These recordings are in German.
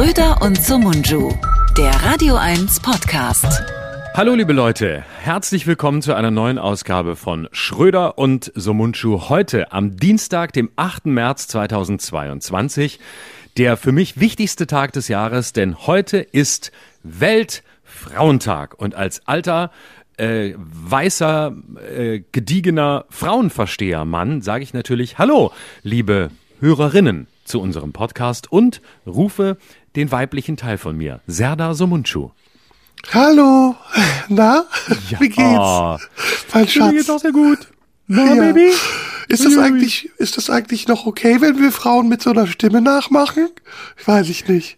Schröder und Sumunju, der Radio 1 Podcast. Hallo liebe Leute, herzlich willkommen zu einer neuen Ausgabe von Schröder und Somunchu heute am Dienstag, dem 8. März 2022. Der für mich wichtigste Tag des Jahres, denn heute ist Weltfrauentag und als alter äh, weißer, äh, gediegener Frauenverstehermann sage ich natürlich Hallo, liebe Hörerinnen zu unserem Podcast und rufe den weiblichen Teil von mir, Serda Somunchu. Hallo, na, ja. wie geht's? Oh, mein Schatz. Mir geht's auch sehr gut. Na, ja. Baby? Ist das eigentlich, ist das eigentlich noch okay, wenn wir Frauen mit so einer Stimme nachmachen? Ich weiß ich nicht.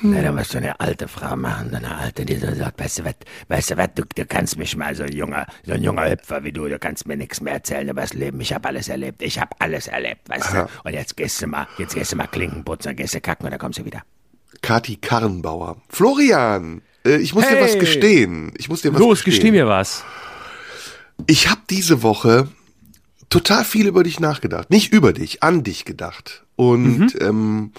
Hm. Na, da musst du eine alte Frau machen, eine alte, die so sagt, weißt du was, weißt du was, du, du kannst mich mal so ein junger, so ein junger Hüpfer wie du, du kannst mir nichts mehr erzählen über das Leben. Ich hab alles erlebt, ich hab alles erlebt, weißt Aha. du. Und jetzt gehst du mal, jetzt gehst du mal Klinken putzen, dann gehst du kacken und dann kommst du wieder. Kati Karrenbauer. Florian, äh, ich muss hey. dir was gestehen. Ich muss dir was Los, gestehen. gesteh mir was. Ich habe diese Woche total viel über dich nachgedacht. Nicht über dich, an dich gedacht. Und mhm. ähm,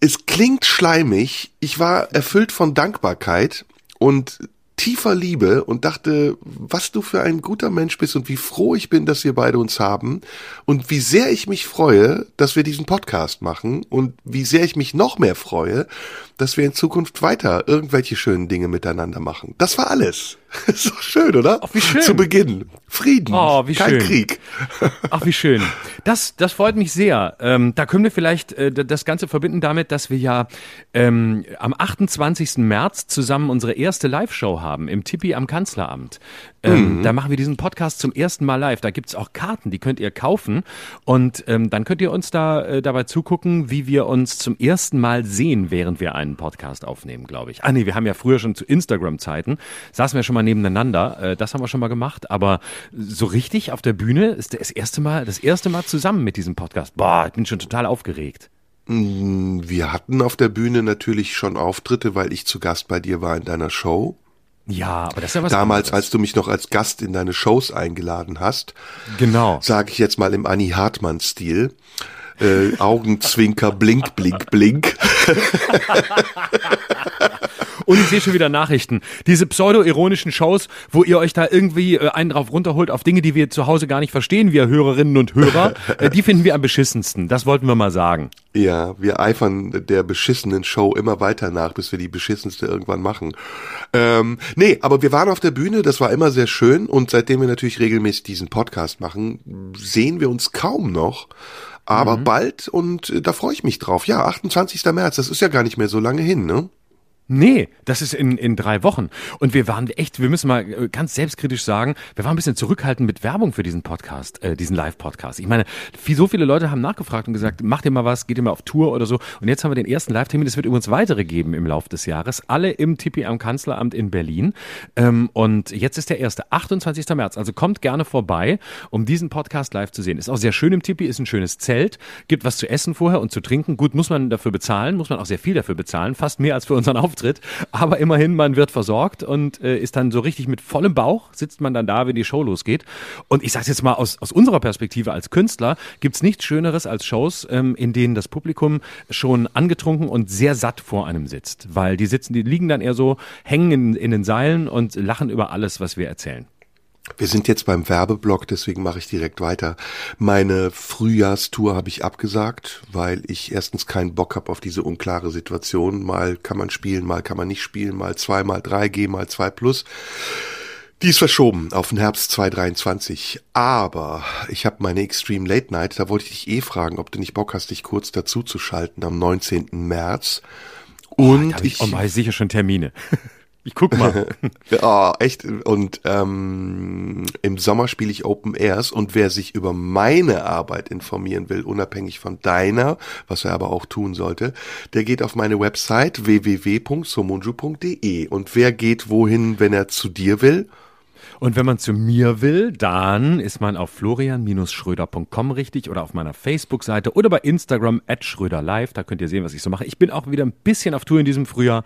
es klingt schleimig. Ich war erfüllt von Dankbarkeit und tiefer Liebe und dachte, was du für ein guter Mensch bist und wie froh ich bin, dass wir beide uns haben und wie sehr ich mich freue, dass wir diesen Podcast machen und wie sehr ich mich noch mehr freue, dass wir in Zukunft weiter irgendwelche schönen Dinge miteinander machen. Das war alles. ist doch schön, oder? Ach, wie schön. Zu Beginn. Frieden. Oh, wie kein schön. Krieg. Ach, wie schön. Das, das freut mich sehr. Ähm, da können wir vielleicht äh, das Ganze verbinden damit, dass wir ja ähm, am 28. März zusammen unsere erste Live-Show haben im Tippi am Kanzleramt. Ähm, mhm. Da machen wir diesen Podcast zum ersten Mal live. Da gibt's auch Karten, die könnt ihr kaufen. Und ähm, dann könnt ihr uns da äh, dabei zugucken, wie wir uns zum ersten Mal sehen, während wir einen Podcast aufnehmen, glaube ich. Ah nee, wir haben ja früher schon zu Instagram-Zeiten, saßen wir schon mal nebeneinander. Äh, das haben wir schon mal gemacht. Aber so richtig auf der Bühne ist das erste Mal, das erste Mal zusammen mit diesem Podcast. Boah, ich bin schon total aufgeregt. Mm, wir hatten auf der Bühne natürlich schon Auftritte, weil ich zu Gast bei dir war in deiner Show. Ja, aber das ist ja was Damals, anderes. als du mich noch als Gast in deine Shows eingeladen hast. Genau. Sage ich jetzt mal im Annie Hartmann-Stil. Äh, Augenzwinker, blink, blink, blink. Und ich sehe schon wieder Nachrichten. Diese pseudo-ironischen Shows, wo ihr euch da irgendwie äh, einen drauf runterholt auf Dinge, die wir zu Hause gar nicht verstehen, wir Hörerinnen und Hörer, äh, die finden wir am beschissensten. Das wollten wir mal sagen. Ja, wir eifern der beschissenen Show immer weiter nach, bis wir die beschissenste irgendwann machen. Ähm, nee, aber wir waren auf der Bühne, das war immer sehr schön und seitdem wir natürlich regelmäßig diesen Podcast machen, sehen wir uns kaum noch. Aber mhm. bald und äh, da freue ich mich drauf. Ja, 28. März, das ist ja gar nicht mehr so lange hin, ne? Nee, das ist in, in drei Wochen. Und wir waren echt, wir müssen mal äh, ganz selbstkritisch sagen, wir waren ein bisschen zurückhaltend mit Werbung für diesen Podcast, äh, diesen Live-Podcast. Ich meine, viel, so viele Leute haben nachgefragt und gesagt, macht ihr mal was, geht ihr mal auf Tour oder so. Und jetzt haben wir den ersten Live-Termin. Es wird übrigens weitere geben im Laufe des Jahres. Alle im Tippi am Kanzleramt in Berlin. Ähm, und jetzt ist der erste, 28. März. Also kommt gerne vorbei, um diesen Podcast live zu sehen. Ist auch sehr schön im Tippi, ist ein schönes Zelt, gibt was zu essen vorher und zu trinken. Gut, muss man dafür bezahlen, muss man auch sehr viel dafür bezahlen, fast mehr als für unseren Auftritt. Auftritt. Aber immerhin, man wird versorgt und äh, ist dann so richtig mit vollem Bauch, sitzt man dann da, wenn die Show losgeht. Und ich sage jetzt mal aus, aus unserer Perspektive als Künstler, gibt's nichts Schöneres als Shows, ähm, in denen das Publikum schon angetrunken und sehr satt vor einem sitzt. Weil die sitzen, die liegen dann eher so, hängen in, in den Seilen und lachen über alles, was wir erzählen. Wir sind jetzt beim Werbeblock, deswegen mache ich direkt weiter. Meine Frühjahrstour habe ich abgesagt, weil ich erstens keinen Bock habe auf diese unklare Situation. Mal kann man spielen, mal kann man nicht spielen, mal zwei, mal drei G, mal zwei plus. Die ist verschoben auf den Herbst 2023. Aber ich habe meine Extreme Late Night, da wollte ich dich eh fragen, ob du nicht Bock hast, dich kurz dazu zu schalten am 19. März. Und oh, ich, ich oh, sicher schon Termine. Ich guck mal. oh, echt. Und ähm, im Sommer spiele ich Open Airs und wer sich über meine Arbeit informieren will, unabhängig von deiner, was er aber auch tun sollte, der geht auf meine Website www.somunju.de. Und wer geht wohin, wenn er zu dir will? Und wenn man zu mir will, dann ist man auf florian-schröder.com richtig oder auf meiner Facebook-Seite oder bei Instagram at schröderlive. Da könnt ihr sehen, was ich so mache. Ich bin auch wieder ein bisschen auf Tour in diesem Frühjahr.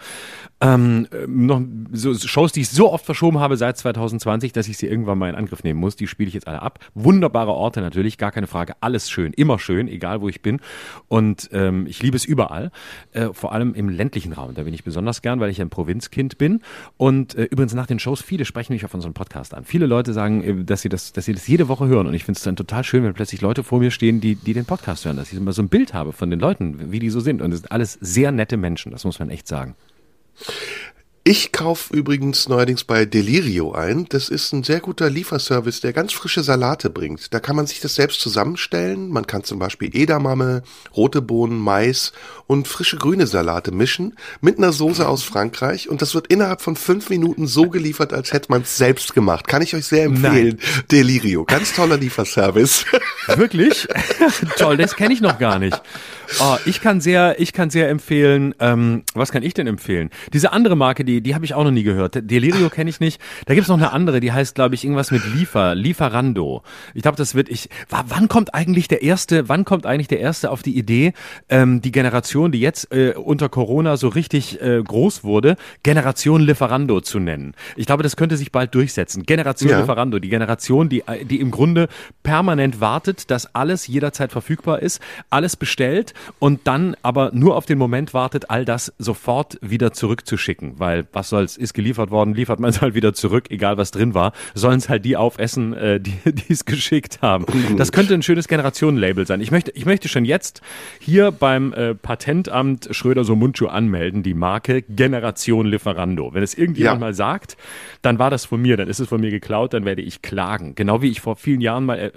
Ähm, noch so Shows, die ich so oft verschoben habe seit 2020, dass ich sie irgendwann mal in Angriff nehmen muss. Die spiele ich jetzt alle ab. Wunderbare Orte natürlich, gar keine Frage. Alles schön, immer schön, egal wo ich bin. Und ähm, ich liebe es überall, äh, vor allem im ländlichen Raum. Da bin ich besonders gern, weil ich ein Provinzkind bin. Und äh, übrigens nach den Shows, viele sprechen mich auf unseren Podcast an. Viele Leute sagen, äh, dass sie das, dass sie das jede Woche hören. Und ich finde es dann total schön, wenn plötzlich Leute vor mir stehen, die, die den Podcast hören, dass ich immer so ein Bild habe von den Leuten, wie die so sind. Und es sind alles sehr nette Menschen, das muss man echt sagen. Ich kaufe übrigens neuerdings bei Delirio ein. Das ist ein sehr guter Lieferservice, der ganz frische Salate bringt. Da kann man sich das selbst zusammenstellen. Man kann zum Beispiel Edamame, rote Bohnen, Mais und frische grüne Salate mischen mit einer Soße aus Frankreich. Und das wird innerhalb von fünf Minuten so geliefert, als hätte man es selbst gemacht. Kann ich euch sehr empfehlen. Nein. Delirio, ganz toller Lieferservice. Wirklich? Toll, das kenne ich noch gar nicht. Oh, ich kann sehr, ich kann sehr empfehlen. Ähm, was kann ich denn empfehlen? Diese andere Marke, die, die habe ich auch noch nie gehört. Delirio kenne ich nicht. Da gibt's noch eine andere, die heißt, glaube ich, irgendwas mit Liefer, Lieferando. Ich glaube, das wird ich. Wann kommt eigentlich der erste? Wann kommt eigentlich der erste auf die Idee, ähm, die Generation, die jetzt äh, unter Corona so richtig äh, groß wurde, Generation Lieferando zu nennen? Ich glaube, das könnte sich bald durchsetzen. Generation ja. Lieferando, die Generation, die, die im Grunde permanent wartet, dass alles jederzeit verfügbar ist, alles bestellt und dann aber nur auf den Moment wartet, all das sofort wieder zurückzuschicken, weil was soll's, ist geliefert worden, liefert man es halt wieder zurück, egal was drin war, sollen es halt die aufessen, äh, die es geschickt haben. Das könnte ein schönes Generationenlabel sein. Ich möchte, ich möchte schon jetzt hier beim äh, Patentamt Schröder so Mundschuh anmelden, die Marke Generation Lieferando. Wenn es irgendjemand ja. mal sagt, dann war das von mir, dann ist es von mir geklaut, dann werde ich klagen. Genau wie ich vor vielen Jahren mal, äh,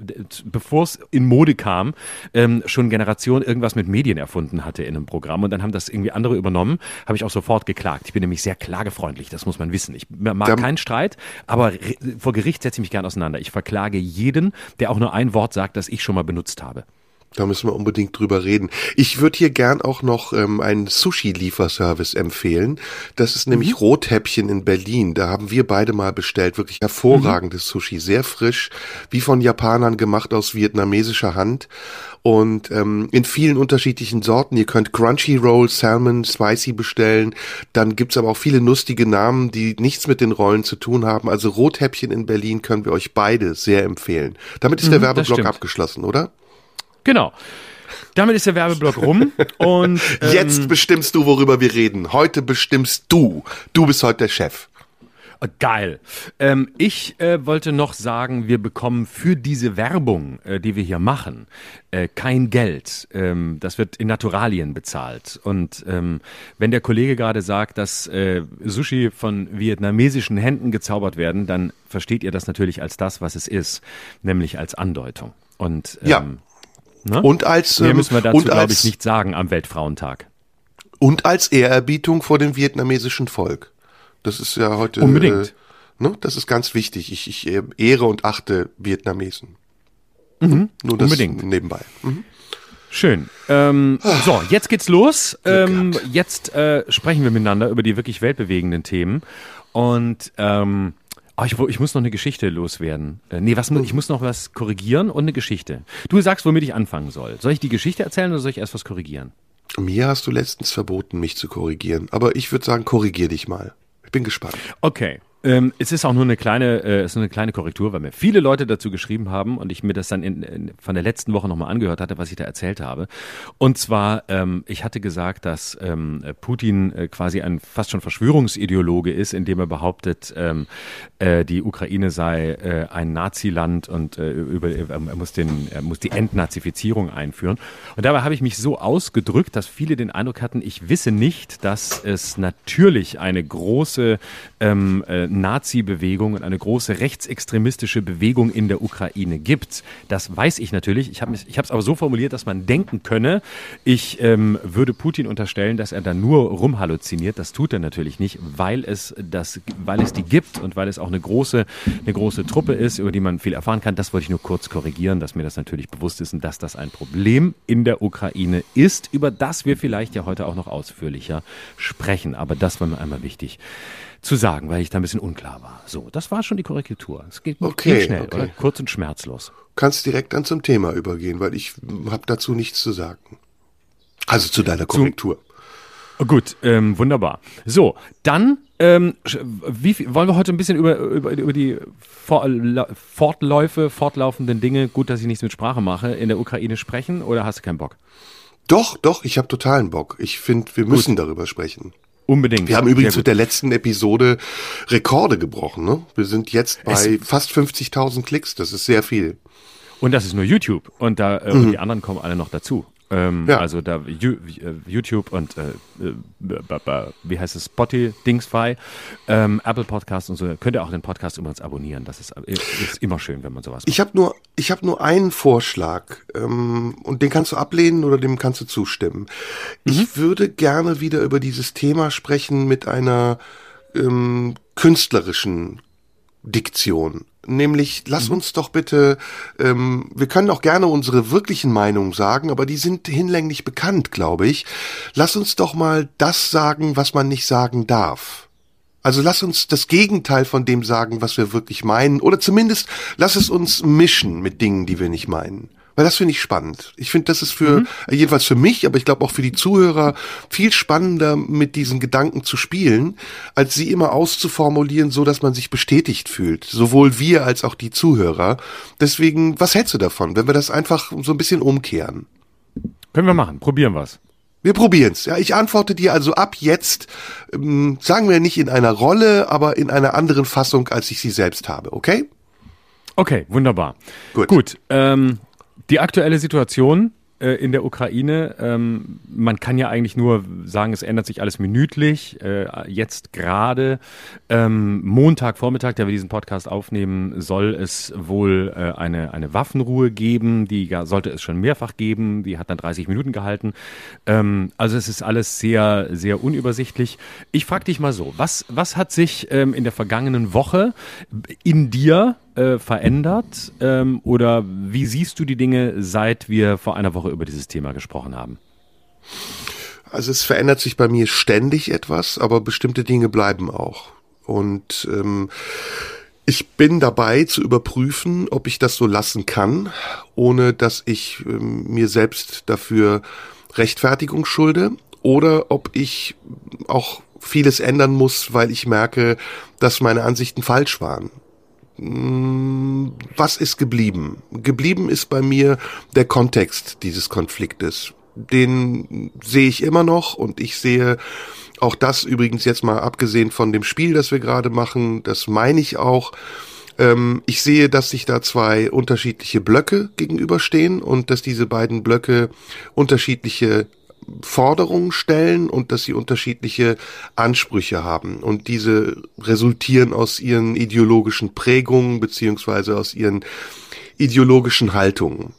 bevor es in Mode kam, ähm, schon Generation irgendwas mit Medien erfunden hatte in einem Programm und dann haben das irgendwie andere übernommen, habe ich auch sofort geklagt. Ich bin nämlich sehr klagefreundlich, das muss man wissen. Ich mag da, keinen Streit, aber vor Gericht setze ich mich gern auseinander. Ich verklage jeden, der auch nur ein Wort sagt, das ich schon mal benutzt habe. Da müssen wir unbedingt drüber reden. Ich würde hier gern auch noch ähm, einen Sushi-Lieferservice empfehlen. Das ist nämlich mhm. Rothäppchen in Berlin. Da haben wir beide mal bestellt. Wirklich hervorragendes mhm. Sushi. Sehr frisch, wie von Japanern gemacht aus vietnamesischer Hand. Und ähm, in vielen unterschiedlichen Sorten. Ihr könnt Crunchy Roll, Salmon, Spicy bestellen. Dann gibt's aber auch viele lustige Namen, die nichts mit den Rollen zu tun haben. Also Rothäppchen in Berlin können wir euch beide sehr empfehlen. Damit ist mhm, der Werbeblock abgeschlossen, oder? Genau. Damit ist der Werbeblock rum und ähm, jetzt bestimmst du, worüber wir reden. Heute bestimmst du. Du bist heute der Chef. Geil. Ähm, ich äh, wollte noch sagen, wir bekommen für diese Werbung, äh, die wir hier machen, äh, kein Geld. Ähm, das wird in Naturalien bezahlt. Und ähm, wenn der Kollege gerade sagt, dass äh, Sushi von vietnamesischen Händen gezaubert werden, dann versteht ihr das natürlich als das, was es ist, nämlich als Andeutung. Und ähm, ja. Ne? Und als Mehr ähm, müssen wir dazu, glaube ich, nicht sagen am Weltfrauentag. Und als Ehrerbietung vor dem vietnamesischen Volk. Das ist ja heute. Unbedingt. Äh, ne? Das ist ganz wichtig. Ich, ich äh, ehre und achte Vietnamesen. Mhm. Nur das Unbedingt. nebenbei. Mhm. Schön. Ähm, so, jetzt geht's los. Ähm, jetzt äh, sprechen wir miteinander über die wirklich weltbewegenden Themen. Und ähm, Oh, ich, ich, muss noch eine Geschichte loswerden. Äh, nee, was, ich muss noch was korrigieren und eine Geschichte. Du sagst, womit ich anfangen soll. Soll ich die Geschichte erzählen oder soll ich erst was korrigieren? Mir hast du letztens verboten, mich zu korrigieren. Aber ich würde sagen, korrigier dich mal. Bin gespannt. Okay. Ähm, es ist auch nur eine kleine, äh, ist nur eine kleine Korrektur, weil mir viele Leute dazu geschrieben haben und ich mir das dann in, in, von der letzten Woche nochmal angehört hatte, was ich da erzählt habe. Und zwar, ähm, ich hatte gesagt, dass ähm, Putin äh, quasi ein fast schon Verschwörungsideologe ist, indem er behauptet, ähm, äh, die Ukraine sei äh, ein Naziland und äh, über, er muss den, er muss die Entnazifizierung einführen. Und dabei habe ich mich so ausgedrückt, dass viele den Eindruck hatten, ich wisse nicht, dass es natürlich eine große ähm, äh, Nazi-Bewegung und eine große rechtsextremistische Bewegung in der Ukraine gibt. Das weiß ich natürlich. Ich habe es aber so formuliert, dass man denken könne, ich ähm, würde Putin unterstellen, dass er da nur rumhalluziniert. Das tut er natürlich nicht, weil es, das, weil es die gibt und weil es auch eine große, eine große Truppe ist, über die man viel erfahren kann. Das wollte ich nur kurz korrigieren, dass mir das natürlich bewusst ist und dass das ein Problem in der Ukraine ist, über das wir vielleicht ja heute auch noch ausführlicher sprechen. Aber das war mir einmal wichtig zu sagen, weil ich da ein bisschen unklar war. So, das war schon die Korrektur. Es geht, Okay, schnell, okay. Kurz und schmerzlos. Kannst direkt dann zum Thema übergehen, weil ich habe dazu nichts zu sagen. Also zu deiner Korrektur. Gut, ähm, wunderbar. So, dann, ähm, wie viel, wollen wir heute ein bisschen über, über, über die Fortläufe, fortlaufenden Dinge, gut, dass ich nichts mit Sprache mache, in der Ukraine sprechen oder hast du keinen Bock? Doch, doch, ich habe totalen Bock. Ich finde, wir müssen darüber sprechen. Unbedingt. Wir haben übrigens mit der letzten Episode Rekorde gebrochen. Ne? Wir sind jetzt bei fast 50.000 Klicks. Das ist sehr viel. Und das ist nur YouTube. Und da äh, und die anderen kommen alle noch dazu. Ähm, Mhm. Ja. Also da äh, YouTube und äh, äh, wie heißt es, Spotify, Dingsfy, ähm, Apple Podcast und so. Könnt ihr auch den Podcast übrigens abonnieren. Das ist, äh, ist immer schön, wenn man sowas macht. Ich habe nur, ich habe nur einen Vorschlag ähm, und den kannst du ablehnen oder dem kannst du zustimmen. Ich würde gerne wieder über dieses Thema sprechen mit einer ähm, künstlerischen Diktion. Nämlich, lass uns doch bitte, ähm, wir können auch gerne unsere wirklichen Meinungen sagen, aber die sind hinlänglich bekannt, glaube ich. Lass uns doch mal das sagen, was man nicht sagen darf. Also lass uns das Gegenteil von dem sagen, was wir wirklich meinen. Oder zumindest lass es uns mischen mit Dingen, die wir nicht meinen. Weil das finde ich spannend. Ich finde, das ist für, äh, jedenfalls für mich, aber ich glaube auch für die Zuhörer, viel spannender, mit diesen Gedanken zu spielen, als sie immer auszuformulieren, so dass man sich bestätigt fühlt. Sowohl wir als auch die Zuhörer. Deswegen, was hältst du davon, wenn wir das einfach so ein bisschen umkehren? Können wir machen. Probieren wir's. Wir probieren's. Ja, ich antworte dir also ab jetzt, ähm, sagen wir nicht in einer Rolle, aber in einer anderen Fassung, als ich sie selbst habe, okay? Okay, wunderbar. Gut. Gut. Ähm, die aktuelle Situation äh, in der Ukraine, ähm, man kann ja eigentlich nur sagen, es ändert sich alles minütlich. Äh, jetzt gerade ähm, Montagvormittag, der wir diesen Podcast aufnehmen, soll es wohl äh, eine, eine Waffenruhe geben. Die ja, sollte es schon mehrfach geben. Die hat dann 30 Minuten gehalten. Ähm, also es ist alles sehr, sehr unübersichtlich. Ich frage dich mal so, was, was hat sich ähm, in der vergangenen Woche in dir äh, verändert? Ähm, oder wie siehst du die Dinge, seit wir vor einer Woche über dieses Thema gesprochen haben? Also es verändert sich bei mir ständig etwas, aber bestimmte Dinge bleiben auch. Und ähm, ich bin dabei zu überprüfen, ob ich das so lassen kann, ohne dass ich ähm, mir selbst dafür Rechtfertigung schulde, oder ob ich auch vieles ändern muss, weil ich merke, dass meine Ansichten falsch waren. Mm, Was ist geblieben? Geblieben ist bei mir der Kontext dieses Konfliktes. Den sehe ich immer noch und ich sehe auch das übrigens jetzt mal abgesehen von dem Spiel, das wir gerade machen, das meine ich auch. Ähm, ich sehe, dass sich da zwei unterschiedliche Blöcke gegenüberstehen und dass diese beiden Blöcke unterschiedliche Forderungen stellen und dass sie unterschiedliche Ansprüche haben. Und diese resultieren aus ihren ideologischen Prägungen beziehungsweise aus ihren ideologischen Haltungen.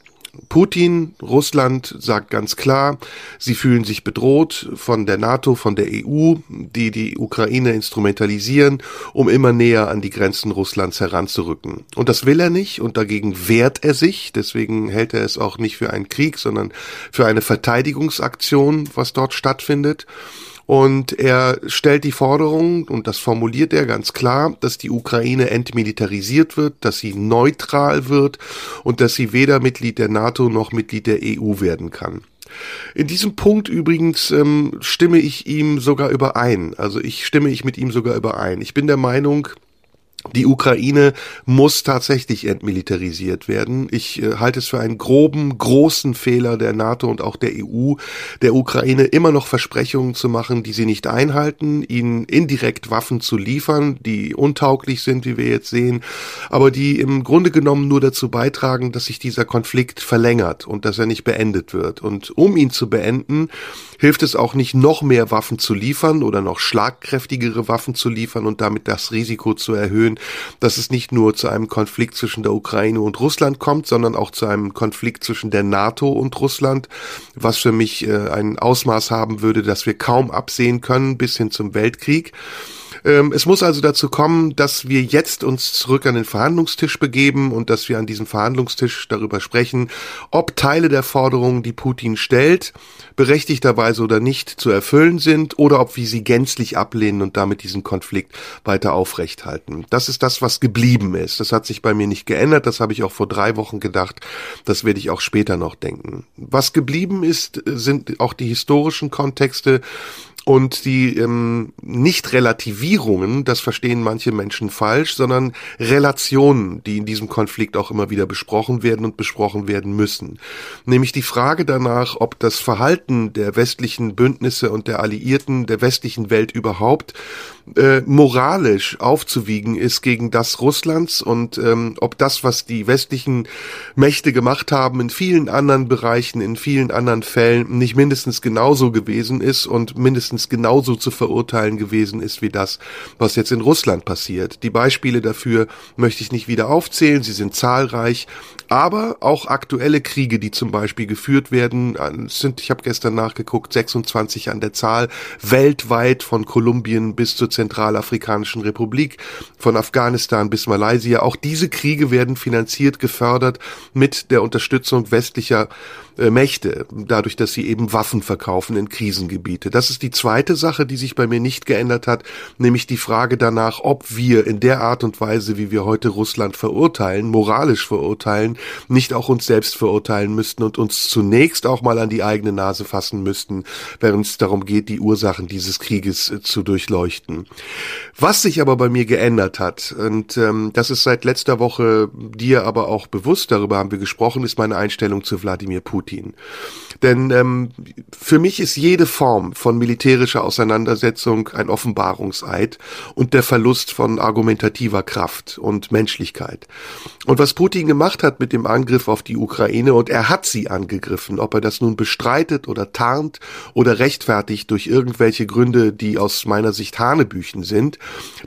Putin, Russland sagt ganz klar, sie fühlen sich bedroht von der NATO, von der EU, die die Ukraine instrumentalisieren, um immer näher an die Grenzen Russlands heranzurücken. Und das will er nicht und dagegen wehrt er sich. Deswegen hält er es auch nicht für einen Krieg, sondern für eine Verteidigungsaktion, was dort stattfindet. Und er stellt die Forderung, und das formuliert er ganz klar, dass die Ukraine entmilitarisiert wird, dass sie neutral wird und dass sie weder Mitglied der NATO noch Mitglied der EU werden kann. In diesem Punkt übrigens ähm, stimme ich ihm sogar überein. Also ich stimme ich mit ihm sogar überein. Ich bin der Meinung, die Ukraine muss tatsächlich entmilitarisiert werden. Ich äh, halte es für einen groben, großen Fehler der NATO und auch der EU, der Ukraine immer noch Versprechungen zu machen, die sie nicht einhalten, ihnen indirekt Waffen zu liefern, die untauglich sind, wie wir jetzt sehen, aber die im Grunde genommen nur dazu beitragen, dass sich dieser Konflikt verlängert und dass er nicht beendet wird. Und um ihn zu beenden, hilft es auch nicht, noch mehr Waffen zu liefern oder noch schlagkräftigere Waffen zu liefern und damit das Risiko zu erhöhen, dass es nicht nur zu einem Konflikt zwischen der Ukraine und Russland kommt, sondern auch zu einem Konflikt zwischen der NATO und Russland, was für mich äh, ein Ausmaß haben würde, das wir kaum absehen können bis hin zum Weltkrieg. Ähm, es muss also dazu kommen, dass wir jetzt uns zurück an den Verhandlungstisch begeben und dass wir an diesem Verhandlungstisch darüber sprechen, ob Teile der Forderungen, die Putin stellt, berechtigterweise oder nicht zu erfüllen sind oder ob wir sie gänzlich ablehnen und damit diesen Konflikt weiter aufrechthalten. Das ist das, was geblieben ist. Das hat sich bei mir nicht geändert. Das habe ich auch vor drei Wochen gedacht. Das werde ich auch später noch denken. Was geblieben ist, sind auch die historischen Kontexte und die ähm, Nicht-Relativierungen, das verstehen manche Menschen falsch, sondern Relationen, die in diesem Konflikt auch immer wieder besprochen werden und besprochen werden müssen. Nämlich die Frage danach, ob das Verhalten der westlichen Bündnisse und der Alliierten, der westlichen Welt überhaupt äh, moralisch aufzuwiegen ist gegen das Russlands und ähm, ob das, was die westlichen Mächte gemacht haben, in vielen anderen Bereichen, in vielen anderen Fällen nicht mindestens genauso gewesen ist und mindestens genauso zu verurteilen gewesen ist wie das, was jetzt in Russland passiert. Die Beispiele dafür möchte ich nicht wieder aufzählen, sie sind zahlreich, aber auch aktuelle Kriege, die zum Beispiel geführt werden, sind, ich habe gestern nachgeguckt, 26 an der Zahl, weltweit von Kolumbien bis zur Zentralafrikanischen Republik, von Afghanistan bis Malaysia. Auch diese Kriege werden finanziert, gefördert mit der Unterstützung westlicher äh, Mächte, dadurch, dass sie eben Waffen verkaufen in Krisengebiete. Das ist die zweite Sache, die sich bei mir nicht geändert hat, nämlich die Frage danach, ob wir in der Art und Weise, wie wir heute Russland verurteilen, moralisch verurteilen, nicht auch uns selbst verurteilen müssten und uns zunächst auch mal an die eigene Nase fassen müssten, während es darum geht, die Ursachen dieses Krieges äh, zu durchleuchten. Was sich aber bei mir geändert hat, und ähm, das ist seit letzter Woche dir aber auch bewusst, darüber haben wir gesprochen, ist meine Einstellung zu Wladimir Putin. Denn ähm, für mich ist jede Form von militärischer Auseinandersetzung ein Offenbarungseid und der Verlust von argumentativer Kraft und Menschlichkeit. Und was Putin gemacht hat mit dem Angriff auf die Ukraine, und er hat sie angegriffen, ob er das nun bestreitet oder tarnt oder rechtfertigt durch irgendwelche Gründe, die aus meiner Sicht Hanebüchen sind,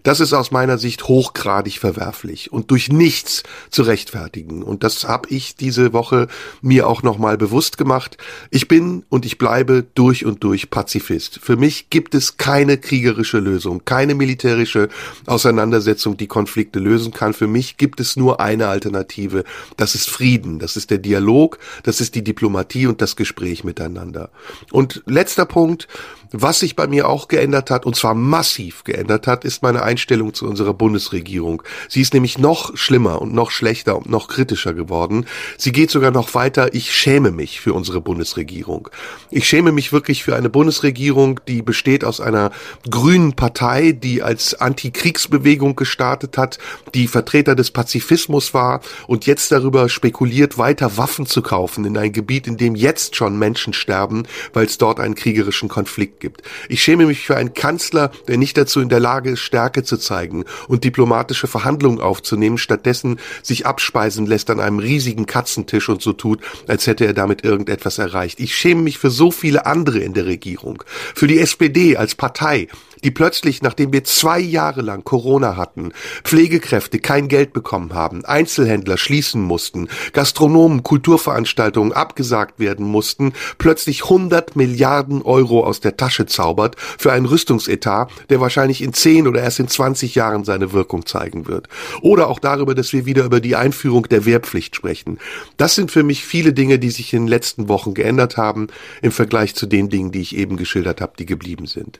das ist aus meiner Sicht hochgradig verwerflich und durch nichts zu rechtfertigen. Und das habe ich diese Woche mir auch nochmal bewusst gemacht. Ich bin und ich bleibe durch und durch Pazifist. Für mich gibt es keine kriegerische Lösung, keine militärische Auseinandersetzung, die Konflikte lösen kann. Für mich gibt es nur eine Alternative. Das ist Frieden, das ist der Dialog, das ist die Diplomatie und das Gespräch miteinander. Und letzter Punkt, was sich bei mir auch geändert hat, und zwar massiv geändert hat, ist meine Einstellung zu unserer Bundesregierung. Sie ist nämlich noch schlimmer und noch schlechter und noch kritischer geworden. Sie geht sogar noch weiter. Ich schäme mich für unsere Bundesregierung. Ich schäme mich wirklich für eine Bundesregierung, die besteht aus einer grünen Partei, die als Antikriegsbewegung gestartet hat, die Vertreter des Pazifismus war und jetzt darüber spekuliert, weiter Waffen zu kaufen in ein Gebiet, in dem jetzt schon Menschen sterben, weil es dort einen kriegerischen Konflikt gibt. Ich schäme mich für einen Kanzler, der nicht dazu in der Lage ist, Stärke zu zeigen und diplomatische Verhandlungen aufzunehmen, stattdessen sich abspeisen lässt an einem riesigen Katzentisch und so tut, als hätte er damit irgendetwas erreicht. Ich schäme mich für so viele andere in der Regierung. Für die SPD als Partei, die plötzlich, nachdem wir zwei Jahre lang Corona hatten, Pflegekräfte kein Geld bekommen haben, Einzelhändler schließen mussten, Gastronomen, Kulturveranstaltungen abgesagt werden mussten, plötzlich 100 Milliarden Euro aus der Tasche zaubert für einen Rüstungsetat, der wahrscheinlich in 10 oder erst in 20 Jahren seine Wirkung zeigen wird. Oder auch darüber, dass wir wieder über die Einführung der Wehrpflicht sprechen. Das sind für mich viele Dinge, die sich in den letzten Wochen geändert haben im Vergleich zu den Dingen, die ich eben geschildert habe, die geblieben sind.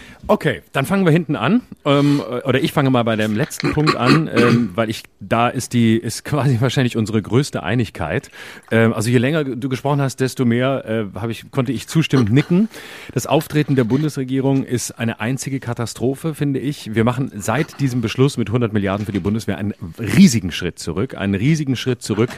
Okay, dann fangen wir hinten an. Ähm, oder ich fange mal bei dem letzten Punkt an, ähm, weil ich da ist die ist quasi wahrscheinlich unsere größte Einigkeit. Ähm, also je länger du gesprochen hast, desto mehr äh, habe ich konnte ich zustimmend nicken. Das Auftreten der Bundesregierung ist eine einzige Katastrophe, finde ich. Wir machen seit diesem Beschluss mit 100 Milliarden für die Bundeswehr einen riesigen Schritt zurück, einen riesigen Schritt zurück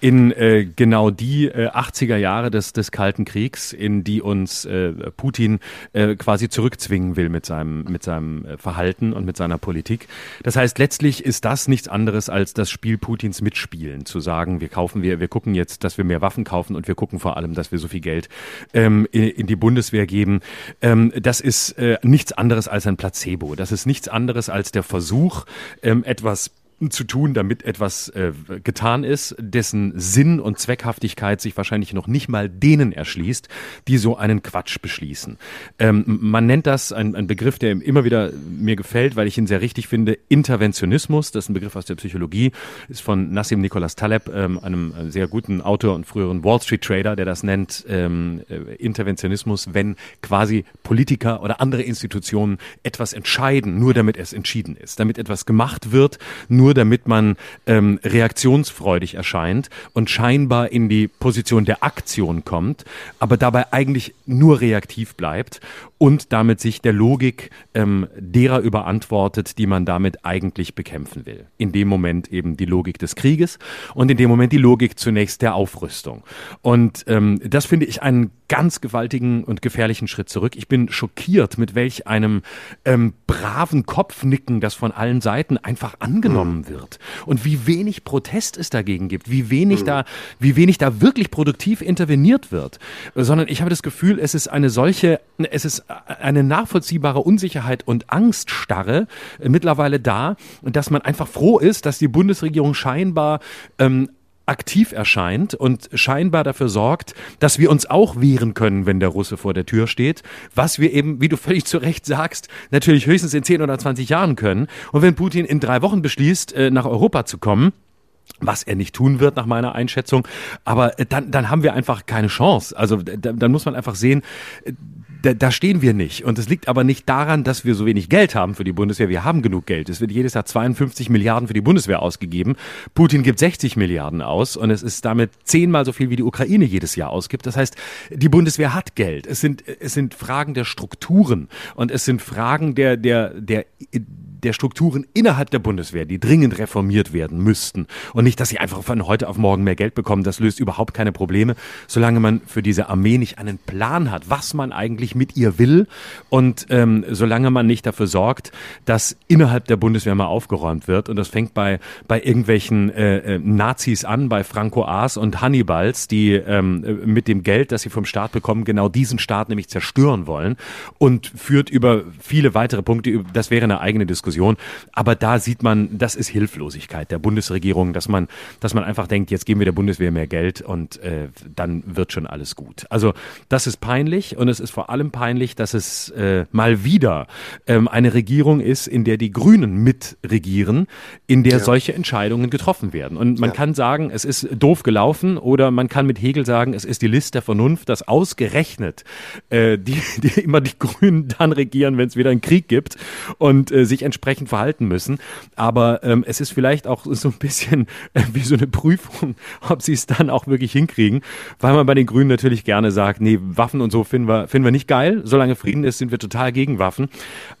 in äh, genau die äh, 80er Jahre des des Kalten Kriegs, in die uns äh, Putin äh, quasi zurückzwingen will will mit seinem, mit seinem äh, Verhalten und mit seiner Politik. Das heißt, letztlich ist das nichts anderes als das Spiel Putins mitspielen, zu sagen, wir kaufen, wir, wir gucken jetzt, dass wir mehr Waffen kaufen und wir gucken vor allem, dass wir so viel Geld ähm, in, in die Bundeswehr geben. Ähm, das ist äh, nichts anderes als ein Placebo. Das ist nichts anderes als der Versuch, ähm, etwas zu tun, damit etwas äh, getan ist, dessen Sinn und Zweckhaftigkeit sich wahrscheinlich noch nicht mal denen erschließt, die so einen Quatsch beschließen. Ähm, man nennt das ein, ein Begriff, der immer wieder mir gefällt, weil ich ihn sehr richtig finde, Interventionismus. Das ist ein Begriff aus der Psychologie, ist von Nassim Nicholas Taleb, ähm, einem sehr guten Autor und früheren Wall Street Trader, der das nennt, ähm, äh, Interventionismus, wenn quasi Politiker oder andere Institutionen etwas entscheiden, nur damit es entschieden ist, damit etwas gemacht wird, nur nur damit man ähm, reaktionsfreudig erscheint und scheinbar in die Position der Aktion kommt, aber dabei eigentlich nur reaktiv bleibt und damit sich der Logik ähm, derer überantwortet, die man damit eigentlich bekämpfen will. In dem Moment eben die Logik des Krieges und in dem Moment die Logik zunächst der Aufrüstung. Und ähm, das finde ich einen ganz gewaltigen und gefährlichen Schritt zurück. Ich bin schockiert, mit welch einem ähm, braven Kopfnicken das von allen Seiten einfach angenommen mhm. wird und wie wenig Protest es dagegen gibt, wie wenig mhm. da, wie wenig da wirklich produktiv interveniert wird, sondern ich habe das Gefühl, es ist eine solche, es ist eine nachvollziehbare Unsicherheit und Angststarre mittlerweile da, dass man einfach froh ist, dass die Bundesregierung scheinbar ähm, aktiv erscheint und scheinbar dafür sorgt, dass wir uns auch wehren können, wenn der Russe vor der Tür steht, was wir eben, wie du völlig zu Recht sagst, natürlich höchstens in 10 oder 20 Jahren können. Und wenn Putin in drei Wochen beschließt, äh, nach Europa zu kommen, was er nicht tun wird nach meiner Einschätzung. Aber äh, dann, dann haben wir einfach keine Chance. Also dann muss man einfach sehen, äh, da, da stehen wir nicht. Und es liegt aber nicht daran, dass wir so wenig Geld haben für die Bundeswehr. Wir haben genug Geld. Es wird jedes Jahr 52 Milliarden für die Bundeswehr ausgegeben. Putin gibt 60 Milliarden aus und es ist damit zehnmal so viel, wie die Ukraine jedes Jahr ausgibt. Das heißt, die Bundeswehr hat Geld. Es sind, es sind Fragen der Strukturen und es sind Fragen der, der, der, der Strukturen innerhalb der Bundeswehr, die dringend reformiert werden müssten. Und nicht, dass sie einfach von heute auf morgen mehr Geld bekommen. Das löst überhaupt keine Probleme, solange man für diese Armee nicht einen Plan hat, was man eigentlich mit ihr will. Und ähm, solange man nicht dafür sorgt, dass innerhalb der Bundeswehr mal aufgeräumt wird. Und das fängt bei, bei irgendwelchen äh, äh Nazis an, bei Franco Aas und Hannibals, die ähm, mit dem Geld, das sie vom Staat bekommen, genau diesen Staat nämlich zerstören wollen. Und führt über viele weitere Punkte, das wäre eine eigene Diskussion Diskussion. Aber da sieht man, das ist Hilflosigkeit der Bundesregierung, dass man, dass man einfach denkt, jetzt geben wir der Bundeswehr mehr Geld und äh, dann wird schon alles gut. Also das ist peinlich und es ist vor allem peinlich, dass es äh, mal wieder ähm, eine Regierung ist, in der die Grünen mitregieren, in der ja. solche Entscheidungen getroffen werden. Und man ja. kann sagen, es ist doof gelaufen oder man kann mit Hegel sagen, es ist die List der Vernunft, dass ausgerechnet äh, die, die immer die Grünen dann regieren, wenn es wieder einen Krieg gibt und äh, sich entsprechend verhalten müssen. Aber ähm, es ist vielleicht auch so ein bisschen äh, wie so eine Prüfung, ob sie es dann auch wirklich hinkriegen, weil man bei den Grünen natürlich gerne sagt, nee, Waffen und so finden wir, finden wir nicht geil. Solange Frieden ist, sind wir total gegen Waffen.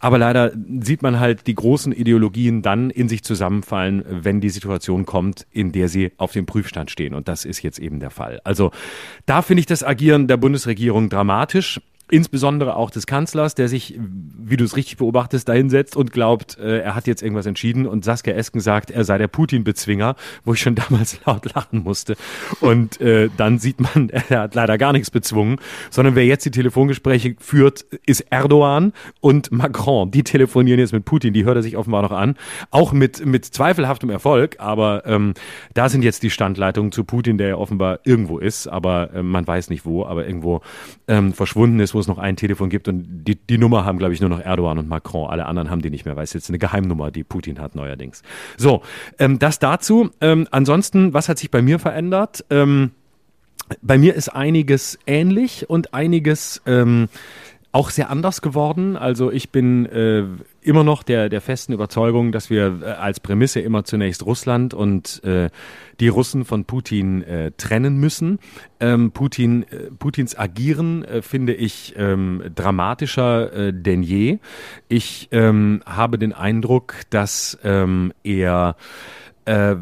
Aber leider sieht man halt die großen Ideologien dann in sich zusammenfallen, wenn die Situation kommt, in der sie auf dem Prüfstand stehen. Und das ist jetzt eben der Fall. Also da finde ich das Agieren der Bundesregierung dramatisch insbesondere auch des Kanzlers, der sich, wie du es richtig beobachtest, dahinsetzt und glaubt, äh, er hat jetzt irgendwas entschieden und Saskia Esken sagt, er sei der Putin-Bezwinger, wo ich schon damals laut lachen musste. Und äh, dann sieht man, er hat leider gar nichts bezwungen, sondern wer jetzt die Telefongespräche führt, ist Erdogan und Macron. Die telefonieren jetzt mit Putin, die hört er sich offenbar noch an, auch mit, mit zweifelhaftem Erfolg, aber ähm, da sind jetzt die Standleitungen zu Putin, der ja offenbar irgendwo ist, aber äh, man weiß nicht wo, aber irgendwo ähm, verschwunden ist, wo es noch ein Telefon gibt und die, die Nummer haben, glaube ich, nur noch Erdogan und Macron. Alle anderen haben die nicht mehr, weil es jetzt eine Geheimnummer, die Putin hat neuerdings. So, ähm, das dazu. Ähm, ansonsten, was hat sich bei mir verändert? Ähm, bei mir ist einiges ähnlich und einiges ähm, auch sehr anders geworden. Also ich bin äh, immer noch der, der festen Überzeugung, dass wir äh, als Prämisse immer zunächst Russland und äh, die Russen von Putin äh, trennen müssen. Ähm, Putin, äh, Putins Agieren äh, finde ich ähm, dramatischer äh, denn je. Ich ähm, habe den Eindruck, dass ähm, er äh,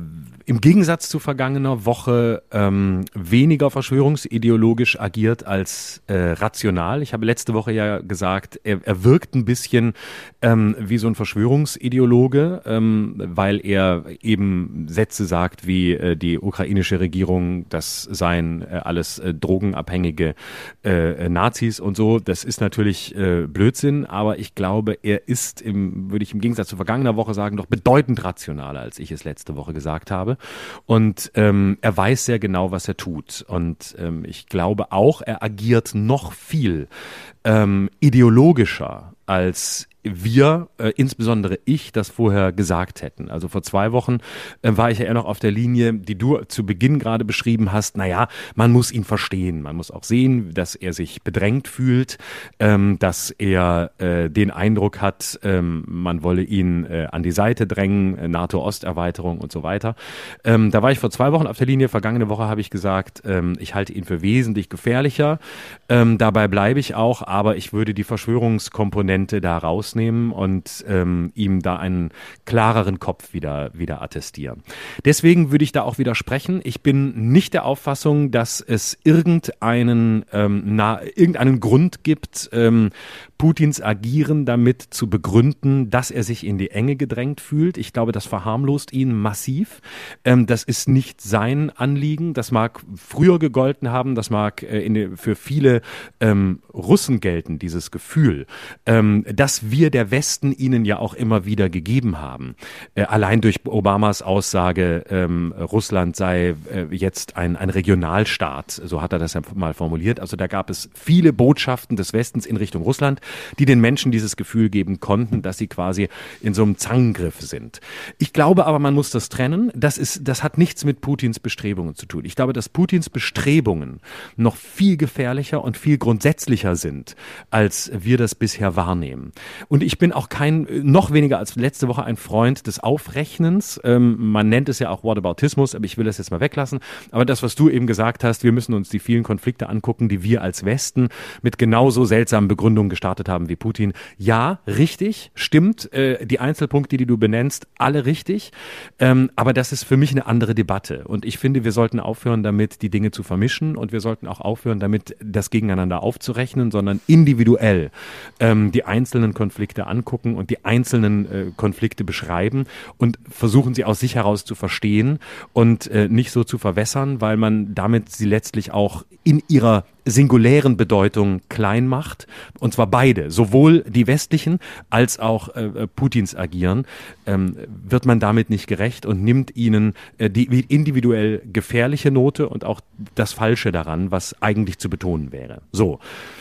im Gegensatz zu vergangener Woche ähm, weniger verschwörungsideologisch agiert als äh, rational. Ich habe letzte Woche ja gesagt, er, er wirkt ein bisschen ähm, wie so ein Verschwörungsideologe, ähm, weil er eben Sätze sagt wie äh, die ukrainische Regierung, das seien äh, alles äh, drogenabhängige äh, Nazis und so. Das ist natürlich äh, Blödsinn, aber ich glaube, er ist im, würde ich im Gegensatz zu vergangener Woche sagen, doch bedeutend rationaler, als ich es letzte Woche gesagt habe. Und ähm, er weiß sehr genau, was er tut. Und ähm, ich glaube auch, er agiert noch viel ähm, ideologischer als wir, äh, insbesondere ich, das vorher gesagt hätten. Also vor zwei Wochen äh, war ich ja eher noch auf der Linie, die du zu Beginn gerade beschrieben hast. Naja, man muss ihn verstehen. Man muss auch sehen, dass er sich bedrängt fühlt, ähm, dass er äh, den Eindruck hat, ähm, man wolle ihn äh, an die Seite drängen, äh, NATO-Osterweiterung und so weiter. Ähm, da war ich vor zwei Wochen auf der Linie. Vergangene Woche habe ich gesagt, ähm, ich halte ihn für wesentlich gefährlicher. Ähm, dabei bleibe ich auch, aber ich würde die Verschwörungskomponente da raus rausnehmen und ähm, ihm da einen klareren Kopf wieder, wieder attestieren. Deswegen würde ich da auch widersprechen. Ich bin nicht der Auffassung, dass es irgendeinen, ähm, na, irgendeinen Grund gibt, ähm, Putins Agieren damit zu begründen, dass er sich in die Enge gedrängt fühlt. Ich glaube, das verharmlost ihn massiv. Ähm, das ist nicht sein Anliegen. Das mag früher gegolten haben, das mag äh, in, für viele ähm, Russen gelten, dieses Gefühl, ähm, dass wir der Westen ihnen ja auch immer wieder gegeben haben. Äh, allein durch Obamas Aussage, ähm, Russland sei äh, jetzt ein, ein Regionalstaat, so hat er das ja mal formuliert. Also da gab es viele Botschaften des Westens in Richtung Russland die den Menschen dieses Gefühl geben konnten, dass sie quasi in so einem Zangengriff sind. Ich glaube aber, man muss das trennen. Das ist, das hat nichts mit Putins Bestrebungen zu tun. Ich glaube, dass Putins Bestrebungen noch viel gefährlicher und viel grundsätzlicher sind, als wir das bisher wahrnehmen. Ich bin auch kein, noch weniger als letzte Woche ein Freund des Aufrechnens. Ähm, man nennt es ja auch Whataboutismus, aber ich will das jetzt mal weglassen. Aber das, was du eben gesagt hast, wir müssen uns die vielen Konflikte angucken, die wir als Westen mit genauso seltsamen Begründungen gestartet gestartet haben wie Putin. Ja, richtig, stimmt. Äh, die Einzelpunkte, die du benennst, alle richtig. Ähm, aber das ist für mich eine andere Debatte. Und ich finde, wir sollten aufhören damit, die Dinge zu vermischen und wir sollten auch aufhören damit, das gegeneinander aufzurechnen, sondern individuell ähm, die einzelnen Konflikte angucken und die einzelnen äh, Konflikte beschreiben und versuchen sie aus sich heraus zu verstehen und äh, nicht so zu verwässern, weil man damit sie letztlich auch in ihrer singulären Bedeutung klein macht. Und zwar beide, sowohl die westlichen als auch äh, äh, Putins Agieren, ähm, wird man damit nicht gerecht und nimmt ihnen äh, die individuell gefährliche Note und auch das Falsche daran, was eigentlich zu betonen wäre. So,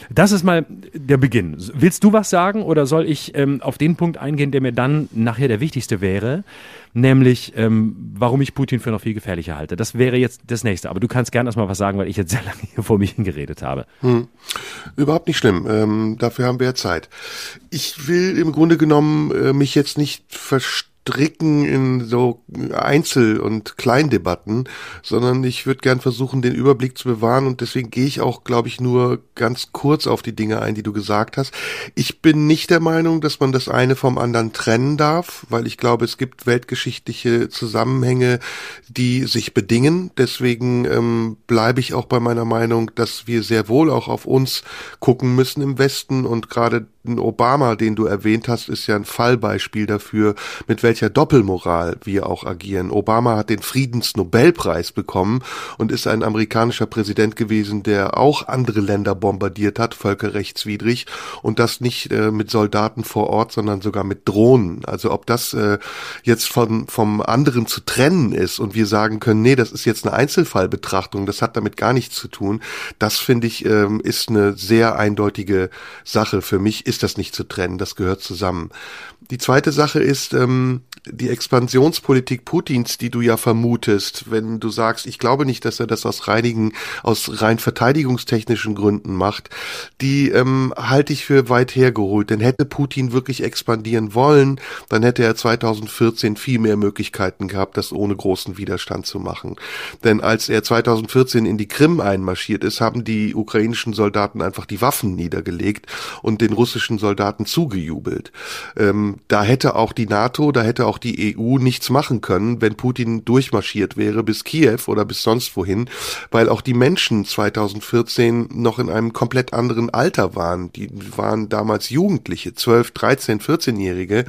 das ist mal der Beginn. Willst du was sagen oder soll ich ähm, auf den Punkt eingehen, der mir dann nachher der wichtigste wäre? Nämlich ähm, warum ich Putin für noch viel gefährlicher halte. Das wäre jetzt das nächste. Aber du kannst gerne erstmal was sagen, weil ich jetzt sehr lange hier vor mich hingeredet habe. Hm. Überhaupt nicht schlimm. Ähm, dafür haben wir ja Zeit. Ich will im Grunde genommen äh, mich jetzt nicht verstehen stricken in so Einzel- und Kleindebatten, sondern ich würde gern versuchen, den Überblick zu bewahren und deswegen gehe ich auch, glaube ich, nur ganz kurz auf die Dinge ein, die du gesagt hast. Ich bin nicht der Meinung, dass man das eine vom anderen trennen darf, weil ich glaube, es gibt weltgeschichtliche Zusammenhänge, die sich bedingen. Deswegen ähm, bleibe ich auch bei meiner Meinung, dass wir sehr wohl auch auf uns gucken müssen im Westen und gerade Obama, den du erwähnt hast, ist ja ein Fallbeispiel dafür, mit welcher Doppelmoral wir auch agieren. Obama hat den Friedensnobelpreis bekommen und ist ein amerikanischer Präsident gewesen, der auch andere Länder bombardiert hat, völkerrechtswidrig, und das nicht äh, mit Soldaten vor Ort, sondern sogar mit Drohnen. Also ob das äh, jetzt von, vom anderen zu trennen ist und wir sagen können, nee, das ist jetzt eine Einzelfallbetrachtung, das hat damit gar nichts zu tun, das finde ich, ähm, ist eine sehr eindeutige Sache für mich ist das nicht zu trennen, das gehört zusammen. Die zweite Sache ist ähm, die Expansionspolitik Putins, die du ja vermutest, wenn du sagst, ich glaube nicht, dass er das aus reinigen, aus rein verteidigungstechnischen Gründen macht, die ähm, halte ich für weit hergeholt. Denn hätte Putin wirklich expandieren wollen, dann hätte er 2014 viel mehr Möglichkeiten gehabt, das ohne großen Widerstand zu machen. Denn als er 2014 in die Krim einmarschiert ist, haben die ukrainischen Soldaten einfach die Waffen niedergelegt und den russischen russischen Soldaten zugejubelt. Ähm, da hätte auch die NATO, da hätte auch die EU nichts machen können, wenn Putin durchmarschiert wäre bis Kiew oder bis sonst wohin, weil auch die Menschen 2014 noch in einem komplett anderen Alter waren. Die waren damals Jugendliche, 12, 13, 14-Jährige.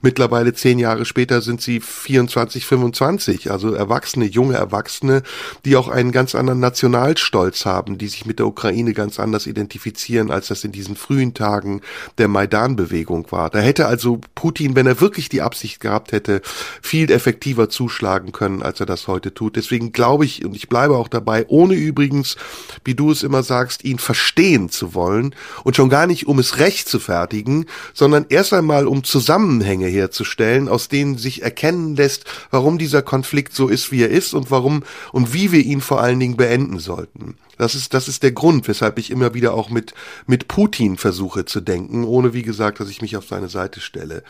Mittlerweile zehn Jahre später sind sie 24, 25, also Erwachsene, junge Erwachsene, die auch einen ganz anderen Nationalstolz haben, die sich mit der Ukraine ganz anders identifizieren, als das in diesen frühen Tagen der Maidan-Bewegung war. Da hätte also Putin, wenn er wirklich die Absicht gehabt hätte, viel effektiver zuschlagen können, als er das heute tut. Deswegen glaube ich, und ich bleibe auch dabei, ohne übrigens, wie du es immer sagst, ihn verstehen zu wollen und schon gar nicht, um es recht zu fertigen, sondern erst einmal, um Zusammenhänge herzustellen, aus denen sich erkennen lässt, warum dieser Konflikt so ist, wie er ist und warum und wie wir ihn vor allen Dingen beenden sollten. Das ist, das ist der Grund, weshalb ich immer wieder auch mit, mit Putin versuche zu denken, ohne wie gesagt, dass ich mich auf seine Seite stelle.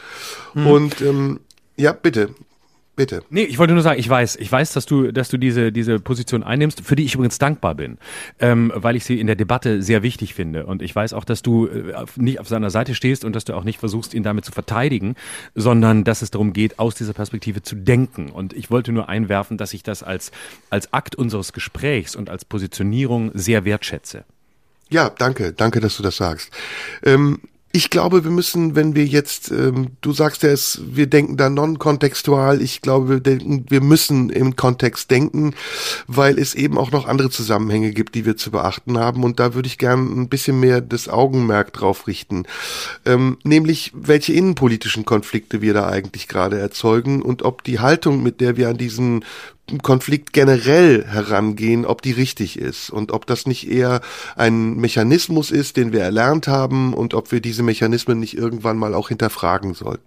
Hm. Und ähm, ja, bitte. Bitte. Nee, ich wollte nur sagen, ich weiß, ich weiß, dass du, dass du diese, diese Position einnimmst, für die ich übrigens dankbar bin, ähm, weil ich sie in der Debatte sehr wichtig finde. Und ich weiß auch, dass du äh, nicht auf seiner Seite stehst und dass du auch nicht versuchst, ihn damit zu verteidigen, sondern dass es darum geht, aus dieser Perspektive zu denken. Und ich wollte nur einwerfen, dass ich das als, als Akt unseres Gesprächs und als Positionierung sehr wertschätze. Ja, danke, danke, dass du das sagst. Ähm, ich glaube, wir müssen, wenn wir jetzt, ähm, du sagst ja, wir denken da non-kontextual. Ich glaube, wir denken, wir müssen im Kontext denken, weil es eben auch noch andere Zusammenhänge gibt, die wir zu beachten haben. Und da würde ich gern ein bisschen mehr das Augenmerk drauf richten. Ähm, nämlich, welche innenpolitischen Konflikte wir da eigentlich gerade erzeugen und ob die Haltung, mit der wir an diesen Konflikt generell herangehen, ob die richtig ist und ob das nicht eher ein Mechanismus ist, den wir erlernt haben und ob wir diese Mechanismen nicht irgendwann mal auch hinterfragen sollten.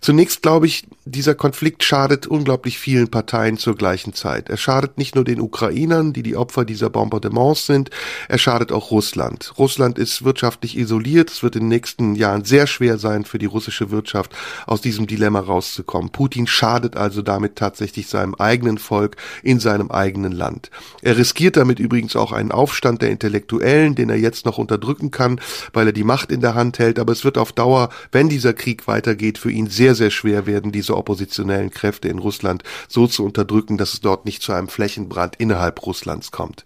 Zunächst glaube ich, dieser Konflikt schadet unglaublich vielen Parteien zur gleichen Zeit. Er schadet nicht nur den Ukrainern, die die Opfer dieser Bombardements sind, er schadet auch Russland. Russland ist wirtschaftlich isoliert. Es wird in den nächsten Jahren sehr schwer sein für die russische Wirtschaft, aus diesem Dilemma rauszukommen. Putin schadet also damit tatsächlich seinem eigenen Volk in seinem eigenen Land. Er riskiert damit übrigens auch einen Aufstand der Intellektuellen, den er jetzt noch unterdrücken kann, weil er die Macht in der Hand hält. Aber es wird auf Dauer, wenn dieser Krieg weitergeht, für ihn sehr, sehr schwer werden, diese oppositionellen Kräfte in Russland so zu unterdrücken, dass es dort nicht zu einem Flächenbrand innerhalb Russlands kommt.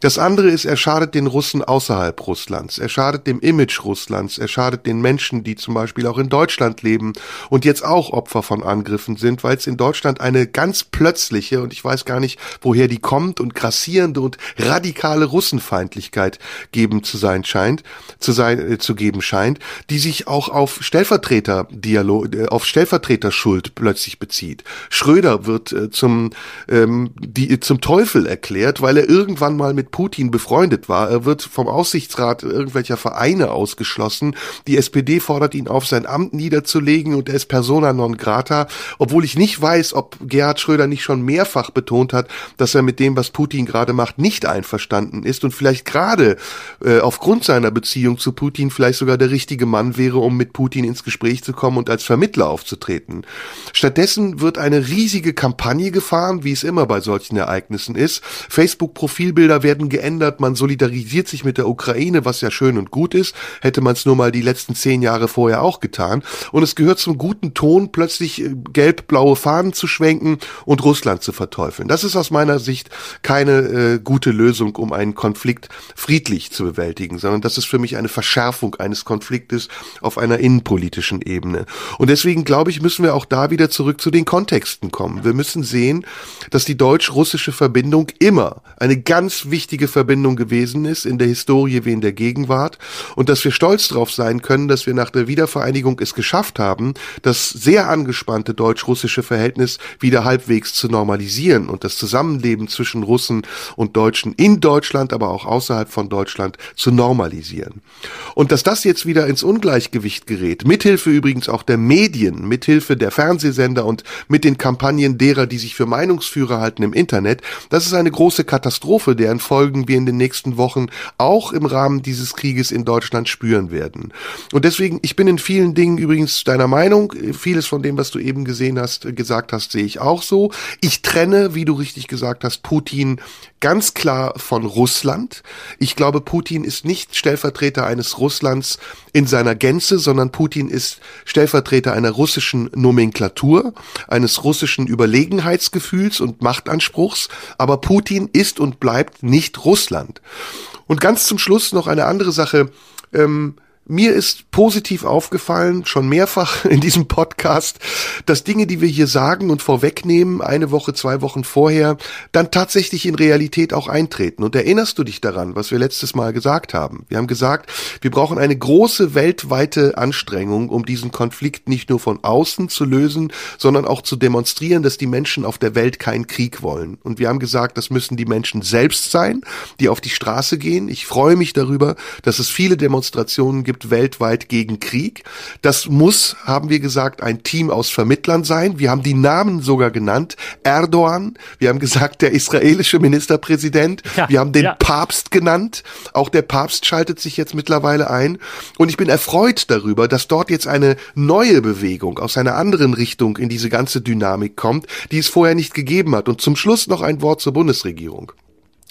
Das andere ist, er schadet den Russen außerhalb Russlands. Er schadet dem Image Russlands. Er schadet den Menschen, die zum Beispiel auch in Deutschland leben und jetzt auch Opfer von Angriffen sind, weil es in Deutschland eine ganz plötzliche, und ich weiß gar nicht, woher die kommt, und grassierende und radikale Russenfeindlichkeit geben zu sein scheint, zu sein, äh, zu geben scheint, die sich auch auf Stellvertreterdialog, äh, auf Stellvertreterschuld plötzlich bezieht. Schröder wird äh, zum, ähm, die, zum Teufel erklärt, weil er irgendwann mal mit Putin befreundet war. Er wird vom Aussichtsrat irgendwelcher Vereine ausgeschlossen. Die SPD fordert ihn auf, sein Amt niederzulegen und er ist persona non grata, obwohl ich nicht weiß, ob Gerhard Schröder nicht schon mehrfach betont hat, dass er mit dem, was Putin gerade macht, nicht einverstanden ist und vielleicht gerade äh, aufgrund seiner Beziehung zu Putin vielleicht sogar der richtige Mann wäre, um mit Putin ins Gespräch zu kommen und als Vermittler Aufzutreten. Stattdessen wird eine riesige Kampagne gefahren, wie es immer bei solchen Ereignissen ist. Facebook-Profilbilder werden geändert, man solidarisiert sich mit der Ukraine, was ja schön und gut ist. Hätte man es nur mal die letzten zehn Jahre vorher auch getan. Und es gehört zum guten Ton, plötzlich äh, gelb-blaue Fahnen zu schwenken und Russland zu verteufeln. Das ist aus meiner Sicht keine äh, gute Lösung, um einen Konflikt friedlich zu bewältigen, sondern das ist für mich eine Verschärfung eines Konfliktes auf einer innenpolitischen Ebene. Und deswegen deswegen glaube ich, müssen wir auch da wieder zurück zu den Kontexten kommen. Wir müssen sehen, dass die deutsch-russische Verbindung immer eine ganz wichtige Verbindung gewesen ist in der Historie wie in der Gegenwart und dass wir stolz darauf sein können, dass wir nach der Wiedervereinigung es geschafft haben, das sehr angespannte deutsch-russische Verhältnis wieder halbwegs zu normalisieren und das Zusammenleben zwischen Russen und Deutschen in Deutschland, aber auch außerhalb von Deutschland zu normalisieren. Und dass das jetzt wieder ins Ungleichgewicht gerät, mithilfe übrigens auch der Medien, Medien, mithilfe der Fernsehsender und mit den Kampagnen derer, die sich für Meinungsführer halten im Internet, das ist eine große Katastrophe, deren Folgen wir in den nächsten Wochen auch im Rahmen dieses Krieges in Deutschland spüren werden. Und deswegen, ich bin in vielen Dingen übrigens deiner Meinung, vieles von dem, was du eben gesehen hast, gesagt hast, sehe ich auch so. Ich trenne, wie du richtig gesagt hast, Putin ganz klar von Russland. Ich glaube, Putin ist nicht Stellvertreter eines Russlands in seiner Gänze, sondern Putin ist Stellvertreter einer russischen Nomenklatur, eines russischen Überlegenheitsgefühls und Machtanspruchs. Aber Putin ist und bleibt nicht Russland. Und ganz zum Schluss noch eine andere Sache. Ähm, mir ist positiv aufgefallen, schon mehrfach in diesem Podcast, dass Dinge, die wir hier sagen und vorwegnehmen, eine Woche, zwei Wochen vorher, dann tatsächlich in Realität auch eintreten. Und erinnerst du dich daran, was wir letztes Mal gesagt haben? Wir haben gesagt, wir brauchen eine große weltweite Anstrengung, um diesen Konflikt nicht nur von außen zu lösen, sondern auch zu demonstrieren, dass die Menschen auf der Welt keinen Krieg wollen. Und wir haben gesagt, das müssen die Menschen selbst sein, die auf die Straße gehen. Ich freue mich darüber, dass es viele Demonstrationen gibt, gibt weltweit gegen Krieg. Das muss, haben wir gesagt, ein Team aus Vermittlern sein. Wir haben die Namen sogar genannt. Erdogan, wir haben gesagt, der israelische Ministerpräsident, ja, wir haben den ja. Papst genannt. Auch der Papst schaltet sich jetzt mittlerweile ein. Und ich bin erfreut darüber, dass dort jetzt eine neue Bewegung aus einer anderen Richtung in diese ganze Dynamik kommt, die es vorher nicht gegeben hat. Und zum Schluss noch ein Wort zur Bundesregierung.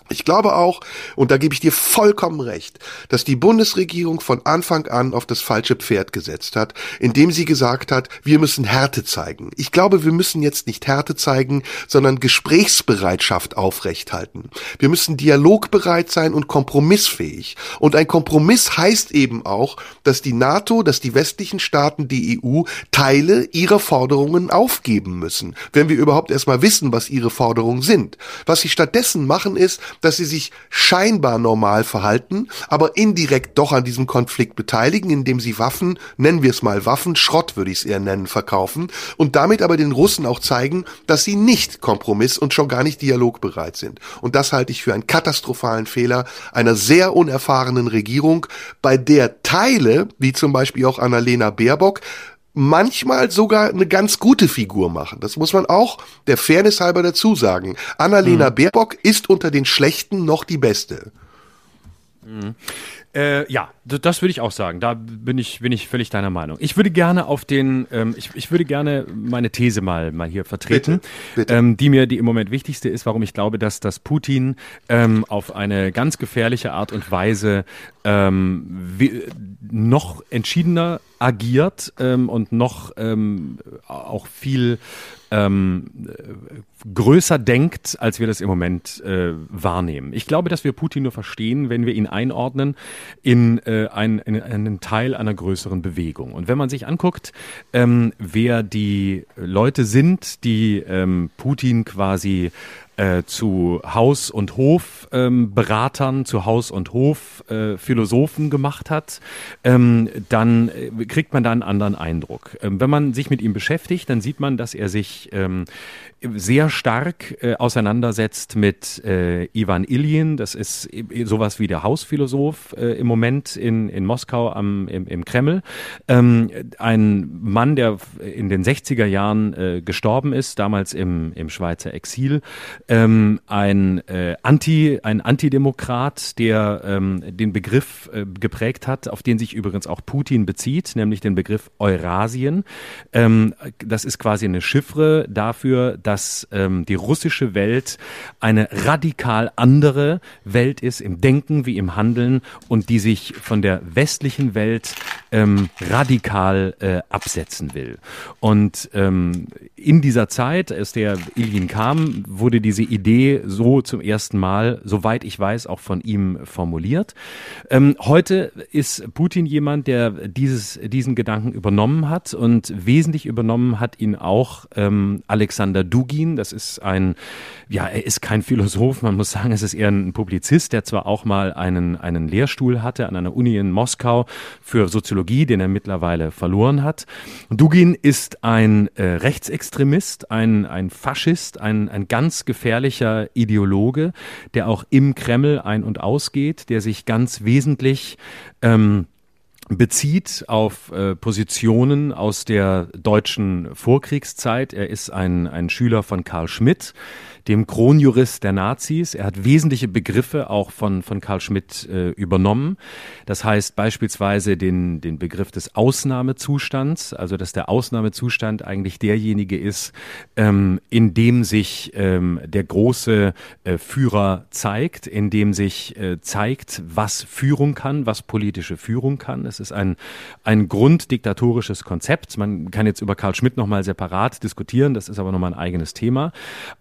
Ich glaube auch, und da gebe ich dir vollkommen recht, dass die Bundesregierung von Anfang an auf das falsche Pferd gesetzt hat, indem sie gesagt hat, wir müssen Härte zeigen. Ich glaube, wir müssen jetzt nicht Härte zeigen, sondern Gesprächsbereitschaft aufrechthalten. Wir müssen dialogbereit sein und kompromissfähig. Und ein Kompromiss heißt eben auch, dass die NATO, dass die westlichen Staaten, die EU Teile ihrer Forderungen aufgeben müssen, wenn wir überhaupt erstmal wissen, was ihre Forderungen sind. Was sie stattdessen machen ist, dass sie sich scheinbar normal verhalten, aber indirekt doch an diesem Konflikt beteiligen, indem sie Waffen, nennen wir es mal Waffen, Schrott würde ich es eher nennen, verkaufen und damit aber den Russen auch zeigen, dass sie nicht kompromiss- und schon gar nicht dialogbereit sind. Und das halte ich für einen katastrophalen Fehler einer sehr unerfahrenen Regierung, bei der Teile, wie zum Beispiel auch Annalena Baerbock, manchmal sogar eine ganz gute Figur machen. Das muss man auch der Fairness halber dazu sagen. Annalena mhm. Baerbock ist unter den Schlechten noch die Beste. Mhm. Äh, ja, das würde ich auch sagen. Da bin ich, bin ich völlig deiner Meinung. Ich würde gerne auf den, ähm, ich, ich würde gerne meine These mal, mal hier vertreten, bitte, bitte. Ähm, die mir die im Moment wichtigste ist, warum ich glaube, dass, dass Putin ähm, auf eine ganz gefährliche Art und Weise ähm, noch entschiedener agiert ähm, und noch ähm, auch viel ähm, größer denkt, als wir das im Moment äh, wahrnehmen. Ich glaube, dass wir Putin nur verstehen, wenn wir ihn einordnen in, äh, ein, in einen Teil einer größeren Bewegung. Und wenn man sich anguckt, ähm, wer die Leute sind, die ähm, Putin quasi äh, zu Haus- und Hofberatern, ähm, zu Haus- und Hofphilosophen äh, gemacht hat, ähm, dann äh, kriegt man da einen anderen Eindruck. Ähm, wenn man sich mit ihm beschäftigt, dann sieht man, dass er sich ähm, sehr stark äh, auseinandersetzt mit Ivan Ilyin. Das ist sowas wie der Hausphilosoph im Moment in, in Moskau am, im, im Kreml. Ähm, ein Mann, der in den 60er Jahren gestorben ist, damals im, im Schweizer Exil. Ähm, ein, äh, Anti, ein Antidemokrat, der ähm, den Begriff äh, geprägt hat, auf den sich übrigens auch Putin bezieht, nämlich den Begriff Eurasien. Ähm, das ist quasi eine Chiffre dafür, dass ähm, die russische Welt eine radikal andere Welt ist im Denken wie im Handeln und die sich von der westlichen Welt ähm, radikal äh, absetzen will. Und ähm, in dieser Zeit, als der Ilyin kam, wurde diese Idee so zum ersten Mal, soweit ich weiß, auch von ihm formuliert. Ähm, heute ist Putin jemand, der dieses, diesen Gedanken übernommen hat und wesentlich übernommen hat ihn auch ähm, Alexander Dugin. Das ist ein, ja, er ist kein Philosoph, man muss sagen, es ist eher ein Publizist, der zwar auch mal einen, einen Lehrstuhl hatte an einer Uni in Moskau für Soziologie, den er mittlerweile verloren hat. Dugin ist ein äh, Rechtsextremist, ein, ein Faschist, ein, ein ganz gefährlicher Ideologe, der auch im Kreml ein- und ausgeht, der sich ganz wesentlich ähm, bezieht auf äh, Positionen aus der deutschen Vorkriegszeit. Er ist ein, ein Schüler von Karl Schmidt, dem Kronjurist der Nazis. Er hat wesentliche Begriffe auch von, von Karl Schmidt äh, übernommen. Das heißt beispielsweise den, den Begriff des Ausnahmezustands, also dass der Ausnahmezustand eigentlich derjenige ist, ähm, in dem sich ähm, der große äh, Führer zeigt, in dem sich äh, zeigt, was Führung kann, was politische Führung kann. Es ist ein, ein grunddiktatorisches Konzept. Man kann jetzt über Karl Schmidt nochmal separat diskutieren, das ist aber nochmal ein eigenes Thema.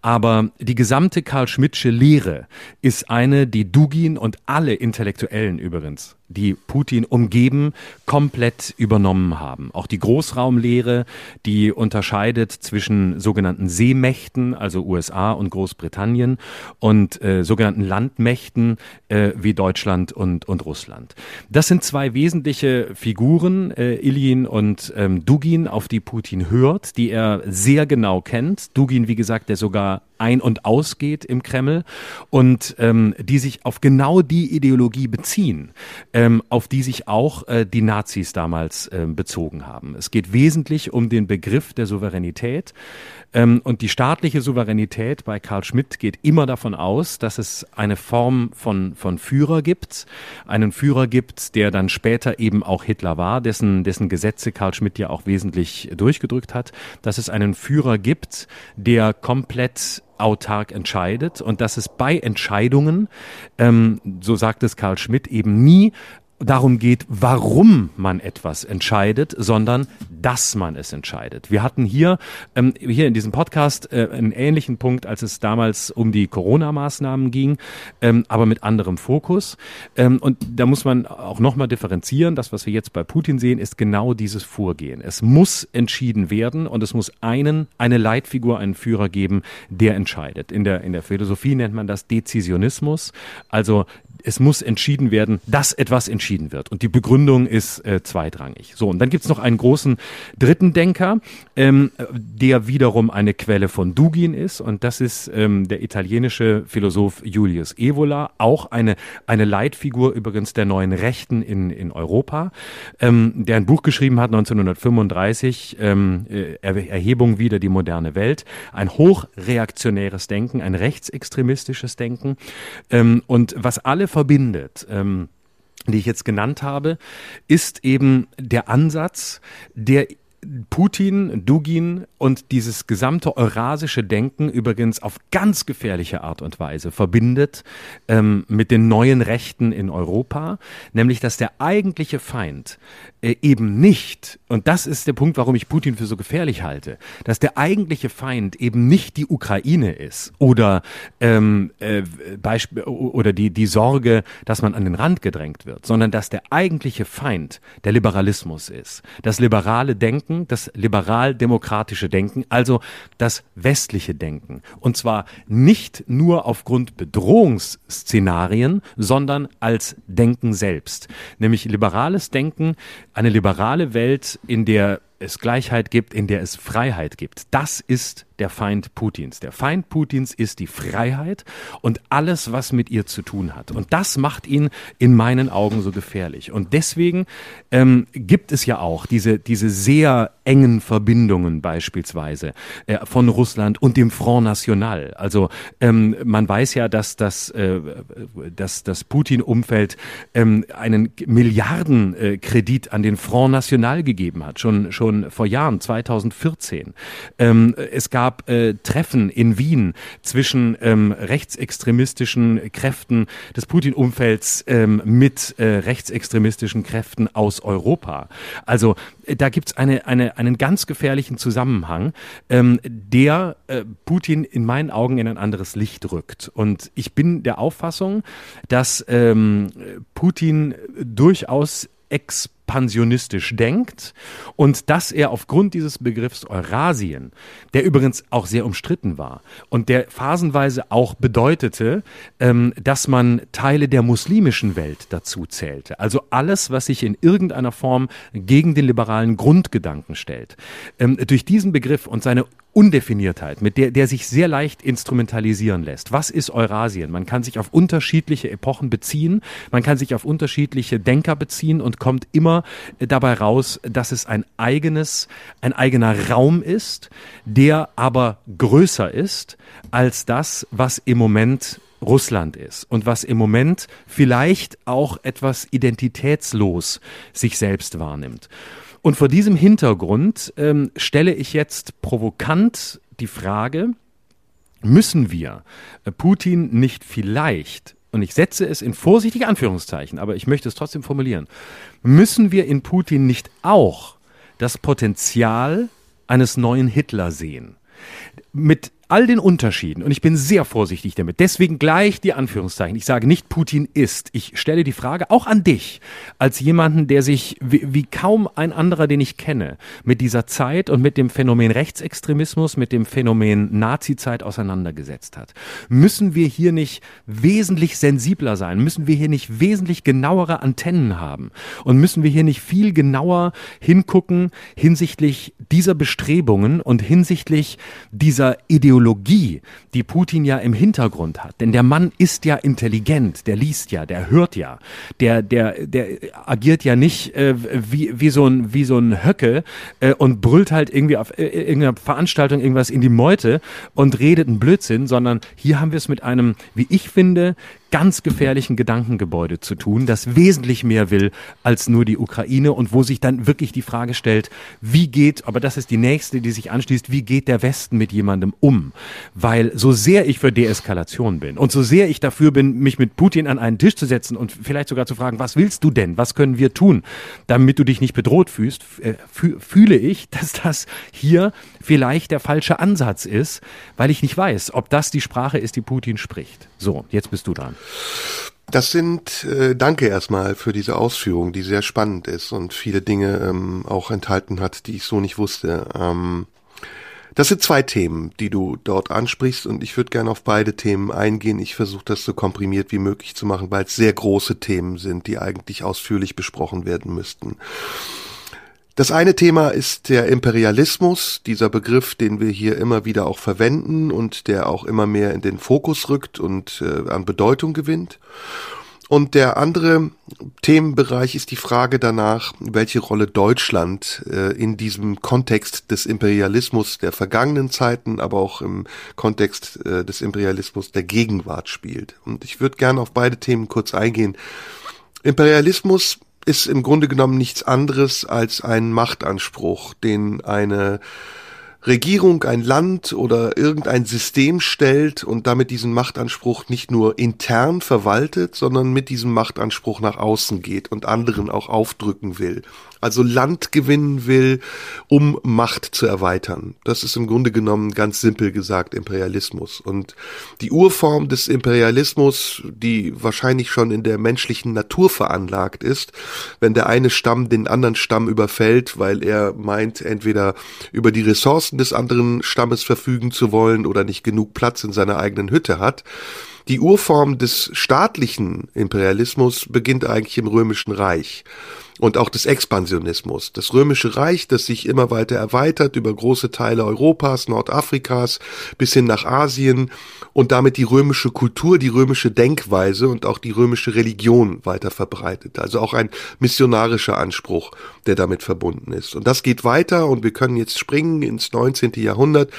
Aber die gesamte Karl Schmidtsche Lehre ist eine, die Dugin und alle Intellektuellen übrigens die Putin umgeben, komplett übernommen haben. Auch die Großraumlehre, die unterscheidet zwischen sogenannten Seemächten, also USA und Großbritannien, und äh, sogenannten Landmächten äh, wie Deutschland und, und Russland. Das sind zwei wesentliche Figuren, äh, Iljin und ähm, Dugin, auf die Putin hört, die er sehr genau kennt. Dugin, wie gesagt, der sogar ein- und ausgeht im Kreml und ähm, die sich auf genau die Ideologie beziehen ähm, auf die sich auch äh, die Nazis damals äh, bezogen haben. Es geht wesentlich um den Begriff der Souveränität. Ähm, und die staatliche Souveränität bei Karl Schmidt geht immer davon aus, dass es eine Form von, von Führer gibt. Einen Führer gibt, der dann später eben auch Hitler war, dessen, dessen Gesetze Karl Schmidt ja auch wesentlich durchgedrückt hat. Dass es einen Führer gibt, der komplett autark entscheidet und dass es bei Entscheidungen, ähm, so sagt es Karl Schmidt, eben nie darum geht, warum man etwas entscheidet, sondern dass man es entscheidet. Wir hatten hier, ähm, hier in diesem Podcast äh, einen ähnlichen Punkt, als es damals um die Corona-Maßnahmen ging, ähm, aber mit anderem Fokus. Ähm, und da muss man auch nochmal differenzieren. Das, was wir jetzt bei Putin sehen, ist genau dieses Vorgehen. Es muss entschieden werden und es muss einen, eine Leitfigur, einen Führer geben, der entscheidet. In der, in der Philosophie nennt man das Dezisionismus, also es muss entschieden werden, dass etwas entschieden wird. Und die Begründung ist äh, zweitrangig. So, und dann gibt's noch einen großen dritten Denker, ähm, der wiederum eine Quelle von Dugin ist. Und das ist ähm, der italienische Philosoph Julius Evola, auch eine, eine Leitfigur übrigens der neuen Rechten in, in Europa, ähm, der ein Buch geschrieben hat 1935, ähm, äh, Erhebung wieder die moderne Welt. Ein hochreaktionäres Denken, ein rechtsextremistisches Denken. Ähm, und was alle verbindet, ähm, die ich jetzt genannt habe, ist eben der Ansatz, der Putin, Dugin und dieses gesamte eurasische Denken übrigens auf ganz gefährliche Art und Weise verbindet ähm, mit den neuen Rechten in Europa, nämlich dass der eigentliche Feind äh, eben nicht, und das ist der Punkt, warum ich Putin für so gefährlich halte, dass der eigentliche Feind eben nicht die Ukraine ist oder ähm, äh, Beispiel oder die die Sorge, dass man an den Rand gedrängt wird, sondern dass der eigentliche Feind der Liberalismus ist, das liberale Denken, das liberal-demokratische Denken, also das westliche Denken, und zwar nicht nur aufgrund Bedrohungsszenarien, sondern als Denken selbst, nämlich liberales Denken eine liberale Welt, in der es Gleichheit gibt, in der es Freiheit gibt. Das ist der Feind Putins. Der Feind Putins ist die Freiheit und alles, was mit ihr zu tun hat. Und das macht ihn in meinen Augen so gefährlich. Und deswegen ähm, gibt es ja auch diese, diese sehr engen Verbindungen beispielsweise äh, von Russland und dem Front National. Also ähm, man weiß ja, dass das, äh, dass das Putin-Umfeld ähm, einen Milliardenkredit äh, an den Front National gegeben hat, schon, schon vor Jahren, 2014. Ähm, es gab äh, Treffen in Wien zwischen ähm, rechtsextremistischen Kräften des Putin-Umfelds ähm, mit äh, rechtsextremistischen Kräften aus Europa. Also äh, da gibt's eine, eine, einen ganz gefährlichen Zusammenhang, ähm, der äh, Putin in meinen Augen in ein anderes Licht rückt. Und ich bin der Auffassung, dass ähm, Putin durchaus expansionistisch denkt und dass er aufgrund dieses Begriffs Eurasien, der übrigens auch sehr umstritten war und der phasenweise auch bedeutete, ähm, dass man Teile der muslimischen Welt dazu zählte. Also alles, was sich in irgendeiner Form gegen den liberalen Grundgedanken stellt. Ähm, durch diesen Begriff und seine Undefiniertheit, mit der, der sich sehr leicht instrumentalisieren lässt. Was ist Eurasien? Man kann sich auf unterschiedliche Epochen beziehen, man kann sich auf unterschiedliche Denker beziehen und kommt immer dabei raus, dass es ein eigenes, ein eigener Raum ist, der aber größer ist als das, was im Moment Russland ist und was im Moment vielleicht auch etwas identitätslos sich selbst wahrnimmt. Und vor diesem Hintergrund ähm, stelle ich jetzt provokant die Frage, müssen wir Putin nicht vielleicht, und ich setze es in vorsichtige Anführungszeichen, aber ich möchte es trotzdem formulieren, müssen wir in Putin nicht auch das Potenzial eines neuen Hitler sehen? Mit all den Unterschieden, und ich bin sehr vorsichtig damit, deswegen gleich die Anführungszeichen. Ich sage nicht, Putin ist. Ich stelle die Frage auch an dich, als jemanden, der sich wie, wie kaum ein anderer, den ich kenne, mit dieser Zeit und mit dem Phänomen Rechtsextremismus, mit dem Phänomen Nazizeit auseinandergesetzt hat. Müssen wir hier nicht wesentlich sensibler sein? Müssen wir hier nicht wesentlich genauere Antennen haben? Und müssen wir hier nicht viel genauer hingucken hinsichtlich dieser Bestrebungen und hinsichtlich dieser Ideologie? Ideologie, die Putin ja im Hintergrund hat. Denn der Mann ist ja intelligent, der liest ja, der hört ja, der, der, der agiert ja nicht äh, wie, wie, so ein, wie so ein Höcke äh, und brüllt halt irgendwie auf äh, irgendeiner Veranstaltung irgendwas in die Meute und redet einen Blödsinn, sondern hier haben wir es mit einem, wie ich finde, ganz gefährlichen Gedankengebäude zu tun, das wesentlich mehr will als nur die Ukraine und wo sich dann wirklich die Frage stellt, wie geht, aber das ist die nächste, die sich anschließt, wie geht der Westen mit jemandem um? Weil so sehr ich für Deeskalation bin und so sehr ich dafür bin, mich mit Putin an einen Tisch zu setzen und vielleicht sogar zu fragen, was willst du denn? Was können wir tun, damit du dich nicht bedroht fühlst, äh, fühle ich, dass das hier vielleicht der falsche Ansatz ist, weil ich nicht weiß, ob das die Sprache ist, die Putin spricht. So, jetzt bist du dran. Das sind, äh, danke erstmal für diese Ausführung, die sehr spannend ist und viele Dinge ähm, auch enthalten hat, die ich so nicht wusste. Ähm, das sind zwei Themen, die du dort ansprichst und ich würde gerne auf beide Themen eingehen. Ich versuche das so komprimiert wie möglich zu machen, weil es sehr große Themen sind, die eigentlich ausführlich besprochen werden müssten. Das eine Thema ist der Imperialismus, dieser Begriff, den wir hier immer wieder auch verwenden und der auch immer mehr in den Fokus rückt und äh, an Bedeutung gewinnt. Und der andere Themenbereich ist die Frage danach, welche Rolle Deutschland äh, in diesem Kontext des Imperialismus der vergangenen Zeiten, aber auch im Kontext äh, des Imperialismus der Gegenwart spielt. Und ich würde gerne auf beide Themen kurz eingehen. Imperialismus ist im Grunde genommen nichts anderes als ein Machtanspruch, den eine Regierung, ein Land oder irgendein System stellt und damit diesen Machtanspruch nicht nur intern verwaltet, sondern mit diesem Machtanspruch nach außen geht und anderen auch aufdrücken will also Land gewinnen will, um Macht zu erweitern. Das ist im Grunde genommen ganz simpel gesagt Imperialismus. Und die Urform des Imperialismus, die wahrscheinlich schon in der menschlichen Natur veranlagt ist, wenn der eine Stamm den anderen Stamm überfällt, weil er meint, entweder über die Ressourcen des anderen Stammes verfügen zu wollen oder nicht genug Platz in seiner eigenen Hütte hat, die Urform des staatlichen Imperialismus beginnt eigentlich im Römischen Reich und auch des Expansionismus. Das Römische Reich, das sich immer weiter erweitert über große Teile Europas, Nordafrikas bis hin nach Asien und damit die römische Kultur, die römische Denkweise und auch die römische Religion weiter verbreitet. Also auch ein missionarischer Anspruch, der damit verbunden ist. Und das geht weiter und wir können jetzt springen ins 19. Jahrhundert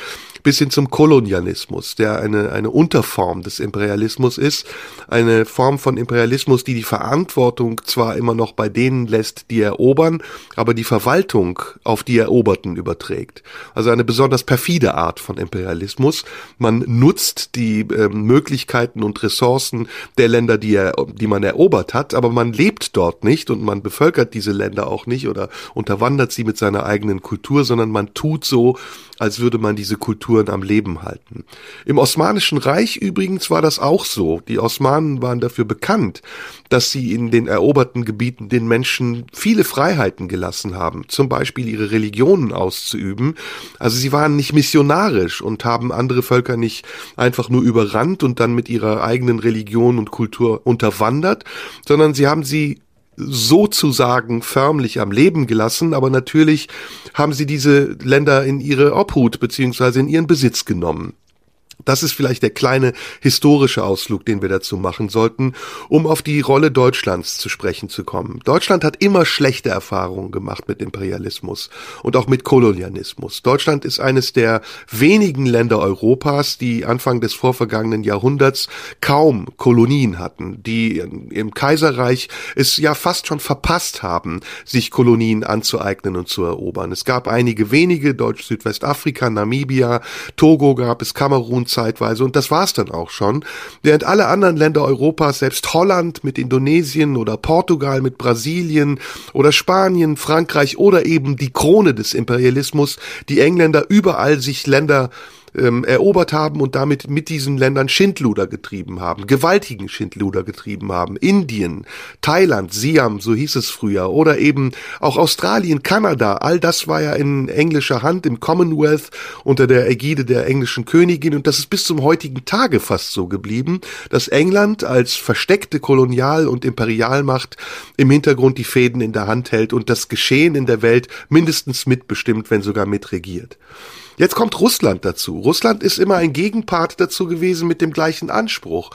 bis hin zum Kolonialismus, der eine, eine Unterform des Imperialismus ist. Eine Form von Imperialismus, die die Verantwortung zwar immer noch bei denen lässt, die erobern, aber die Verwaltung auf die Eroberten überträgt. Also eine besonders perfide Art von Imperialismus. Man nutzt die äh, Möglichkeiten und Ressourcen der Länder, die, er, die man erobert hat, aber man lebt dort nicht und man bevölkert diese Länder auch nicht oder unterwandert sie mit seiner eigenen Kultur, sondern man tut so, als würde man diese Kulturen am Leben halten. Im Osmanischen Reich übrigens war das auch so. Die Osmanen waren dafür bekannt, dass sie in den eroberten Gebieten den Menschen viele Freiheiten gelassen haben, zum Beispiel ihre Religionen auszuüben. Also sie waren nicht missionarisch und haben andere Völker nicht einfach nur überrannt und dann mit ihrer eigenen Religion und Kultur unterwandert, sondern sie haben sie sozusagen förmlich am Leben gelassen, aber natürlich haben sie diese Länder in ihre Obhut beziehungsweise in ihren Besitz genommen. Das ist vielleicht der kleine historische Ausflug, den wir dazu machen sollten, um auf die Rolle Deutschlands zu sprechen zu kommen. Deutschland hat immer schlechte Erfahrungen gemacht mit Imperialismus und auch mit Kolonialismus. Deutschland ist eines der wenigen Länder Europas, die Anfang des vorvergangenen Jahrhunderts kaum Kolonien hatten, die im Kaiserreich es ja fast schon verpasst haben, sich Kolonien anzueignen und zu erobern. Es gab einige wenige, Deutsch-Südwestafrika, Namibia, Togo gab es, Kamerun zeitweise und das war's dann auch schon. Während alle anderen Länder Europas, selbst Holland mit Indonesien oder Portugal mit Brasilien oder Spanien, Frankreich oder eben die Krone des Imperialismus, die Engländer überall sich Länder ähm, erobert haben und damit mit diesen Ländern Schindluder getrieben haben, gewaltigen Schindluder getrieben haben. Indien, Thailand, Siam, so hieß es früher, oder eben auch Australien, Kanada, all das war ja in englischer Hand im Commonwealth unter der Ägide der englischen Königin und das ist bis zum heutigen Tage fast so geblieben, dass England als versteckte Kolonial- und Imperialmacht im Hintergrund die Fäden in der Hand hält und das Geschehen in der Welt mindestens mitbestimmt, wenn sogar mitregiert. Jetzt kommt Russland dazu. Russland ist immer ein Gegenpart dazu gewesen mit dem gleichen Anspruch.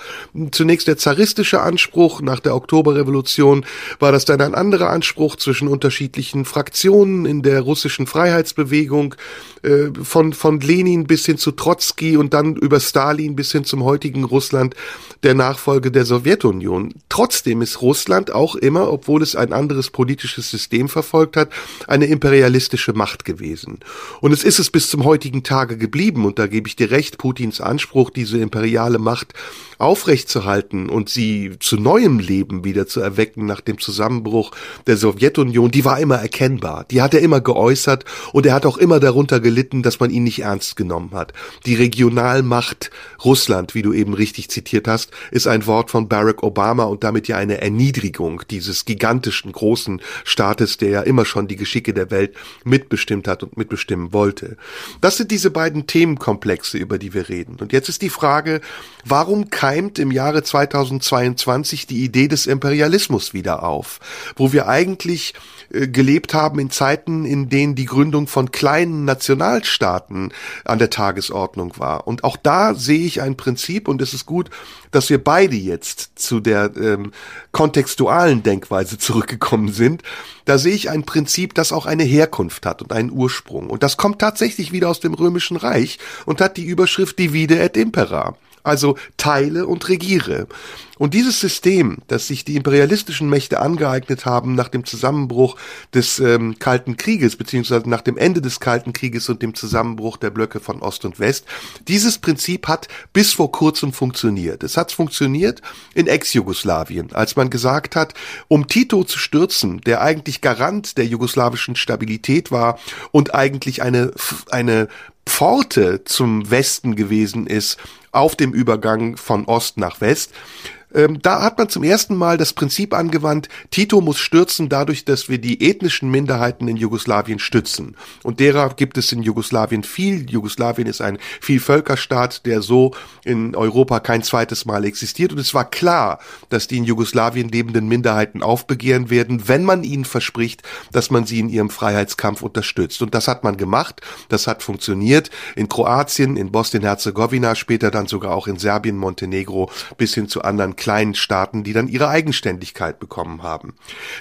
Zunächst der zaristische Anspruch, nach der Oktoberrevolution war das dann ein anderer Anspruch zwischen unterschiedlichen Fraktionen in der russischen Freiheitsbewegung, äh, von, von Lenin bis hin zu Trotzki und dann über Stalin bis hin zum heutigen Russland, der Nachfolge der Sowjetunion. Trotzdem ist Russland auch immer, obwohl es ein anderes politisches System verfolgt hat, eine imperialistische Macht gewesen. Und es ist es bis zum heutigen Tage geblieben, und da gebe ich dir recht, Putins Anspruch, diese imperiale Macht aufrechtzuerhalten und sie zu neuem Leben wieder zu erwecken nach dem Zusammenbruch der Sowjetunion, die war immer erkennbar. Die hat er immer geäußert und er hat auch immer darunter gelitten, dass man ihn nicht ernst genommen hat. Die Regionalmacht Russland, wie du eben richtig zitiert hast, ist ein Wort von Barack Obama und damit ja eine Erniedrigung dieses gigantischen großen Staates, der ja immer schon die Geschicke der Welt mitbestimmt hat und mitbestimmen wollte. Das sind diese beiden Themenkomplexe, über die wir reden. Und jetzt ist die Frage, warum keimt im Jahre 2022 die Idee des Imperialismus wieder auf, wo wir eigentlich äh, gelebt haben in Zeiten, in denen die Gründung von kleinen Nationalstaaten an der Tagesordnung war. Und auch da sehe ich ein Prinzip und es ist gut, dass wir beide jetzt zu der ähm, kontextualen Denkweise zurückgekommen sind. Da sehe ich ein Prinzip, das auch eine Herkunft hat und einen Ursprung. Und das kommt tatsächlich wieder aus dem Römischen Reich und hat die Überschrift Divide et Impera also teile und regiere. Und dieses System, das sich die imperialistischen Mächte angeeignet haben nach dem Zusammenbruch des ähm, Kalten Krieges, beziehungsweise nach dem Ende des Kalten Krieges und dem Zusammenbruch der Blöcke von Ost und West, dieses Prinzip hat bis vor kurzem funktioniert. Es hat funktioniert in Ex-Jugoslawien, als man gesagt hat, um Tito zu stürzen, der eigentlich Garant der jugoslawischen Stabilität war und eigentlich eine, eine Pforte zum Westen gewesen ist, auf dem Übergang von Ost nach West, ähm, da hat man zum ersten Mal das Prinzip angewandt, Tito muss stürzen dadurch, dass wir die ethnischen Minderheiten in Jugoslawien stützen. Und derer gibt es in Jugoslawien viel. Jugoslawien ist ein Vielvölkerstaat, der so in Europa kein zweites Mal existiert. Und es war klar, dass die in Jugoslawien lebenden Minderheiten aufbegehren werden, wenn man ihnen verspricht, dass man sie in ihrem Freiheitskampf unterstützt. Und das hat man gemacht. Das hat funktioniert. In Kroatien, in Bosnien-Herzegowina, später dann sogar auch in Serbien, Montenegro bis hin zu anderen kleinen Staaten, die dann ihre Eigenständigkeit bekommen haben.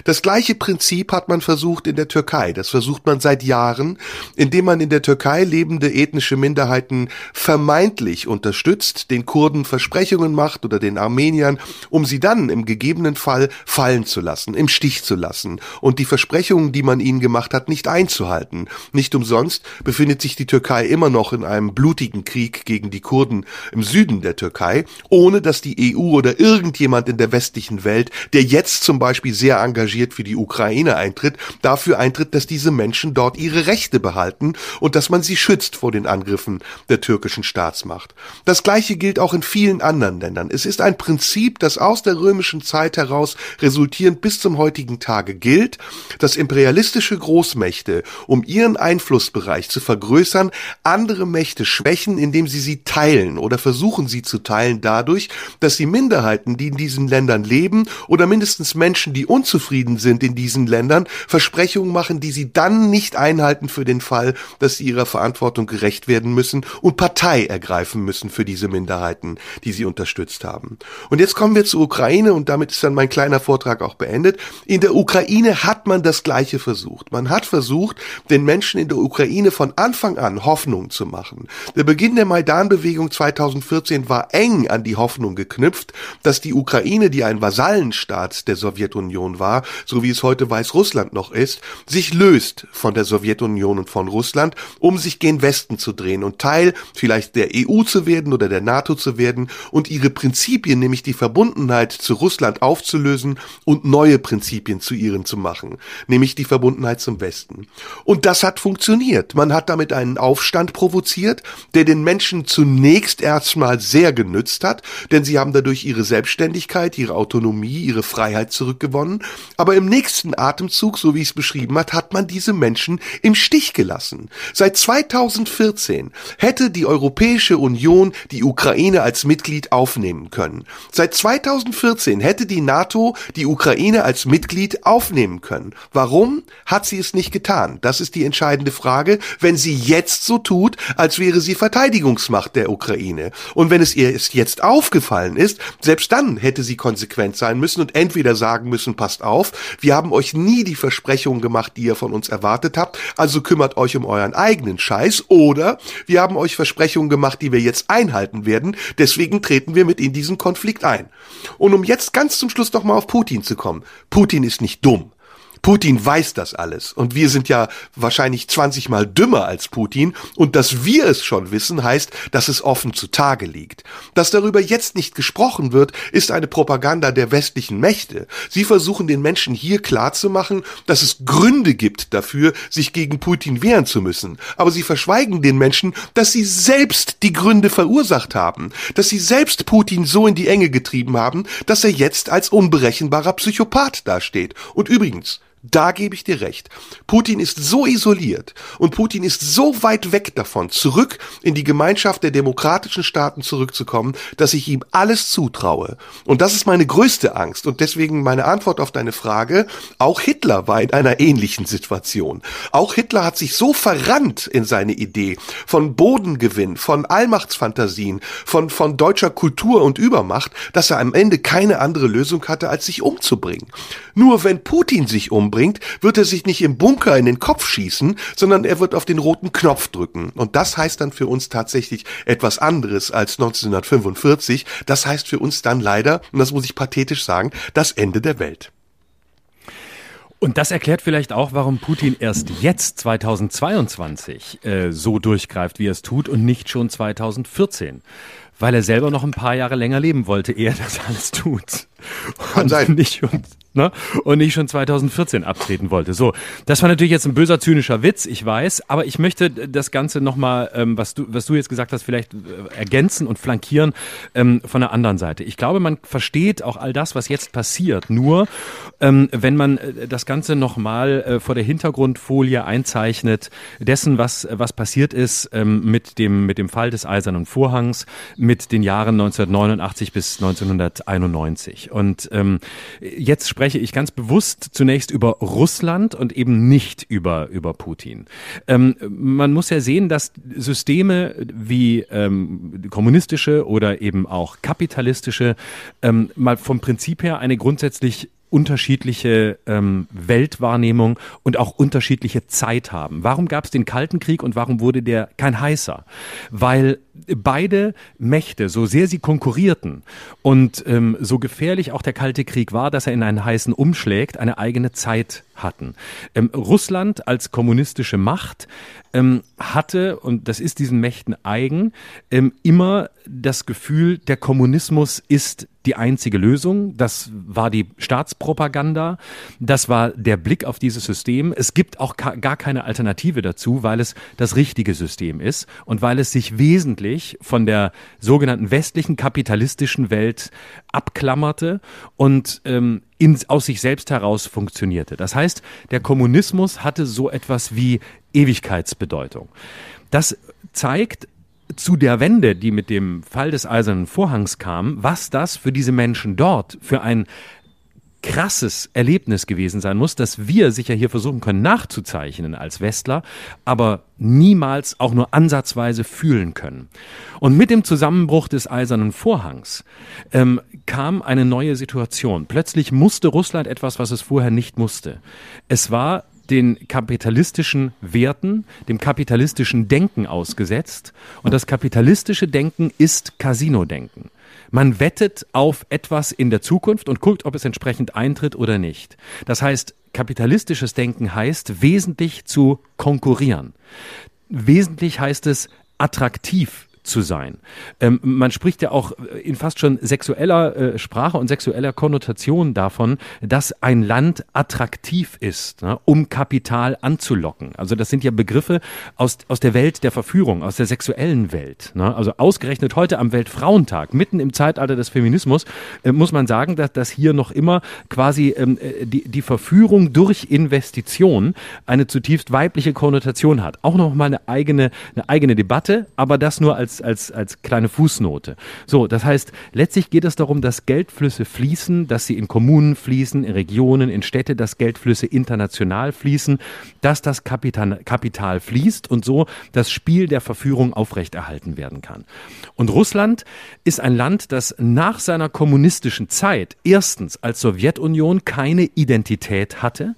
Das gleiche Prinzip hat man versucht in der Türkei. Das versucht man seit Jahren, indem man in der Türkei lebende ethnische Minderheiten vermeintlich unterstützt, den Kurden Versprechungen macht oder den Armeniern, um sie dann im gegebenen Fall fallen zu lassen, im Stich zu lassen und die Versprechungen, die man ihnen gemacht hat, nicht einzuhalten. Nicht umsonst befindet sich die Türkei immer noch in einem blutigen Krieg gegen die Kurden im Süden der Türkei, ohne dass die EU oder irgendjemand in der westlichen Welt, der jetzt zum Beispiel sehr engagiert für die Ukraine eintritt, dafür eintritt, dass diese Menschen dort ihre Rechte behalten und dass man sie schützt vor den Angriffen der türkischen Staatsmacht. Das gleiche gilt auch in vielen anderen Ländern. Es ist ein Prinzip, das aus der römischen Zeit heraus resultierend bis zum heutigen Tage gilt, dass imperialistische Großmächte, um ihren Einflussbereich zu vergrößern, andere Mächte schwächen, indem sie sie teilen oder versuchen sie zu teilen dadurch, dass sie Minderheiten Minderheiten, die in diesen Ländern leben oder mindestens Menschen, die unzufrieden sind in diesen Ländern, Versprechungen machen, die sie dann nicht einhalten für den Fall, dass sie ihrer Verantwortung gerecht werden müssen und Partei ergreifen müssen für diese Minderheiten, die sie unterstützt haben. Und jetzt kommen wir zur Ukraine und damit ist dann mein kleiner Vortrag auch beendet. In der Ukraine hat man das Gleiche versucht. Man hat versucht, den Menschen in der Ukraine von Anfang an Hoffnung zu machen. Der Beginn der Maidan-Bewegung 2014 war eng an die Hoffnung geknüpft, dass die Ukraine, die ein Vasallenstaat der Sowjetunion war, so wie es heute Weißrussland noch ist, sich löst von der Sowjetunion und von Russland, um sich gen Westen zu drehen und Teil vielleicht der EU zu werden oder der NATO zu werden und ihre Prinzipien, nämlich die Verbundenheit zu Russland aufzulösen und neue Prinzipien zu ihren zu machen, nämlich die Verbundenheit zum Westen. Und das hat funktioniert. Man hat damit einen Aufstand provoziert, der den Menschen zunächst erstmal sehr genützt hat, denn sie haben dadurch ihre Selbstständigkeit, ihre Autonomie, ihre Freiheit zurückgewonnen. Aber im nächsten Atemzug, so wie es beschrieben hat, hat man diese Menschen im Stich gelassen. Seit 2014 hätte die Europäische Union die Ukraine als Mitglied aufnehmen können. Seit 2014 hätte die NATO die Ukraine als Mitglied aufnehmen können. Warum hat sie es nicht getan? Das ist die entscheidende Frage, wenn sie jetzt so tut, als wäre sie Verteidigungsmacht der Ukraine. Und wenn es ihr jetzt aufgefallen ist, selbst dann hätte sie konsequent sein müssen und entweder sagen müssen, passt auf, wir haben euch nie die Versprechungen gemacht, die ihr von uns erwartet habt, also kümmert euch um euren eigenen Scheiß, oder wir haben euch Versprechungen gemacht, die wir jetzt einhalten werden, deswegen treten wir mit in diesen Konflikt ein. Und um jetzt ganz zum Schluss noch mal auf Putin zu kommen. Putin ist nicht dumm. Putin weiß das alles. Und wir sind ja wahrscheinlich 20 mal dümmer als Putin. Und dass wir es schon wissen, heißt, dass es offen zutage liegt. Dass darüber jetzt nicht gesprochen wird, ist eine Propaganda der westlichen Mächte. Sie versuchen den Menschen hier klarzumachen, dass es Gründe gibt dafür, sich gegen Putin wehren zu müssen. Aber sie verschweigen den Menschen, dass sie selbst die Gründe verursacht haben. Dass sie selbst Putin so in die Enge getrieben haben, dass er jetzt als unberechenbarer Psychopath dasteht. Und übrigens, da gebe ich dir recht. Putin ist so isoliert und Putin ist so weit weg davon, zurück in die Gemeinschaft der demokratischen Staaten zurückzukommen, dass ich ihm alles zutraue. Und das ist meine größte Angst. Und deswegen meine Antwort auf deine Frage, auch Hitler war in einer ähnlichen Situation. Auch Hitler hat sich so verrannt in seine Idee von Bodengewinn, von Allmachtsfantasien, von, von deutscher Kultur und Übermacht, dass er am Ende keine andere Lösung hatte, als sich umzubringen. Nur wenn Putin sich umbringt, umbringt, wird er sich nicht im Bunker in den Kopf schießen, sondern er wird auf den roten Knopf drücken. Und das heißt dann für uns tatsächlich etwas anderes als 1945. Das heißt für uns dann leider, und das muss ich pathetisch sagen, das Ende der Welt. Und das erklärt vielleicht auch, warum Putin erst jetzt 2022 äh, so durchgreift, wie er es tut und nicht schon 2014. Weil er selber noch ein paar Jahre länger leben wollte, ehe er das alles tut. Kann sein. Nicht schon ne? und nicht schon 2014 abtreten wollte. So, das war natürlich jetzt ein böser, zynischer Witz, ich weiß, aber ich möchte das Ganze nochmal, ähm, was, du, was du jetzt gesagt hast, vielleicht äh, ergänzen und flankieren ähm, von der anderen Seite. Ich glaube, man versteht auch all das, was jetzt passiert, nur ähm, wenn man äh, das Ganze nochmal äh, vor der Hintergrundfolie einzeichnet, dessen, was, was passiert ist ähm, mit, dem, mit dem Fall des Eisernen Vorhangs, mit den Jahren 1989 bis 1991. Und ähm, jetzt spreche ich ganz bewusst zunächst über Russland und eben nicht über, über Putin. Ähm, man muss ja sehen, dass Systeme wie ähm, kommunistische oder eben auch kapitalistische ähm, mal vom Prinzip her eine grundsätzlich unterschiedliche ähm, Weltwahrnehmung und auch unterschiedliche Zeit haben. Warum gab es den Kalten Krieg und warum wurde der kein heißer? Weil beide Mächte, so sehr sie konkurrierten und ähm, so gefährlich auch der Kalte Krieg war, dass er in einen heißen umschlägt, eine eigene Zeit hatten. Ähm, Russland als kommunistische Macht ähm, hatte, und das ist diesen Mächten eigen, ähm, immer das Gefühl, der Kommunismus ist die einzige Lösung. Das war die Staatspropaganda. Das war der Blick auf dieses System. Es gibt auch gar keine Alternative dazu, weil es das richtige System ist und weil es sich wesentlich von der sogenannten westlichen kapitalistischen Welt abklammerte und ähm, in, aus sich selbst heraus funktionierte. Das heißt, der Kommunismus hatte so etwas wie Ewigkeitsbedeutung. Das zeigt, zu der Wende, die mit dem Fall des Eisernen Vorhangs kam, was das für diese Menschen dort für ein krasses Erlebnis gewesen sein muss, dass wir sicher hier versuchen können nachzuzeichnen als Westler, aber niemals auch nur ansatzweise fühlen können. Und mit dem Zusammenbruch des Eisernen Vorhangs ähm, kam eine neue Situation. Plötzlich musste Russland etwas, was es vorher nicht musste. Es war den kapitalistischen Werten, dem kapitalistischen Denken ausgesetzt. Und das kapitalistische Denken ist Casino-Denken. Man wettet auf etwas in der Zukunft und guckt, ob es entsprechend eintritt oder nicht. Das heißt, kapitalistisches Denken heißt, wesentlich zu konkurrieren. Wesentlich heißt es, attraktiv zu sein. Ähm, man spricht ja auch in fast schon sexueller äh, Sprache und sexueller Konnotation davon, dass ein Land attraktiv ist, ne, um Kapital anzulocken. Also das sind ja Begriffe aus, aus der Welt der Verführung, aus der sexuellen Welt. Ne? Also ausgerechnet heute am Weltfrauentag, mitten im Zeitalter des Feminismus, äh, muss man sagen, dass, dass hier noch immer quasi ähm, äh, die, die Verführung durch Investition eine zutiefst weibliche Konnotation hat. Auch noch mal eine eigene, eine eigene Debatte, aber das nur als als, als, kleine Fußnote. So, das heißt, letztlich geht es darum, dass Geldflüsse fließen, dass sie in Kommunen fließen, in Regionen, in Städte, dass Geldflüsse international fließen, dass das Kapital, Kapital fließt und so das Spiel der Verführung aufrechterhalten werden kann. Und Russland ist ein Land, das nach seiner kommunistischen Zeit erstens als Sowjetunion keine Identität hatte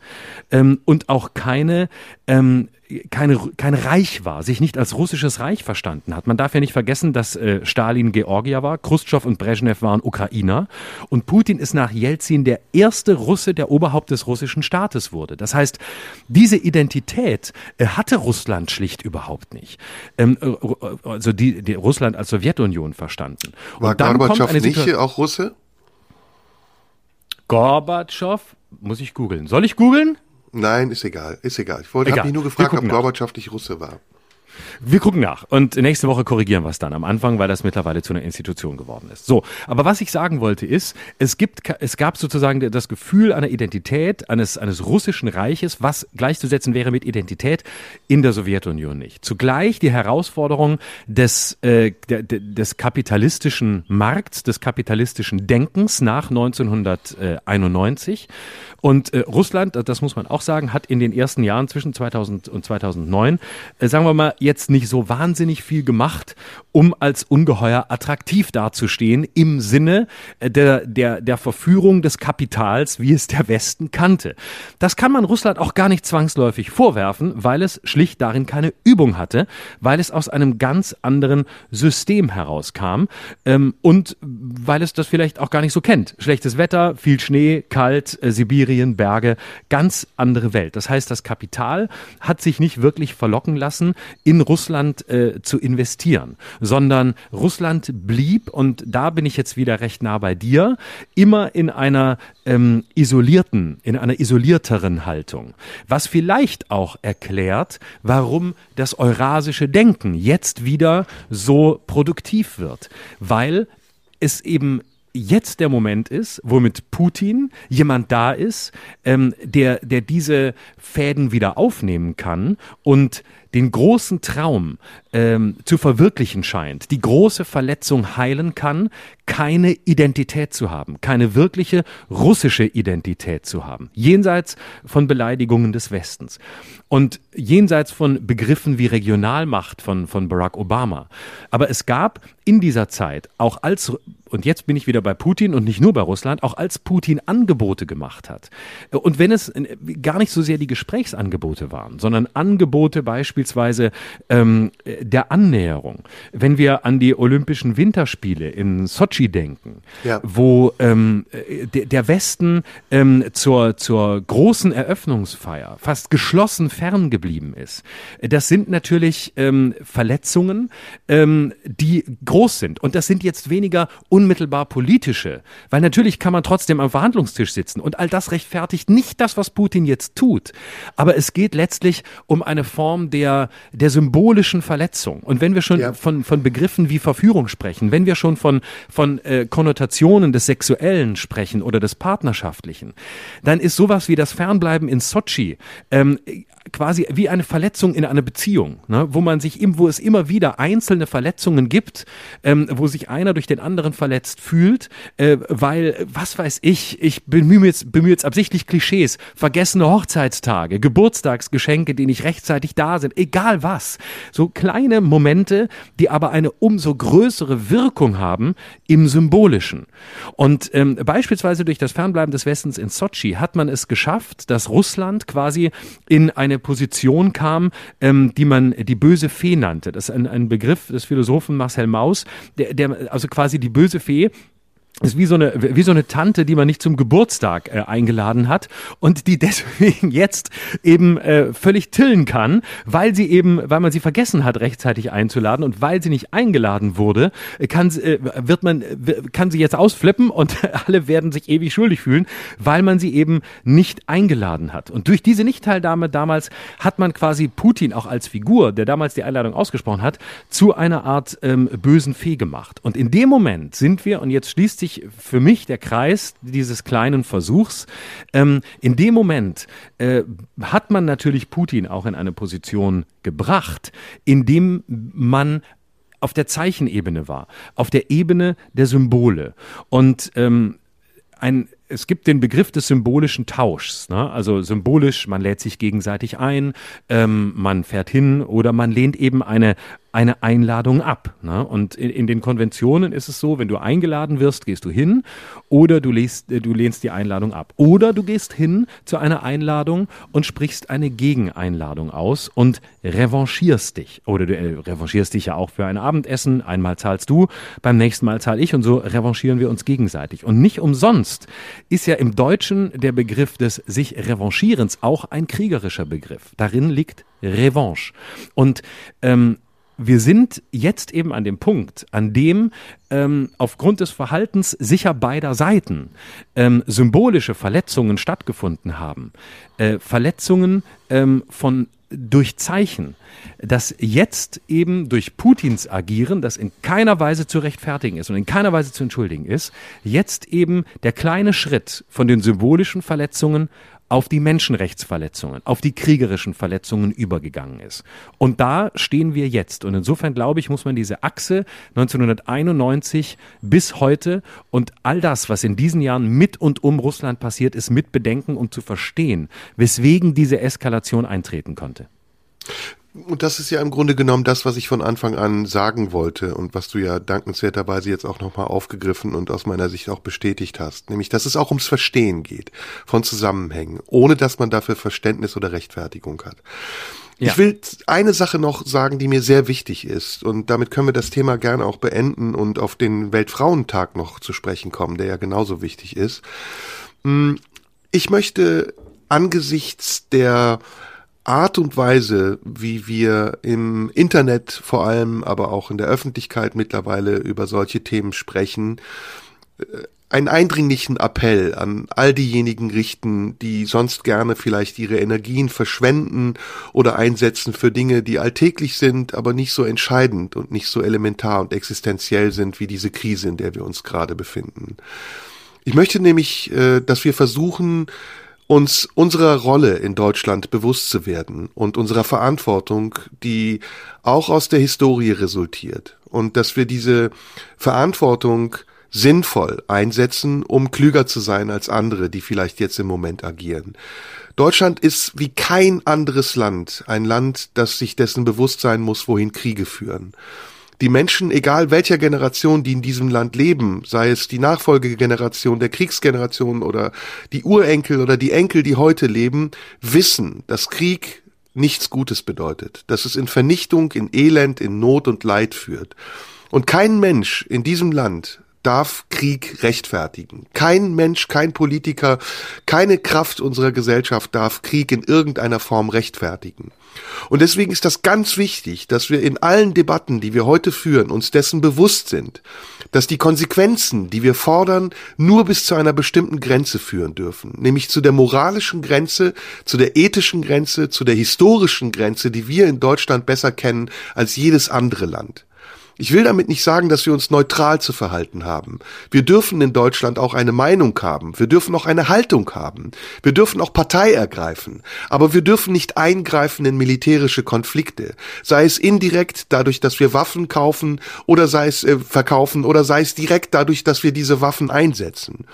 ähm, und auch keine ähm, keine, kein Reich war, sich nicht als russisches Reich verstanden hat. Man darf ja nicht vergessen, dass äh, Stalin Georgier war, Khrushchev und Brezhnev waren Ukrainer und Putin ist nach Jelzin der erste Russe, der Oberhaupt des russischen Staates wurde. Das heißt, diese Identität äh, hatte Russland schlicht überhaupt nicht. Ähm, äh, also die, die Russland als Sowjetunion verstanden. War Gorbatschow nicht auch Russe? Gorbatschow, muss ich googeln. Soll ich googeln? Nein, ist egal, ist egal. Ich wollte, habe mich nur gefragt, ob Gorbatschow nicht Russe war. Wir gucken nach und nächste Woche korrigieren wir es dann am Anfang, weil das mittlerweile zu einer Institution geworden ist. So, aber was ich sagen wollte ist, es gibt, es gab sozusagen das Gefühl einer Identität eines, eines russischen Reiches, was gleichzusetzen wäre mit Identität in der Sowjetunion nicht. Zugleich die Herausforderung des, äh, des kapitalistischen Markts, des kapitalistischen Denkens nach 1991 und äh, Russland, das muss man auch sagen, hat in den ersten Jahren zwischen 2000 und 2009, äh, sagen wir mal, jetzt nicht so wahnsinnig viel gemacht, um als ungeheuer attraktiv dazustehen im Sinne äh, der, der, der Verführung des Kapitals, wie es der Westen kannte. Das kann man Russland auch gar nicht zwangsläufig vorwerfen, weil es schlicht darin keine Übung hatte, weil es aus einem ganz anderen System herauskam ähm, und weil es das vielleicht auch gar nicht so kennt. Schlechtes Wetter, viel Schnee, kalt, äh, Sibirien, Berge, ganz andere Welt. Das heißt, das Kapital hat sich nicht wirklich verlocken lassen, in Russland äh, zu investieren, sondern Russland blieb, und da bin ich jetzt wieder recht nah bei dir, immer in einer ähm, isolierten, in einer isolierteren Haltung. Was vielleicht auch erklärt, warum das eurasische Denken jetzt wieder so produktiv wird, weil es eben jetzt der Moment ist, wo mit Putin jemand da ist, ähm, der, der diese Fäden wieder aufnehmen kann und den großen Traum ähm, zu verwirklichen scheint, die große Verletzung heilen kann, keine Identität zu haben, keine wirkliche russische Identität zu haben, jenseits von Beleidigungen des Westens und jenseits von Begriffen wie Regionalmacht von, von Barack Obama. Aber es gab in dieser Zeit auch als und jetzt bin ich wieder bei Putin und nicht nur bei Russland, auch als Putin Angebote gemacht hat. Und wenn es gar nicht so sehr die Gesprächsangebote waren, sondern Angebote beispielsweise ähm, der Annäherung. Wenn wir an die Olympischen Winterspiele in Sochi denken, ja. wo ähm, der Westen ähm, zur, zur großen Eröffnungsfeier fast geschlossen ferngeblieben ist, das sind natürlich ähm, Verletzungen, ähm, die groß sind. Und das sind jetzt weniger unmittelbar politische, weil natürlich kann man trotzdem am Verhandlungstisch sitzen und all das rechtfertigt nicht das, was Putin jetzt tut. Aber es geht letztlich um eine Form der, der symbolischen Verletzung. Und wenn wir schon ja. von, von Begriffen wie Verführung sprechen, wenn wir schon von, von von äh, Konnotationen des Sexuellen sprechen oder des Partnerschaftlichen, dann ist sowas wie das Fernbleiben in Sochi ähm, quasi wie eine Verletzung in einer Beziehung, ne? wo man sich wo es immer wieder einzelne Verletzungen gibt, ähm, wo sich einer durch den anderen verletzt fühlt, äh, weil, was weiß ich, ich bemühe jetzt, bemühe jetzt absichtlich Klischees, vergessene Hochzeitstage, Geburtstagsgeschenke, die nicht rechtzeitig da sind, egal was. So kleine Momente, die aber eine umso größere Wirkung haben im Symbolischen. Und ähm, beispielsweise durch das Fernbleiben des Westens in Sochi hat man es geschafft, dass Russland quasi in eine Position kam, ähm, die man die böse Fee nannte. Das ist ein, ein Begriff des Philosophen Marcel Mauss, der, der also quasi die böse Fee ist wie so eine wie so eine Tante, die man nicht zum Geburtstag äh, eingeladen hat und die deswegen jetzt eben äh, völlig tillen kann, weil sie eben, weil man sie vergessen hat rechtzeitig einzuladen und weil sie nicht eingeladen wurde, kann äh, wird man kann sie jetzt ausflippen und alle werden sich ewig schuldig fühlen, weil man sie eben nicht eingeladen hat. Und durch diese Nichtteilnahme damals hat man quasi Putin auch als Figur, der damals die Einladung ausgesprochen hat, zu einer Art ähm, bösen Fee gemacht. Und in dem Moment sind wir und jetzt schließt sich sich für mich der Kreis dieses kleinen Versuchs. Ähm, in dem Moment äh, hat man natürlich Putin auch in eine Position gebracht, in dem man auf der Zeichenebene war, auf der Ebene der Symbole. Und ähm, ein, es gibt den Begriff des symbolischen Tauschs. Ne? Also symbolisch, man lädt sich gegenseitig ein, ähm, man fährt hin oder man lehnt eben eine eine Einladung ab. Ne? Und in, in, den Konventionen ist es so, wenn du eingeladen wirst, gehst du hin oder du, lest, äh, du lehnst die Einladung ab. Oder du gehst hin zu einer Einladung und sprichst eine Gegeneinladung aus und revanchierst dich. Oder du äh, revanchierst dich ja auch für ein Abendessen. Einmal zahlst du, beim nächsten Mal zahle ich und so revanchieren wir uns gegenseitig. Und nicht umsonst ist ja im Deutschen der Begriff des sich Revanchierens auch ein kriegerischer Begriff. Darin liegt Revanche. Und ähm, wir sind jetzt eben an dem Punkt, an dem ähm, aufgrund des Verhaltens sicher beider Seiten ähm, symbolische Verletzungen stattgefunden haben. Äh, Verletzungen ähm, von durch Zeichen, dass jetzt eben durch Putins Agieren, das in keiner Weise zu rechtfertigen ist und in keiner Weise zu entschuldigen ist, jetzt eben der kleine Schritt von den symbolischen Verletzungen auf die Menschenrechtsverletzungen, auf die kriegerischen Verletzungen übergegangen ist. Und da stehen wir jetzt. Und insofern glaube ich, muss man diese Achse 1991 bis heute und all das, was in diesen Jahren mit und um Russland passiert ist, mit bedenken, um zu verstehen, weswegen diese Eskalation eintreten konnte. Und das ist ja im Grunde genommen das, was ich von Anfang an sagen wollte und was du ja dankenswerterweise jetzt auch nochmal aufgegriffen und aus meiner Sicht auch bestätigt hast. Nämlich, dass es auch ums Verstehen geht von Zusammenhängen, ohne dass man dafür Verständnis oder Rechtfertigung hat. Ja. Ich will eine Sache noch sagen, die mir sehr wichtig ist. Und damit können wir das Thema gerne auch beenden und auf den Weltfrauentag noch zu sprechen kommen, der ja genauso wichtig ist. Hm, ich möchte angesichts der Art und Weise, wie wir im Internet vor allem, aber auch in der Öffentlichkeit mittlerweile über solche Themen sprechen, äh, einen eindringlichen Appell an all diejenigen richten, die sonst gerne vielleicht ihre Energien verschwenden oder einsetzen für Dinge, die alltäglich sind, aber nicht so entscheidend und nicht so elementar und existenziell sind wie diese Krise, in der wir uns gerade befinden. Ich möchte nämlich, äh, dass wir versuchen, uns unserer Rolle in Deutschland bewusst zu werden und unserer Verantwortung, die auch aus der Historie resultiert und dass wir diese Verantwortung sinnvoll einsetzen, um klüger zu sein als andere, die vielleicht jetzt im Moment agieren. Deutschland ist wie kein anderes Land ein Land, das sich dessen bewusst sein muss, wohin Kriege führen die Menschen, egal welcher Generation, die in diesem Land leben, sei es die Nachfolgegeneration der Kriegsgeneration oder die Urenkel oder die Enkel, die heute leben, wissen, dass Krieg nichts Gutes bedeutet, dass es in Vernichtung, in Elend, in Not und Leid führt. Und kein Mensch in diesem Land darf Krieg rechtfertigen. Kein Mensch, kein Politiker, keine Kraft unserer Gesellschaft darf Krieg in irgendeiner Form rechtfertigen. Und deswegen ist das ganz wichtig, dass wir in allen Debatten, die wir heute führen, uns dessen bewusst sind, dass die Konsequenzen, die wir fordern, nur bis zu einer bestimmten Grenze führen dürfen, nämlich zu der moralischen Grenze, zu der ethischen Grenze, zu der historischen Grenze, die wir in Deutschland besser kennen als jedes andere Land. Ich will damit nicht sagen, dass wir uns neutral zu verhalten haben. Wir dürfen in Deutschland auch eine Meinung haben. Wir dürfen auch eine Haltung haben. Wir dürfen auch Partei ergreifen. Aber wir dürfen nicht eingreifen in militärische Konflikte. Sei es indirekt dadurch, dass wir Waffen kaufen oder sei es äh, verkaufen oder sei es direkt dadurch, dass wir diese Waffen einsetzen.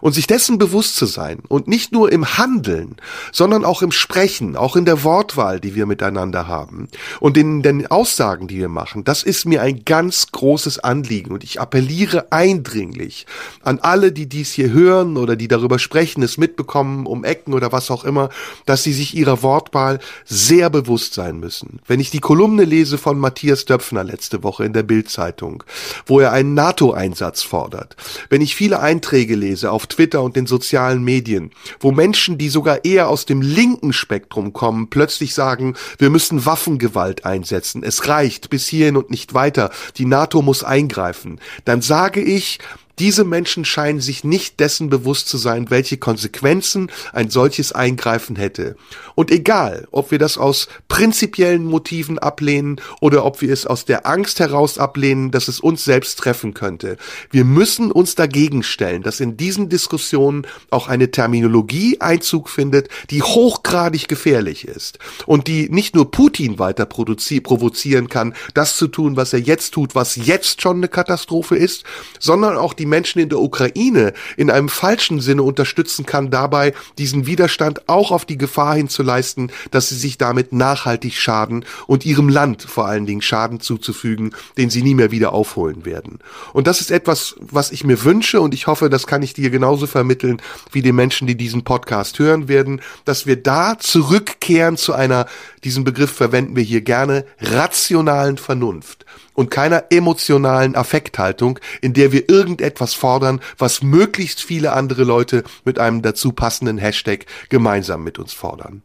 Und sich dessen bewusst zu sein und nicht nur im Handeln, sondern auch im Sprechen, auch in der Wortwahl, die wir miteinander haben und in den Aussagen, die wir machen, das ist mir ein ganz großes Anliegen und ich appelliere eindringlich an alle, die dies hier hören oder die darüber sprechen, es mitbekommen, um Ecken oder was auch immer, dass sie sich ihrer Wortwahl sehr bewusst sein müssen. Wenn ich die Kolumne lese von Matthias Döpfner letzte Woche in der Bildzeitung, wo er einen NATO-Einsatz fordert, wenn ich viele Einträge lese auf Twitter und den sozialen Medien, wo Menschen, die sogar eher aus dem linken Spektrum kommen, plötzlich sagen, wir müssen Waffengewalt einsetzen, es reicht bis hierhin und nicht weiter, die NATO muss eingreifen, dann sage ich, diese Menschen scheinen sich nicht dessen bewusst zu sein, welche Konsequenzen ein solches Eingreifen hätte. Und egal, ob wir das aus prinzipiellen Motiven ablehnen oder ob wir es aus der Angst heraus ablehnen, dass es uns selbst treffen könnte, wir müssen uns dagegen stellen, dass in diesen Diskussionen auch eine Terminologie Einzug findet, die hochgradig gefährlich ist und die nicht nur Putin weiter provozieren kann, das zu tun, was er jetzt tut, was jetzt schon eine Katastrophe ist, sondern auch die Menschen in der Ukraine in einem falschen Sinne unterstützen kann, dabei diesen Widerstand auch auf die Gefahr hinzuleisten, dass sie sich damit nachhaltig schaden und ihrem Land vor allen Dingen Schaden zuzufügen, den sie nie mehr wieder aufholen werden. Und das ist etwas, was ich mir wünsche und ich hoffe, das kann ich dir genauso vermitteln wie den Menschen, die diesen Podcast hören werden, dass wir da zurückkehren zu einer, diesen Begriff verwenden wir hier gerne, rationalen Vernunft und keiner emotionalen Affekthaltung, in der wir irgendetwas fordern, was möglichst viele andere Leute mit einem dazu passenden Hashtag gemeinsam mit uns fordern.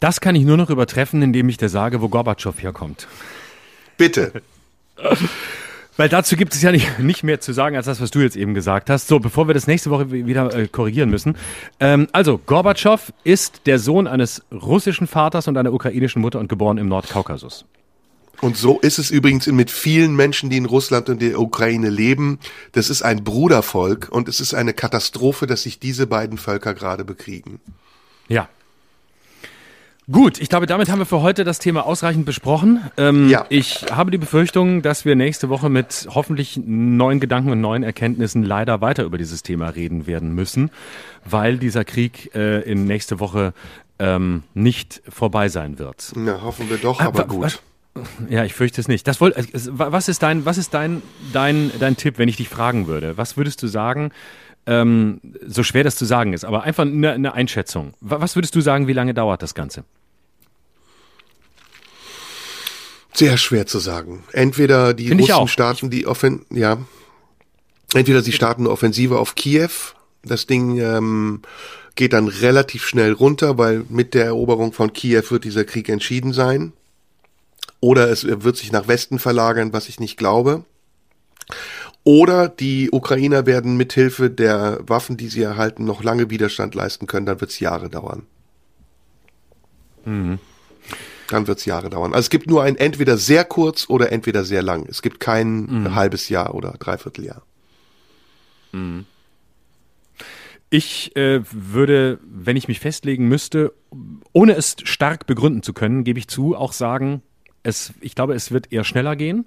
Das kann ich nur noch übertreffen, indem ich dir sage, wo Gorbatschow herkommt. Bitte. Weil dazu gibt es ja nicht, nicht mehr zu sagen, als das, was du jetzt eben gesagt hast. So, bevor wir das nächste Woche wieder äh, korrigieren müssen. Ähm, also, Gorbatschow ist der Sohn eines russischen Vaters und einer ukrainischen Mutter und geboren im Nordkaukasus. Und so ist es übrigens mit vielen Menschen, die in Russland und der Ukraine leben. Das ist ein Brudervolk und es ist eine Katastrophe, dass sich diese beiden Völker gerade bekriegen. Ja. Gut, ich glaube, damit haben wir für heute das Thema ausreichend besprochen. Ähm, ja. Ich habe die Befürchtung, dass wir nächste Woche mit hoffentlich neuen Gedanken und neuen Erkenntnissen leider weiter über dieses Thema reden werden müssen, weil dieser Krieg äh, in nächste Woche ähm, nicht vorbei sein wird. Na, hoffen wir doch, aber, aber gut. Ja, ich fürchte es nicht. Das wollte, was ist dein, was ist dein, dein, dein Tipp, wenn ich dich fragen würde? Was würdest du sagen? Ähm, so schwer das zu sagen ist, aber einfach eine, eine Einschätzung. Was würdest du sagen, wie lange dauert das Ganze? Sehr schwer zu sagen. Entweder die Find Russen starten die Offen, ja, entweder sie starten eine Offensive auf Kiew. Das Ding ähm, geht dann relativ schnell runter, weil mit der Eroberung von Kiew wird dieser Krieg entschieden sein. Oder es wird sich nach Westen verlagern, was ich nicht glaube. Oder die Ukrainer werden mithilfe der Waffen, die sie erhalten, noch lange Widerstand leisten können. Dann wird es Jahre dauern. Mhm. Dann wird es Jahre dauern. Also es gibt nur ein entweder sehr kurz oder entweder sehr lang. Es gibt kein mhm. halbes Jahr oder Dreivierteljahr. Mhm. Ich äh, würde, wenn ich mich festlegen müsste, ohne es stark begründen zu können, gebe ich zu, auch sagen, es, ich glaube, es wird eher schneller gehen,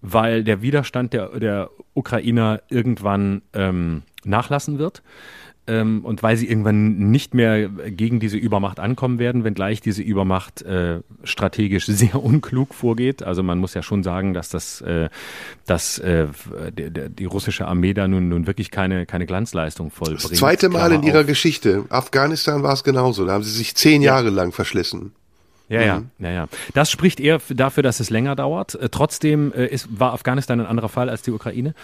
weil der Widerstand der, der Ukrainer irgendwann ähm, nachlassen wird. Ähm, und weil sie irgendwann nicht mehr gegen diese Übermacht ankommen werden, wenngleich diese Übermacht äh, strategisch sehr unklug vorgeht. Also man muss ja schon sagen, dass das, äh, dass äh, die, die russische Armee da nun, nun wirklich keine, keine Glanzleistung vollbringt. Das zweite Mal in ihrer Geschichte. Afghanistan war es genauso. Da haben sie sich zehn ja. Jahre lang verschlissen. Ja, ja, mhm. ja, ja. Das spricht eher dafür, dass es länger dauert. Äh, trotzdem äh, ist, war Afghanistan ein anderer Fall als die Ukraine.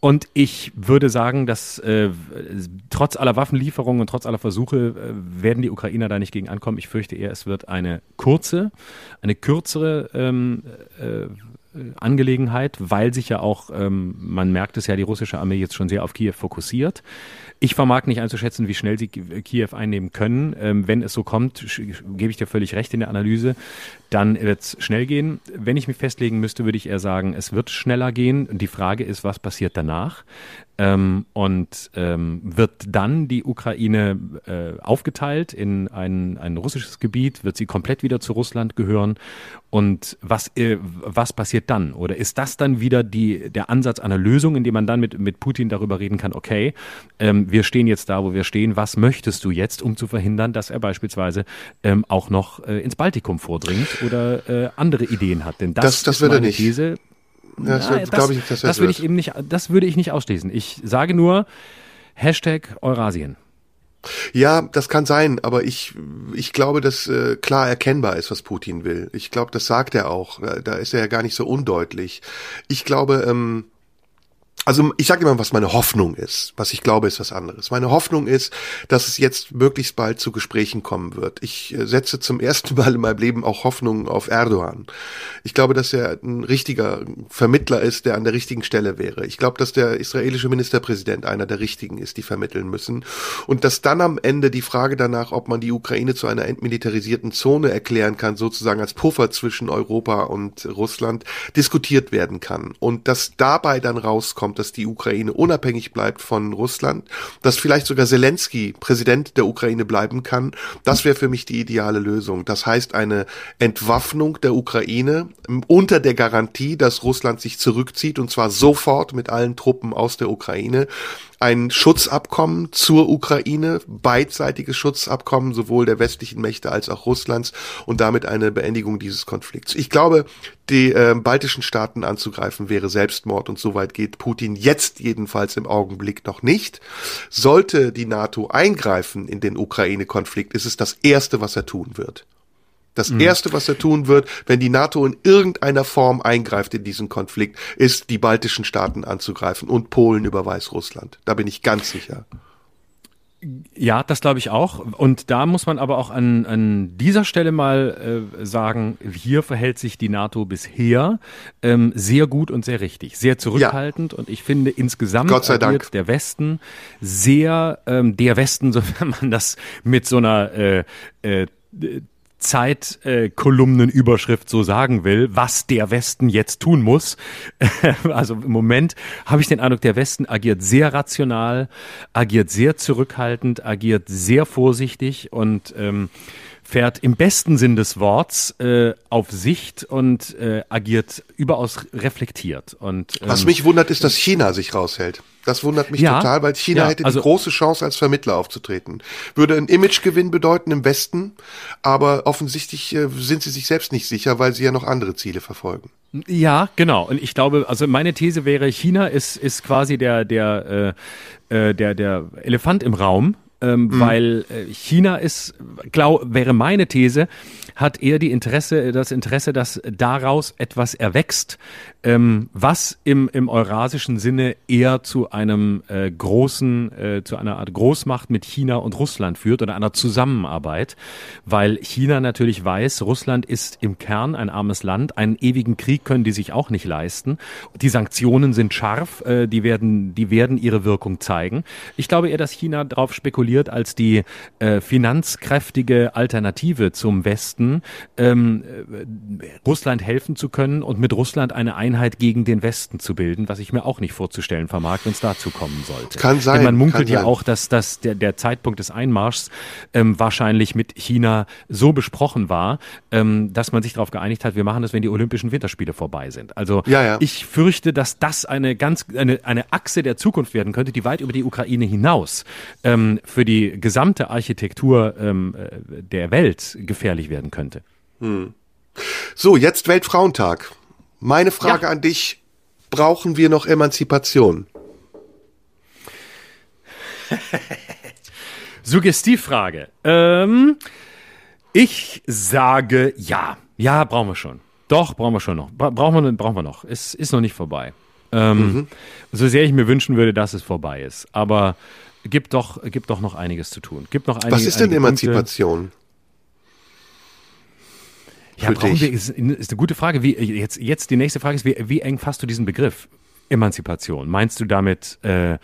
Und ich würde sagen, dass äh, trotz aller Waffenlieferungen und trotz aller Versuche äh, werden die Ukrainer da nicht gegen ankommen. Ich fürchte eher, es wird eine kurze, eine kürzere ähm, äh, Angelegenheit, weil sich ja auch, ähm, man merkt es ja, die russische Armee jetzt schon sehr auf Kiew fokussiert. Ich vermag nicht einzuschätzen, wie schnell sie Kiew einnehmen können. Ähm, wenn es so kommt, gebe ich dir völlig recht in der Analyse, dann wird es schnell gehen. Wenn ich mich festlegen müsste, würde ich eher sagen, es wird schneller gehen. Die Frage ist, was passiert danach? Ähm, und ähm, wird dann die Ukraine äh, aufgeteilt in ein, ein russisches Gebiet? Wird sie komplett wieder zu Russland gehören? Und was, äh, was passiert dann? Oder ist das dann wieder die, der Ansatz einer Lösung, in dem man dann mit, mit Putin darüber reden kann, okay, ähm, wir stehen jetzt da, wo wir stehen, was möchtest du jetzt, um zu verhindern, dass er beispielsweise ähm, auch noch äh, ins Baltikum vordringt oder äh, andere Ideen hat? Denn das, das, das ist meine These. Das, glaube ich, das, das würde ich eben nicht, das würde ich nicht ausschließen. Ich sage nur Hashtag Eurasien. Ja, das kann sein, aber ich, ich glaube, dass äh, klar erkennbar ist, was Putin will. Ich glaube, das sagt er auch. Da ist er ja gar nicht so undeutlich. Ich glaube, ähm, also ich sage immer, was meine Hoffnung ist. Was ich glaube, ist was anderes. Meine Hoffnung ist, dass es jetzt möglichst bald zu Gesprächen kommen wird. Ich äh, setze zum ersten Mal in meinem Leben auch Hoffnung auf Erdogan. Ich glaube, dass er ein richtiger Vermittler ist, der an der richtigen Stelle wäre. Ich glaube, dass der israelische Ministerpräsident einer der richtigen ist, die vermitteln müssen. Und dass dann am Ende die Frage danach, ob man die Ukraine zu einer entmilitarisierten Zone erklären kann, sozusagen als Puffer zwischen Europa und Russland, diskutiert werden kann. Und dass dabei dann rauskommt, dass die Ukraine unabhängig bleibt von Russland, dass vielleicht sogar Zelensky Präsident der Ukraine bleiben kann, das wäre für mich die ideale Lösung. Das heißt eine Entwaffnung der Ukraine unter der Garantie, dass Russland sich zurückzieht und zwar sofort mit allen Truppen aus der Ukraine ein Schutzabkommen zur Ukraine, beidseitiges Schutzabkommen sowohl der westlichen Mächte als auch Russlands und damit eine Beendigung dieses Konflikts. Ich glaube, die äh, baltischen Staaten anzugreifen wäre Selbstmord und soweit geht Putin jetzt jedenfalls im Augenblick noch nicht. Sollte die NATO eingreifen in den Ukraine-Konflikt, ist es das Erste, was er tun wird. Das mhm. Erste, was er tun wird, wenn die NATO in irgendeiner Form eingreift in diesen Konflikt, ist, die baltischen Staaten anzugreifen und Polen über Weißrussland. Da bin ich ganz sicher. Ja, das glaube ich auch. Und da muss man aber auch an, an dieser Stelle mal äh, sagen, hier verhält sich die NATO bisher ähm, sehr gut und sehr richtig, sehr zurückhaltend. Ja. Und ich finde insgesamt Gott sei Dank. der Westen sehr, ähm, der Westen, sofern man das mit so einer äh, äh, Zeitkolumnenüberschrift so sagen will, was der Westen jetzt tun muss. also im Moment habe ich den Eindruck, der Westen agiert sehr rational, agiert sehr zurückhaltend, agiert sehr vorsichtig und ähm, fährt im besten Sinn des Worts äh, auf Sicht und äh, agiert überaus reflektiert. Und, ähm, Was mich wundert, ist, dass China sich raushält. Das wundert mich ja, total, weil China ja, hätte also, die große Chance, als Vermittler aufzutreten. Würde ein Imagegewinn bedeuten im Westen, aber offensichtlich äh, sind sie sich selbst nicht sicher, weil sie ja noch andere Ziele verfolgen. Ja, genau. Und ich glaube, also meine These wäre, China ist, ist quasi der, der, äh, äh der, der Elefant im Raum ähm, mhm. weil äh, China ist, glaub, wäre meine These, hat eher die Interesse, das Interesse, dass daraus etwas erwächst, ähm, was im, im eurasischen Sinne eher zu einem äh, großen, äh, zu einer Art Großmacht mit China und Russland führt oder einer Zusammenarbeit, weil China natürlich weiß, Russland ist im Kern ein armes Land, einen ewigen Krieg können die sich auch nicht leisten. Die Sanktionen sind scharf, äh, die werden, die werden ihre Wirkung zeigen. Ich glaube eher, dass China darauf spekuliert, als die äh, finanzkräftige Alternative zum Westen Westen ähm, Russland helfen zu können und mit Russland eine Einheit gegen den Westen zu bilden, was ich mir auch nicht vorzustellen vermag, wenn es dazu kommen sollte. Kann sein. Denn man munkelt ja sein. auch, dass, dass der, der Zeitpunkt des Einmarschs ähm, wahrscheinlich mit China so besprochen war, ähm, dass man sich darauf geeinigt hat, wir machen das, wenn die Olympischen Winterspiele vorbei sind. Also ja, ja. ich fürchte, dass das eine ganz eine, eine Achse der Zukunft werden könnte, die weit über die Ukraine hinaus ähm, für die gesamte Architektur ähm, äh, der Welt gefährlich werden könnte könnte. Hm. So, jetzt Weltfrauentag. Meine Frage ja. an dich, brauchen wir noch Emanzipation? Suggestivfrage. Ähm, ich sage ja. Ja, brauchen wir schon. Doch, brauchen wir schon noch. brauchen wir, brauchen wir noch. Es ist noch nicht vorbei. Ähm, mhm. So sehr ich mir wünschen würde, dass es vorbei ist. Aber gibt doch, gibt doch noch einiges zu tun. Gibt noch einige, Was ist denn Emanzipation? Ja, brauchen wir, ist, ist eine gute Frage. Wie, jetzt, jetzt die nächste Frage ist, wie, wie eng fasst du diesen Begriff Emanzipation? Meinst du damit äh,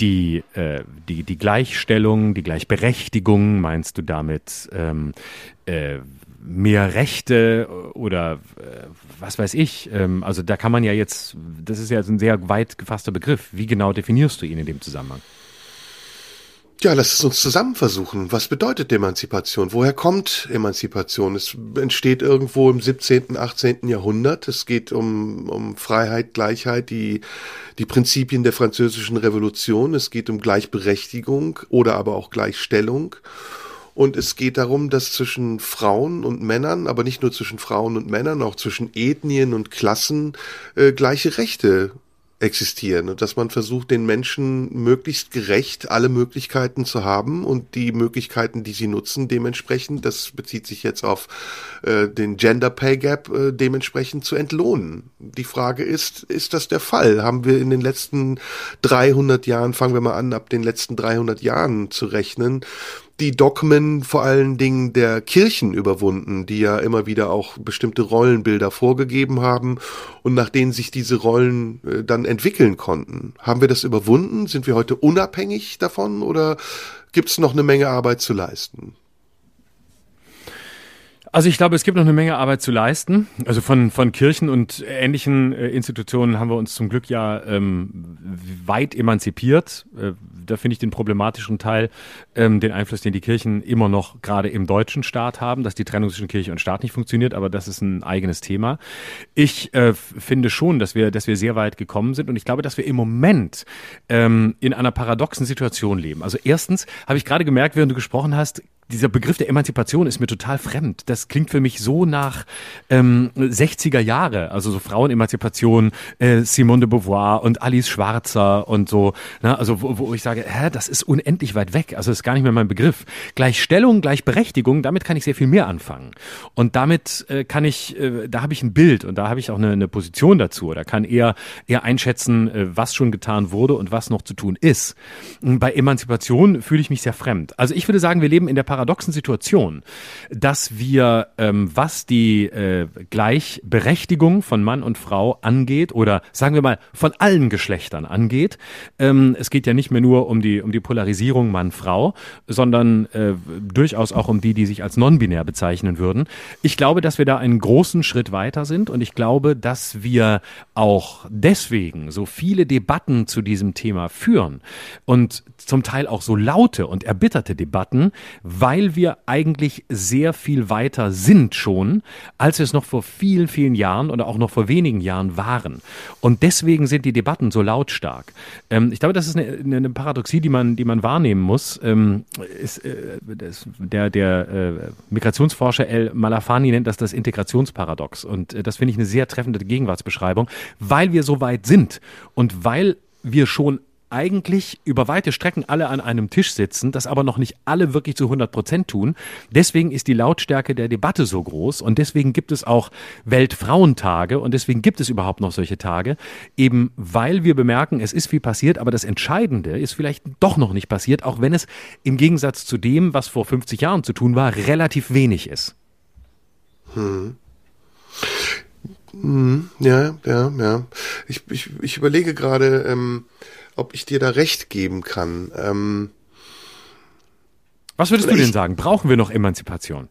die, äh, die, die Gleichstellung, die Gleichberechtigung? Meinst du damit ähm, äh, mehr Rechte oder äh, was weiß ich? Ähm, also da kann man ja jetzt, das ist ja ein sehr weit gefasster Begriff. Wie genau definierst du ihn in dem Zusammenhang? Ja, lass es uns zusammen versuchen. Was bedeutet Emanzipation? Woher kommt Emanzipation? Es entsteht irgendwo im 17., 18. Jahrhundert. Es geht um, um Freiheit, Gleichheit, die, die Prinzipien der französischen Revolution. Es geht um Gleichberechtigung oder aber auch Gleichstellung. Und es geht darum, dass zwischen Frauen und Männern, aber nicht nur zwischen Frauen und Männern, auch zwischen Ethnien und Klassen äh, gleiche Rechte existieren und dass man versucht, den Menschen möglichst gerecht alle Möglichkeiten zu haben und die Möglichkeiten, die sie nutzen, dementsprechend, das bezieht sich jetzt auf äh, den Gender Pay Gap, äh, dementsprechend zu entlohnen. Die Frage ist, ist das der Fall? Haben wir in den letzten 300 Jahren, fangen wir mal an, ab den letzten 300 Jahren zu rechnen, die Dogmen vor allen Dingen der Kirchen überwunden, die ja immer wieder auch bestimmte Rollenbilder vorgegeben haben und nach denen sich diese Rollen äh, dann entwickeln konnten. Haben wir das überwunden? Sind wir heute unabhängig davon oder gibt es noch eine Menge Arbeit zu leisten? Also ich glaube, es gibt noch eine Menge Arbeit zu leisten. Also von, von Kirchen und ähnlichen äh, Institutionen haben wir uns zum Glück ja ähm, weit emanzipiert. Äh, da finde ich den problematischen Teil, ähm, den Einfluss, den die Kirchen immer noch gerade im deutschen Staat haben, dass die Trennung zwischen Kirche und Staat nicht funktioniert, aber das ist ein eigenes Thema. Ich äh, finde schon, dass wir, dass wir sehr weit gekommen sind und ich glaube, dass wir im Moment ähm, in einer paradoxen Situation leben. Also erstens habe ich gerade gemerkt, während du gesprochen hast, dieser Begriff der Emanzipation ist mir total fremd. Das klingt für mich so nach ähm, 60er Jahre, also so Frauenemanzipation, äh, Simone de Beauvoir und Alice Schwarzer und so. Ne? Also wo, wo ich sage, hä, das ist unendlich weit weg. Also das ist gar nicht mehr mein Begriff. Gleichstellung, Gleichberechtigung, damit kann ich sehr viel mehr anfangen. Und damit äh, kann ich, äh, da habe ich ein Bild und da habe ich auch eine, eine Position dazu oder kann eher eher einschätzen, äh, was schon getan wurde und was noch zu tun ist. Bei Emanzipation fühle ich mich sehr fremd. Also ich würde sagen, wir leben in der paradoxen Situation, dass wir, ähm, was die äh, Gleichberechtigung von Mann und Frau angeht, oder sagen wir mal von allen Geschlechtern angeht, ähm, es geht ja nicht mehr nur um die, um die Polarisierung Mann-Frau, sondern äh, durchaus auch um die, die sich als non-binär bezeichnen würden. Ich glaube, dass wir da einen großen Schritt weiter sind und ich glaube, dass wir auch deswegen so viele Debatten zu diesem Thema führen und zum Teil auch so laute und erbitterte Debatten, weil wir eigentlich sehr viel weiter sind schon, als wir es noch vor vielen, vielen Jahren oder auch noch vor wenigen Jahren waren. Und deswegen sind die Debatten so lautstark. Ähm, ich glaube, das ist eine, eine, Paradoxie, die man, die man wahrnehmen muss. Ähm, ist, äh, der der äh, Migrationsforscher El Malafani nennt das das Integrationsparadox. Und äh, das finde ich eine sehr treffende Gegenwartsbeschreibung, weil wir so weit sind und weil wir schon eigentlich über weite Strecken alle an einem Tisch sitzen, das aber noch nicht alle wirklich zu 100 Prozent tun. Deswegen ist die Lautstärke der Debatte so groß und deswegen gibt es auch Weltfrauentage und deswegen gibt es überhaupt noch solche Tage, eben weil wir bemerken, es ist viel passiert, aber das Entscheidende ist vielleicht doch noch nicht passiert, auch wenn es im Gegensatz zu dem, was vor 50 Jahren zu tun war, relativ wenig ist. Hm. Hm, ja, ja, ja. Ich, ich, ich überlege gerade, ähm, ob ich dir da recht geben kann. Ähm, Was würdest du denn sagen? Brauchen wir noch Emanzipation?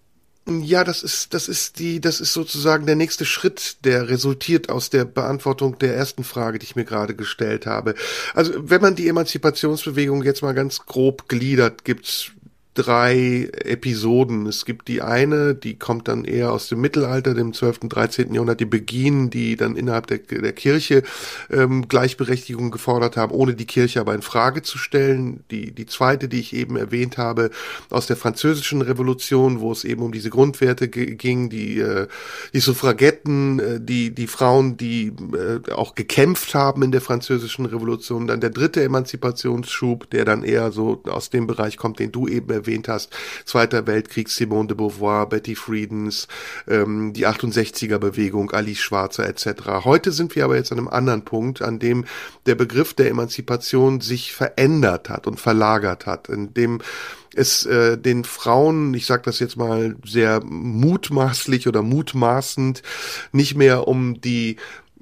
Ja, das ist, das ist die, das ist sozusagen der nächste Schritt, der resultiert aus der Beantwortung der ersten Frage, die ich mir gerade gestellt habe. Also, wenn man die Emanzipationsbewegung jetzt mal ganz grob gliedert, gibt's drei Episoden. Es gibt die eine, die kommt dann eher aus dem Mittelalter, dem 12., 13. Jahrhundert, die Beginn, die dann innerhalb der, der Kirche ähm, Gleichberechtigung gefordert haben, ohne die Kirche aber in Frage zu stellen. Die, die zweite, die ich eben erwähnt habe, aus der französischen Revolution, wo es eben um diese Grundwerte ging, die, äh, die Suffragetten, äh, die, die Frauen, die äh, auch gekämpft haben in der französischen Revolution. Dann der dritte Emanzipationsschub, der dann eher so aus dem Bereich kommt, den du eben erwähnt hast, Zweiter Weltkrieg, Simone de Beauvoir, Betty Friedens, ähm, die 68er-Bewegung, Alice Schwarzer etc. Heute sind wir aber jetzt an einem anderen Punkt, an dem der Begriff der Emanzipation sich verändert hat und verlagert hat, in dem es äh, den Frauen, ich sage das jetzt mal sehr mutmaßlich oder mutmaßend, nicht mehr um die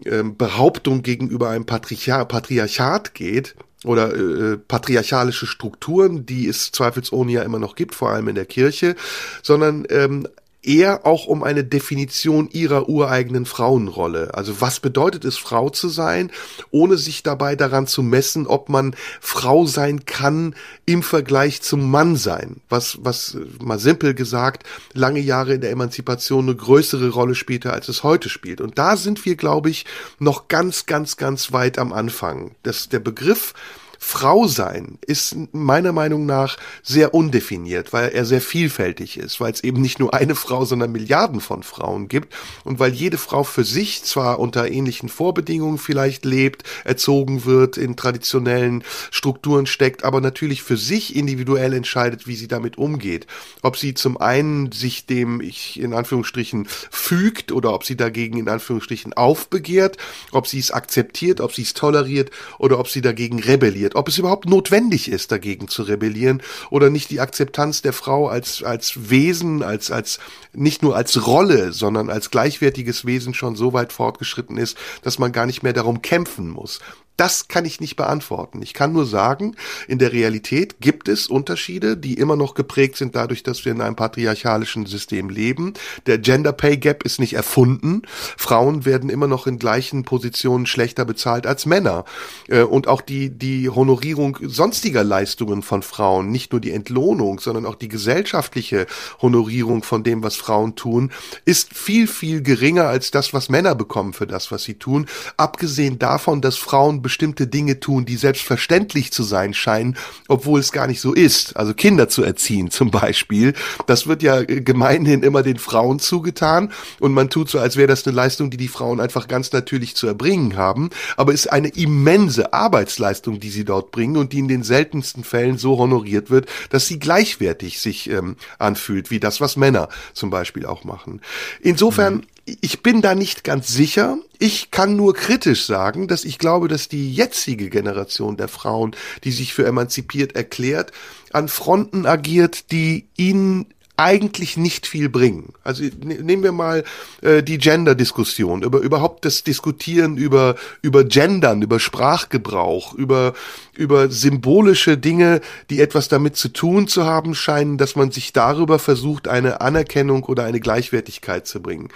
äh, Behauptung gegenüber einem Patriarch Patriarchat geht, oder äh, patriarchalische Strukturen, die es zweifelsohne ja immer noch gibt, vor allem in der Kirche, sondern ähm, eher auch um eine Definition ihrer ureigenen Frauenrolle. Also was bedeutet es, Frau zu sein, ohne sich dabei daran zu messen, ob man Frau sein kann im Vergleich zum Mann sein. Was, was mal simpel gesagt, lange Jahre in der Emanzipation eine größere Rolle spielte, als es heute spielt. Und da sind wir, glaube ich, noch ganz, ganz, ganz weit am Anfang. Das, der Begriff Frau sein ist meiner Meinung nach sehr undefiniert, weil er sehr vielfältig ist, weil es eben nicht nur eine Frau, sondern Milliarden von Frauen gibt und weil jede Frau für sich zwar unter ähnlichen Vorbedingungen vielleicht lebt, erzogen wird, in traditionellen Strukturen steckt, aber natürlich für sich individuell entscheidet, wie sie damit umgeht. Ob sie zum einen sich dem, ich in Anführungsstrichen, fügt oder ob sie dagegen in Anführungsstrichen aufbegehrt, ob sie es akzeptiert, ob sie es toleriert oder ob sie dagegen rebelliert rebelliert, ob es überhaupt notwendig ist, dagegen zu rebellieren oder nicht die Akzeptanz der Frau als, als Wesen, als, als, nicht nur als Rolle, sondern als gleichwertiges Wesen schon so weit fortgeschritten ist, dass man gar nicht mehr darum kämpfen muss. Das kann ich nicht beantworten. Ich kann nur sagen, in der Realität gibt es Unterschiede, die immer noch geprägt sind dadurch, dass wir in einem patriarchalischen System leben. Der Gender Pay Gap ist nicht erfunden. Frauen werden immer noch in gleichen Positionen schlechter bezahlt als Männer. Äh, und auch die, die Honorierung sonstiger Leistungen von Frauen, nicht nur die Entlohnung, sondern auch die gesellschaftliche Honorierung von dem, was Frauen tun, ist viel, viel geringer als das, was Männer bekommen für das, was sie tun. Abgesehen davon, dass Frauen bestimmte Dinge tun, die selbstverständlich zu sein scheinen, obwohl es gar nicht so ist. Also Kinder zu erziehen zum Beispiel. Das wird ja gemeinhin immer den Frauen zugetan und man tut so, als wäre das eine Leistung, die die Frauen einfach ganz natürlich zu erbringen haben. Aber es ist eine immense Arbeitsleistung, die sie dort bringen und die in den seltensten Fällen so honoriert wird, dass sie gleichwertig sich ähm, anfühlt, wie das, was Männer zum Beispiel auch machen. Insofern mhm ich bin da nicht ganz sicher. Ich kann nur kritisch sagen, dass ich glaube, dass die jetzige Generation der Frauen, die sich für emanzipiert erklärt, an Fronten agiert, die ihnen eigentlich nicht viel bringen. Also ne, nehmen wir mal äh, die Gender-Diskussion, über überhaupt das Diskutieren über über Gendern, über Sprachgebrauch, über über symbolische Dinge, die etwas damit zu tun zu haben scheinen, dass man sich darüber versucht, eine Anerkennung oder eine Gleichwertigkeit zu bringen.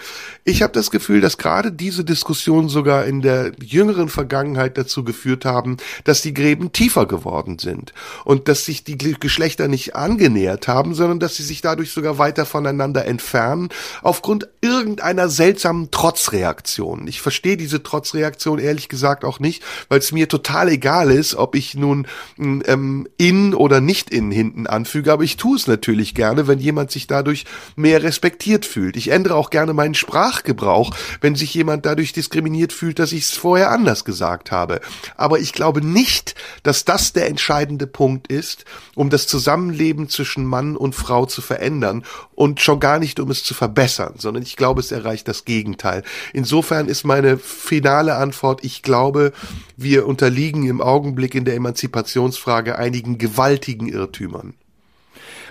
Ich habe das Gefühl, dass gerade diese Diskussionen sogar in der jüngeren Vergangenheit dazu geführt haben, dass die Gräben tiefer geworden sind und dass sich die Geschlechter nicht angenähert haben, sondern dass sie sich dadurch sogar weiter voneinander entfernen, aufgrund irgendeiner seltsamen Trotzreaktion. Ich verstehe diese Trotzreaktion ehrlich gesagt auch nicht, weil es mir total egal ist, ob ich nun ähm, in oder nicht in hinten anfüge, aber ich tue es natürlich gerne, wenn jemand sich dadurch mehr respektiert fühlt. Ich ändere auch gerne meinen Sprachgebrauch, wenn sich jemand dadurch diskriminiert fühlt, dass ich es vorher anders gesagt habe. Aber ich glaube nicht, dass das der entscheidende Punkt ist, um das Zusammenleben zwischen Mann und Frau zu verändern und schon gar nicht, um es zu verbessern, sondern ich glaube, es erreicht das Gegenteil. Insofern ist meine finale Antwort, ich glaube, wir unterliegen im Augenblick in der Emanzipationsfrage einigen gewaltigen Irrtümern.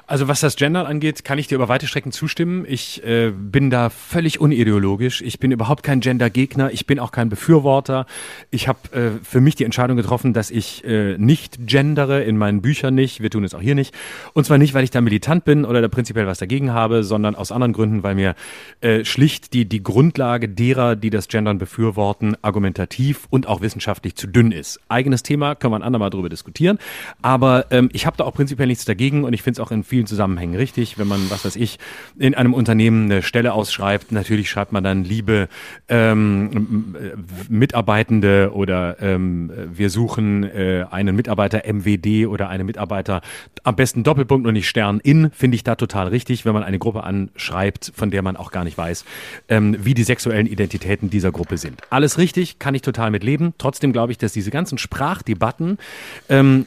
Also was das Gendern angeht, kann ich dir über weite Strecken zustimmen. Ich äh, bin da völlig unideologisch. Ich bin überhaupt kein Gender-Gegner. Ich bin auch kein Befürworter. Ich habe äh, für mich die Entscheidung getroffen, dass ich äh, nicht gendere, in meinen Büchern nicht. Wir tun es auch hier nicht. Und zwar nicht, weil ich da militant bin oder da prinzipiell was dagegen habe, sondern aus anderen Gründen, weil mir äh, schlicht die, die Grundlage derer, die das Gendern befürworten, argumentativ und auch wissenschaftlich zu dünn ist. Eigenes Thema, können wir ein andermal drüber diskutieren. Aber ähm, ich habe da auch prinzipiell nichts dagegen und ich finde es auch in vielen Zusammenhängen richtig. Wenn man, was weiß ich, in einem Unternehmen eine Stelle ausschreibt, natürlich schreibt man dann liebe ähm, Mitarbeitende oder ähm, wir suchen äh, einen Mitarbeiter MWD oder einen Mitarbeiter am besten Doppelpunkt und nicht Stern in, finde ich da total richtig, wenn man eine Gruppe anschreibt, von der man auch gar nicht weiß, ähm, wie die sexuellen Identitäten dieser Gruppe sind. Alles richtig, kann ich total mit leben. Trotzdem glaube ich, dass diese ganzen Sprachdebatten ähm,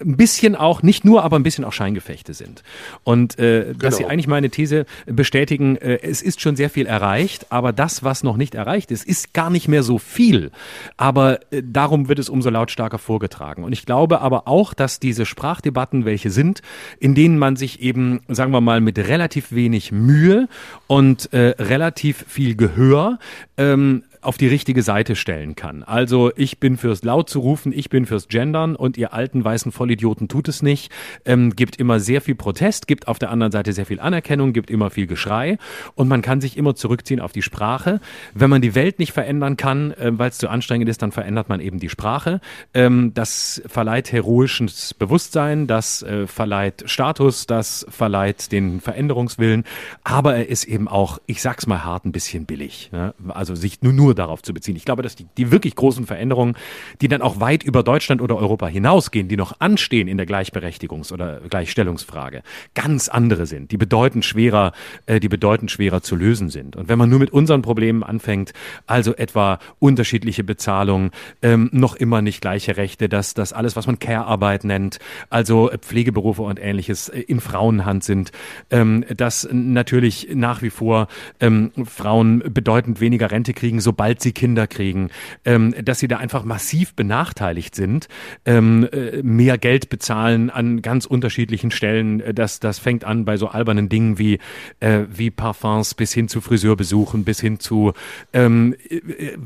ein bisschen auch, nicht nur, aber ein bisschen auch Scheingefäß Gleichgeschlechtliche sind. Und äh, dass Sie Genau. eigentlich meine These bestätigen, äh, es ist schon sehr viel erreicht, aber das, was noch nicht erreicht ist, ist gar nicht mehr so viel. Aber äh, darum wird es umso lautstarker vorgetragen. Und ich glaube aber auch, dass diese Sprachdebatten, welche sind, in denen man sich eben, sagen wir mal, mit relativ wenig Mühe und äh, relativ viel Gehör ähm, auf die richtige Seite stellen kann. Also ich bin fürs laut zu rufen, ich bin fürs Gendern und ihr alten weißen Vollidioten tut es nicht. Ähm, gibt immer sehr viel Protest, gibt auf der anderen Seite sehr viel Anerkennung, gibt immer viel Geschrei und man kann sich immer zurückziehen auf die Sprache. Wenn man die Welt nicht verändern kann, äh, weil es zu anstrengend ist, dann verändert man eben die Sprache. Ähm, das verleiht heroisches Bewusstsein, das äh, verleiht Status, das verleiht den Veränderungswillen, aber er ist eben auch, ich sag's mal hart, ein bisschen billig. Ne? Also sich nur, nur darauf zu beziehen. Ich glaube, dass die, die wirklich großen Veränderungen, die dann auch weit über Deutschland oder Europa hinausgehen, die noch anstehen in der Gleichberechtigungs- oder Gleichstellungsfrage, ganz andere sind, die bedeutend schwerer, äh, die bedeutend schwerer zu lösen sind. Und wenn man nur mit unseren Problemen anfängt, also etwa unterschiedliche Bezahlung, ähm, noch immer nicht gleiche Rechte, dass das alles, was man Care-Arbeit nennt, also Pflegeberufe und ähnliches äh, in Frauenhand sind, ähm, dass natürlich nach wie vor ähm, Frauen bedeutend weniger Rente kriegen, sobald sie Kinder kriegen, ähm, dass sie da einfach massiv benachteiligt sind, ähm, äh, mehr Geld bezahlen an ganz unterschiedlichen Stellen. Äh, Das, das fängt an bei so albernen Dingen wie, äh, wie Parfums bis hin zu Friseurbesuchen, bis hin zu ähm, äh,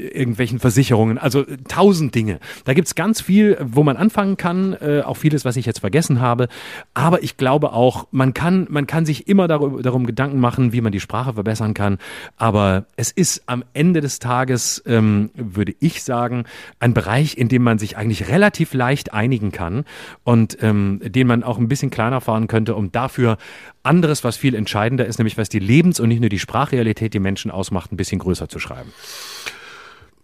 irgendwelchen Versicherungen, also tausend Dinge. Da gibt's ganz viel, wo man anfangen kann, äh, auch vieles, was ich jetzt vergessen habe. Aber ich glaube auch, man kann, man kann sich immer darüber, darum Gedanken machen, wie man die Sprache verbessern kann. Aber es ist am Ende des Tages, ähm, würde ich sagen, ein Bereich, in dem man sich eigentlich relativ leicht einigen kann und ähm, den man auch ein bisschen kleiner fahren könnte, um dafür anderes, was viel entscheidender ist, nämlich was die Lebens- und nicht nur die Sprachrealität die Menschen ausmacht, ein bisschen größer zu schreiben.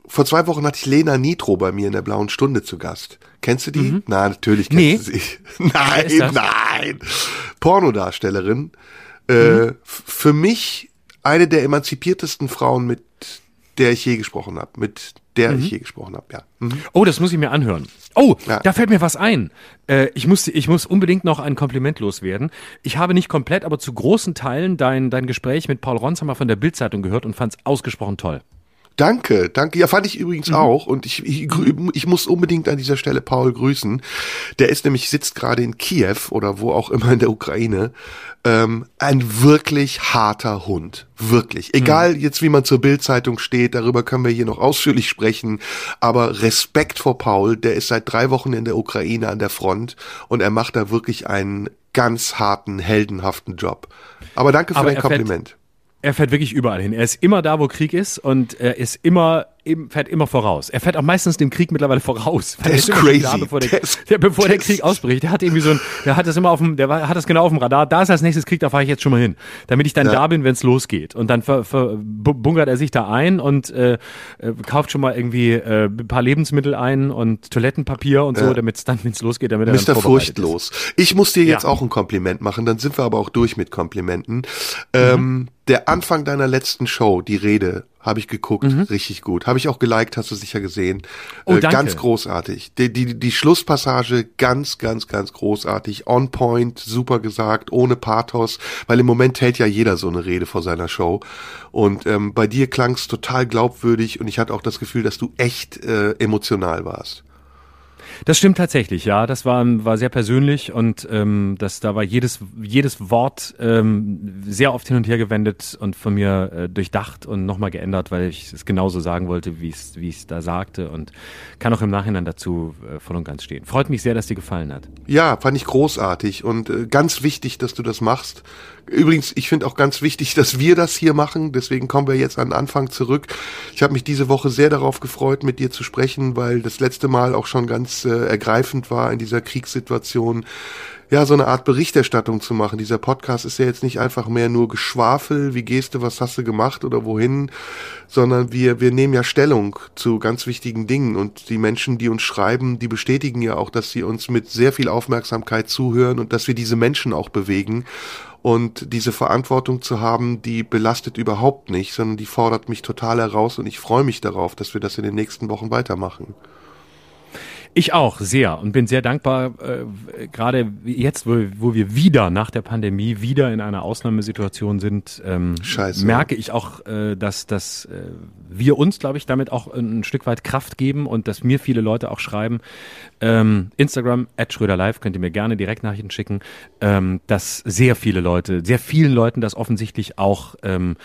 Vor zwei Wochen hatte ich Lena Nitro bei mir in der Blauen Stunde zu Gast. Kennst du die? Na, natürlich kennst Mhm. Nee. du sie. Nein, nein. Pornodarstellerin. Äh, Mhm. f- für mich eine der emanzipiertesten Frauen, mit der ich je gesprochen habe. Mit der Mhm. ich je gesprochen habe, ja. Mhm. Oh, das muss ich mir anhören. Oh, Ja. da fällt mir was ein. Äh, ich, muss, ich muss unbedingt noch ein Kompliment loswerden. Ich habe nicht komplett, aber zu großen Teilen dein, dein Gespräch mit Paul Ronsheimer von der Bildzeitung gehört und fand es ausgesprochen toll. Danke, danke. Ja, fand ich übrigens Mhm. auch. Und ich, ich, ich muss unbedingt an dieser Stelle Paul grüßen. Der ist nämlich, sitzt gerade in Kiew oder wo auch immer in der Ukraine. Ähm, ein wirklich harter Hund. Wirklich. Egal jetzt, wie man zur Bildzeitung steht, darüber können wir hier noch ausführlich sprechen. Aber Respekt vor Paul, der ist seit drei Wochen in der Ukraine an der Front und er macht da wirklich einen ganz harten, heldenhaften Job. Aber danke für Aber dein er fährt- Kompliment. Er fährt wirklich überall hin. Er ist immer da, wo Krieg ist und er ist immer, eben, fährt immer voraus. Er fährt auch meistens dem Krieg mittlerweile voraus. Der ist crazy. Da, bevor der, ist- der, bevor der der Krieg ausbricht. Der hat irgendwie so ein, der hat das immer auf dem, der hat das genau auf dem Radar. Da ist als nächstes Krieg, da fahre ich jetzt schon mal hin. Damit ich dann Ja. da bin, wenn es losgeht. Und dann ver, ver, bu- bunkert er sich da ein und äh, äh, kauft schon mal irgendwie äh, ein paar Lebensmittel ein und Toilettenpapier und so, Ja. damit es dann, wenn es losgeht, damit er dann Mr. vorbereitet ist. Furchtlos. Ich muss dir jetzt Ja. auch ein Kompliment machen, dann sind wir aber auch durch mit Komplimenten. Ähm, der Anfang deiner letzten Show, die Rede, habe ich geguckt, richtig gut. Habe ich auch geliked, hast du sicher gesehen. Oh, äh, danke. Ganz großartig. Die, die, die Schlusspassage ganz, ganz, ganz großartig. On point, super gesagt, ohne Pathos, weil im Moment hält ja jeder so eine Rede vor seiner Show. Und ähm, bei dir klang es total glaubwürdig und ich hatte auch das Gefühl, dass du echt äh, emotional warst. Das stimmt tatsächlich, ja. Das war, war sehr persönlich und ähm, das, da war jedes, jedes Wort ähm, sehr oft hin und her gewendet und von mir äh, durchdacht und nochmal geändert, weil ich es genauso sagen wollte, wie ich es da sagte und kann auch im Nachhinein dazu äh, voll und ganz stehen. Freut mich sehr, dass dir gefallen hat. Ja, fand ich großartig und äh, ganz wichtig, dass du das machst. Übrigens, ich finde auch ganz wichtig, dass wir das hier machen. Deswegen kommen wir jetzt an den Anfang zurück. Ich habe mich diese Woche sehr darauf gefreut, mit dir zu sprechen, weil das letzte Mal auch schon ganz äh, ergreifend war in dieser Kriegssituation. Ja, so eine Art Berichterstattung zu machen. Dieser Podcast ist ja jetzt nicht einfach mehr nur Geschwafel, wie gehst du, was hast du gemacht oder wohin, sondern wir, wir nehmen ja Stellung zu ganz wichtigen Dingen und die Menschen, die uns schreiben, die bestätigen ja auch, dass sie uns mit sehr viel Aufmerksamkeit zuhören und dass wir diese Menschen auch bewegen. Und diese Verantwortung zu haben, die belastet überhaupt nicht, sondern die fordert mich total heraus und ich freue mich darauf, dass wir das in den nächsten Wochen weitermachen. Ich auch, sehr. Und bin sehr dankbar, äh, gerade jetzt, wo, wo wir wieder nach der Pandemie wieder in einer Ausnahmesituation sind, ähm, Scheiße. merke ich auch, äh, dass, dass äh, wir uns, glaube ich, damit auch ein Stück weit Kraft geben und dass mir viele Leute auch schreiben, ähm, Instagram, at Schröder könnt ihr mir gerne Direktnachrichten schicken, ähm, dass sehr viele Leute, sehr vielen Leuten das offensichtlich auch ähm,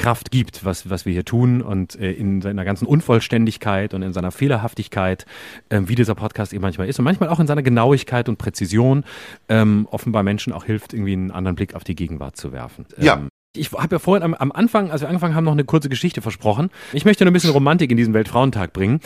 Kraft gibt, was, was wir hier tun und äh, in seiner ganzen Unvollständigkeit und in seiner Fehlerhaftigkeit, äh, wie dieser Podcast eben manchmal ist und manchmal auch in seiner Genauigkeit und Präzision ähm, offenbar Menschen auch hilft, irgendwie einen anderen Blick auf die Gegenwart zu werfen. Ja. Ich habe ja vorhin am, am Anfang, als wir angefangen haben, noch eine kurze Geschichte versprochen. Ich möchte nur ein bisschen Romantik in diesen Weltfrauentag bringen.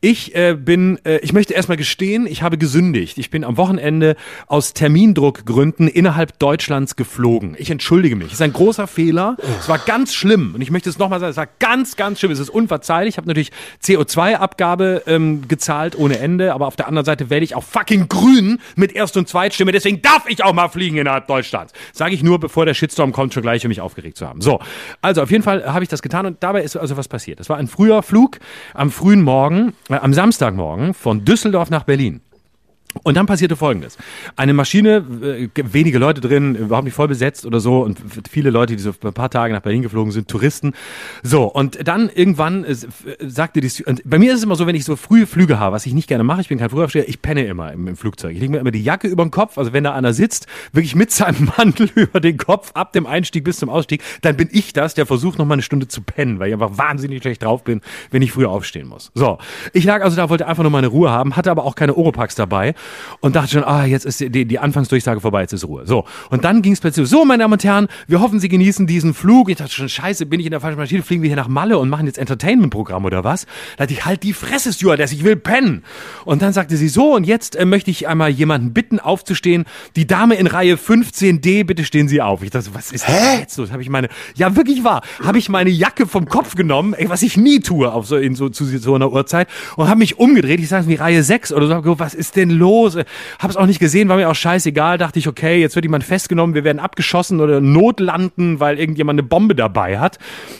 Ich äh, bin, äh, ich möchte erstmal gestehen, ich habe gesündigt. Ich bin am Wochenende aus Termindruckgründen innerhalb Deutschlands geflogen. Ich entschuldige mich. Es ist ein großer Fehler. Es war ganz schlimm. Und ich möchte es nochmal sagen, es war ganz, ganz schlimm. Es ist unverzeihlich. Ich habe natürlich CO2-Abgabe ähm, gezahlt ohne Ende. Aber auf der anderen Seite werde ich auch fucking grün mit Erst- und Zweitstimme. Deswegen darf ich auch mal fliegen innerhalb Deutschlands. Sage ich nur, bevor der Shitstorm kommt, schon gleich, um mich aufgeregt zu haben. So, also auf jeden Fall habe ich das getan und dabei ist also was passiert. Es war ein früher Flug am frühen Morgen, äh, am Samstagmorgen von Düsseldorf nach Berlin. Und dann passierte Folgendes. Eine Maschine, äh, wenige Leute drin, überhaupt nicht voll besetzt oder so und viele Leute, die so ein paar Tage nach Berlin geflogen sind, Touristen. So, und dann irgendwann äh, sagte die, und bei mir ist es immer so, wenn ich so frühe Flüge habe, was ich nicht gerne mache, ich bin kein Frühaufsteher, ich penne immer im, im Flugzeug. Ich lege mir immer die Jacke über den Kopf, also wenn da einer sitzt, wirklich mit seinem Mantel über den Kopf, ab dem Einstieg bis zum Ausstieg, dann bin ich das, der versucht noch mal eine Stunde zu pennen, weil ich einfach wahnsinnig schlecht drauf bin, wenn ich früher aufstehen muss. So, ich lag also da, wollte einfach nur meine Ruhe haben, hatte aber auch keine Oropax dabei und dachte schon, ah, jetzt ist die, die Anfangsdurchsage vorbei, jetzt ist Ruhe. So, und dann ging es plötzlich so, meine Damen und Herren, wir hoffen, Sie genießen diesen Flug. Ich dachte schon, scheiße, bin ich in der falschen Maschine, fliegen wir hier nach Malle und machen jetzt Entertainment-Programm oder was? Da dachte ich, halt die Fresse, Stewardess, ich will pennen. Und dann sagte sie so, und jetzt äh, möchte ich einmal jemanden bitten, aufzustehen. Die Dame in Reihe 15D, bitte stehen Sie auf. Ich dachte, was ist Hä? jetzt los? Habe ich meine, ja wirklich wahr, habe ich meine Jacke vom Kopf genommen, ey, was ich nie tue auf so, in so, zu so einer Uhrzeit und habe mich umgedreht. Ich sage wie Reihe 6 oder so, was ist denn los? Hab's auch nicht gesehen, war mir auch scheißegal. Dachte ich, okay, jetzt wird jemand festgenommen, wir werden abgeschossen oder notlanden, weil irgendjemand eine Bombe dabei hat.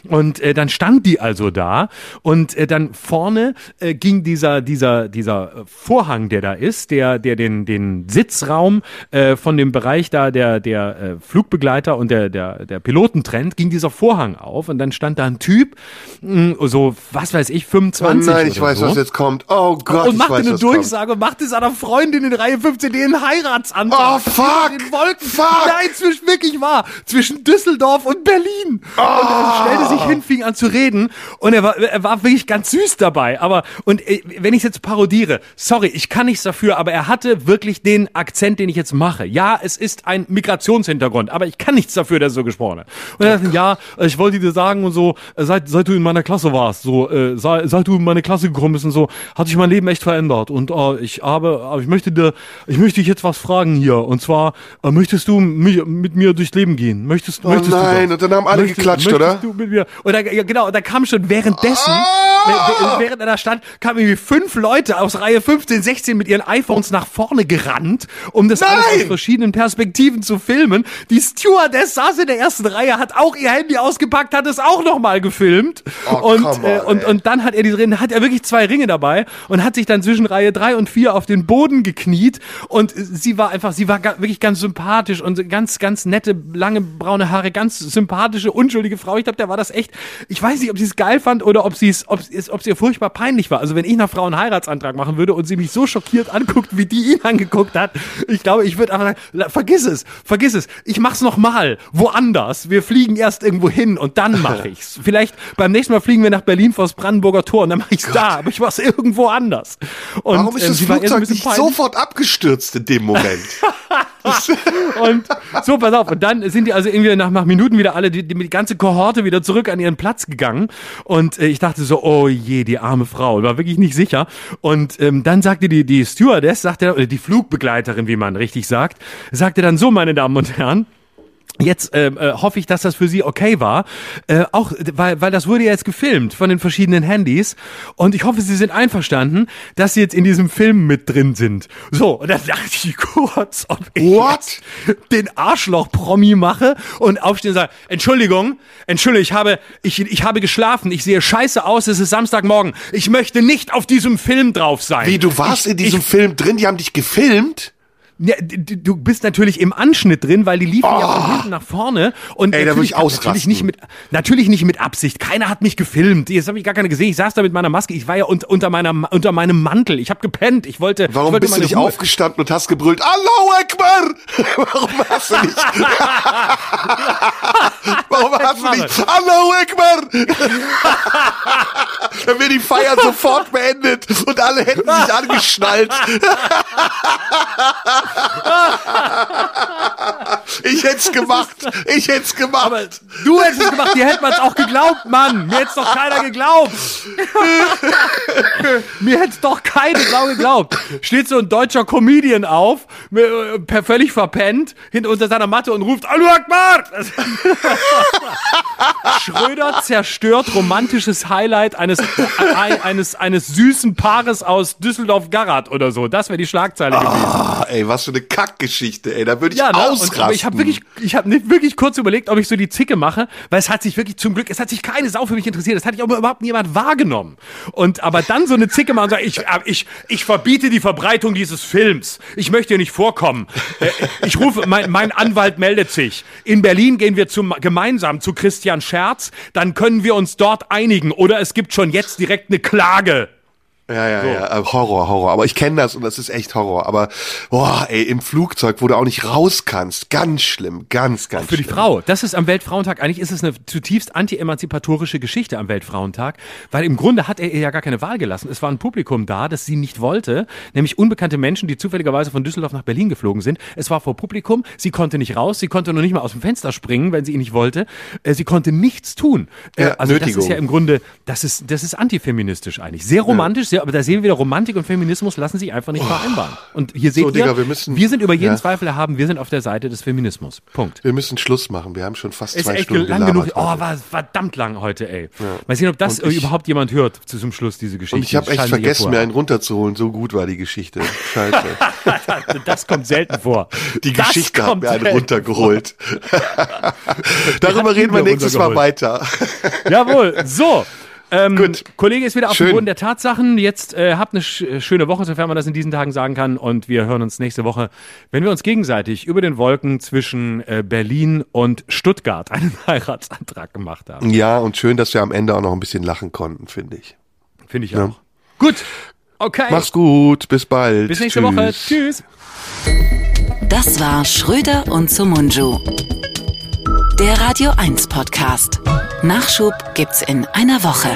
Und äh, dann stand die also da und äh, dann vorne äh, ging dieser dieser dieser Vorhang, der da ist, der der den den Sitzraum äh, von dem Bereich da der der äh, Flugbegleiter und der der der Piloten trennt, ging dieser Vorhang auf und dann stand da ein Typ, mh, so was weiß ich, 25 Oh nein, ich weiß, so. was jetzt kommt. Oh Gott, und ich machte weiß, eine was kommt. Durchsage und machte seiner Freundin in Reihe 15 den Heiratsantrag. Oh, fuck! Den Wolken. Fuck! Nein, zwischen, wirklich wahr. Zwischen Düsseldorf und Berlin. Und er stellte sich hin, fing an zu reden. Und er war, er war wirklich ganz süß dabei. Aber, und äh, wenn ich es jetzt parodiere, sorry, ich kann nichts dafür, aber er hatte wirklich den Akzent, den ich jetzt mache. Ja, es ist ein Migrationshintergrund, aber ich kann nichts dafür, dass er so gesprochen hat. Und er sagte, ja, ich wollte dir sagen und so, seit, seit du in meiner Klasse warst, so, äh, seit, seit du in meine Klasse gekommen bist und so, hat sich mein Leben echt verändert. Und äh, ich habe, aber ich möchte dir, ich möchte dich jetzt was fragen hier. Und zwar, äh, möchtest du mich, mit mir durchs Leben gehen? Möchtest, Oh möchtest nein, du und dann haben alle geklatscht, möchtest oder? Du mit mir? Und da, ja, genau, da kam schon währenddessen, Ah! Während- während er da stand, kamen irgendwie fünf Leute aus Reihe 15, 16 mit ihren iPhones nach vorne gerannt, um das alles Nein! aus verschiedenen Perspektiven zu filmen. Die Stewardess saß in der ersten Reihe, hat auch ihr Handy ausgepackt, hat es auch nochmal gefilmt. Oh, und, äh, on, und, ey. und dann hat er die drin, hat er wirklich zwei Ringe dabei und hat sich dann zwischen Reihe drei und vier auf den Boden gekniet und sie war einfach, sie war wirklich ganz sympathisch und ganz, ganz nette, lange braune Haare, ganz sympathische, unschuldige Frau. Ich glaube, der war das echt. Ich weiß nicht, ob sie es geil fand oder ob sie es, ob es, ob es ihr furchtbar peinlich war. Also wenn ich einer Frau einen Heiratsantrag machen würde und sie mich so schockiert anguckt, wie die ihn angeguckt hat, ich glaube, ich würde einfach sagen, vergiss es, vergiss es. Ich mach's noch mal, woanders. Wir fliegen erst irgendwo hin und dann mache ich's. Vielleicht beim nächsten Mal fliegen wir nach Berlin vors Brandenburger Tor und dann mache ich's da, aber ich mach's irgendwo anders. Und, Warum ist ähm, das ein Flugzeug nicht peinlich. sofort abgestürzt in dem Moment? Und so, pass auf. Und dann sind die also irgendwie nach, nach Minuten wieder alle, die, die, ganze Kohorte wieder zurück an ihren Platz gegangen. Und äh, ich dachte so, oh je, die arme Frau. War wirklich nicht sicher. Und ähm, dann sagte die, die Stewardess, sagte, oder die Flugbegleiterin, wie man richtig sagt, sagte dann so, meine Damen und Herren, Jetzt äh, äh, hoffe ich, dass das für Sie okay war. Äh, auch weil, weil das wurde ja jetzt gefilmt von den verschiedenen Handys. Und ich hoffe, Sie sind einverstanden, dass Sie jetzt in diesem Film mit drin sind. So, und dann dachte ich kurz, ob ich What? den Arschloch-Promi mache und aufstehen und sage, Entschuldigung, Entschuldigung, ich habe, ich, ich habe geschlafen, ich sehe scheiße aus, es ist Samstagmorgen. Ich möchte nicht auf diesem Film drauf sein. Wie, du warst ich, in diesem ich, Film drin, die haben dich gefilmt? Ja, du bist natürlich im Anschnitt drin, weil die liefen ja von hinten nach vorne und Oh. Ey, da würd ich natürlich, natürlich nicht mit natürlich nicht mit Absicht. Keiner hat mich gefilmt. Jetzt habe ich gar keine gesehen. Ich saß da mit meiner Maske. Ich war ja unter, unter meiner unter meinem Mantel. Ich habe gepennt. Ich wollte Warum ich wollte bist du nicht Ruhe. aufgestanden und hast gebrüllt, Allahu Akbar? Warum hast du nicht, warum hast du nicht, Allahu Akbar? Dann wäre die Feier sofort beendet und alle hätten sich angeschnallt. Ich hätt's gemacht. Ich hätt's gemacht. Aber du hättest es gemacht, dir hätte man es auch geglaubt, Mann. Mir hätte doch keiner geglaubt. Mir hätte doch keine Sau geglaubt. Steht so ein deutscher Comedian auf, äh, völlig verpennt, hinter unter seiner Matte und ruft Allahu Akbar! Schröder zerstört romantisches Highlight eines, eines, eines süßen Paares aus Düsseldorf-Garat oder so. Das wäre die Schlagzeile gewesen. Ah, ey, was für eine Kackgeschichte, ey. Da würde ich Ja, ne? Und, ausrasten. aber ich habe wirklich, ich habe nicht wirklich kurz überlegt, ob ich so die Zicke mache, weil es hat sich wirklich zum Glück, es hat sich keine Sau für mich interessiert, es hat sich aber überhaupt niemand wahrgenommen. Und aber dann so eine Zicke machen und sagen, ich, äh, ich, ich verbiete die Verbreitung dieses Films. Ich möchte hier nicht vorkommen. Äh, Ich rufe, mein, mein Anwalt meldet sich. In Berlin gehen wir zum, gemeinsam zu Christian Scherz, dann können wir uns dort einigen. Oder es gibt schon jetzt direkt eine Klage. Ja, ja, ja, äh, Horror, Horror. Aber ich kenne das und das ist echt Horror. Aber, boah, ey, im Flugzeug, wo du auch nicht raus kannst. Ganz schlimm, ganz, ganz Für die schlimm. Frau. Das ist am Weltfrauentag, eigentlich ist es eine zutiefst anti-emanzipatorische Geschichte am Weltfrauentag, weil im Grunde hat er ihr ja gar keine Wahl gelassen. Es war ein Publikum da, das sie nicht wollte, nämlich unbekannte Menschen, die zufälligerweise von Düsseldorf nach Berlin geflogen sind. Es war vor Publikum, sie konnte nicht raus, sie konnte noch nicht mal aus dem Fenster springen, wenn sie ihn nicht wollte. Äh, Sie konnte nichts tun. Äh, Ja, also das Nötigung. ist ja im Grunde, das ist, das ist antifeministisch eigentlich. Sehr romantisch, sehr, aber da sehen wir wieder, Romantik und Feminismus lassen sich einfach nicht vereinbaren. Und hier seht So, ihr, Digga, wir müssen- wir sind über jeden Ja. Zweifel erhaben, wir sind auf der Seite des Feminismus. Punkt. Wir müssen Schluss machen. Wir haben schon fast Ist zwei echt Stunden lang genug. Oh, war verdammt lang heute, ey. Mal sehen, ob das ich- überhaupt jemand hört zu- zum Schluss, diese Geschichte. Und ich habe echt vergessen, mir einen runterzuholen. So gut war die Geschichte. Scheiße. Das kommt selten vor. Die Das Geschichte hat mir einen runtergeholt. Darüber reden wir nächstes Mal weiter. Jawohl. So. Ähm, Gut. Kollege ist wieder auf dem. Boden der Tatsachen. Jetzt äh, habt eine sch schöne Woche, sofern man das in diesen Tagen sagen kann. Und wir hören uns nächste Woche, wenn wir uns gegenseitig über den Wolken zwischen äh, Berlin und Stuttgart einen Heiratsantrag gemacht haben. Ja, und schön, dass wir am Ende auch noch ein bisschen lachen konnten, finde ich. Finde ich auch. Gut. Okay. Mach's gut. Bis bald. Bis nächste Tschüss. Woche. Tschüss. Das war Schröder und Sumunju. Der Radio 1 Podcast. Nachschub gibt's in einer Woche.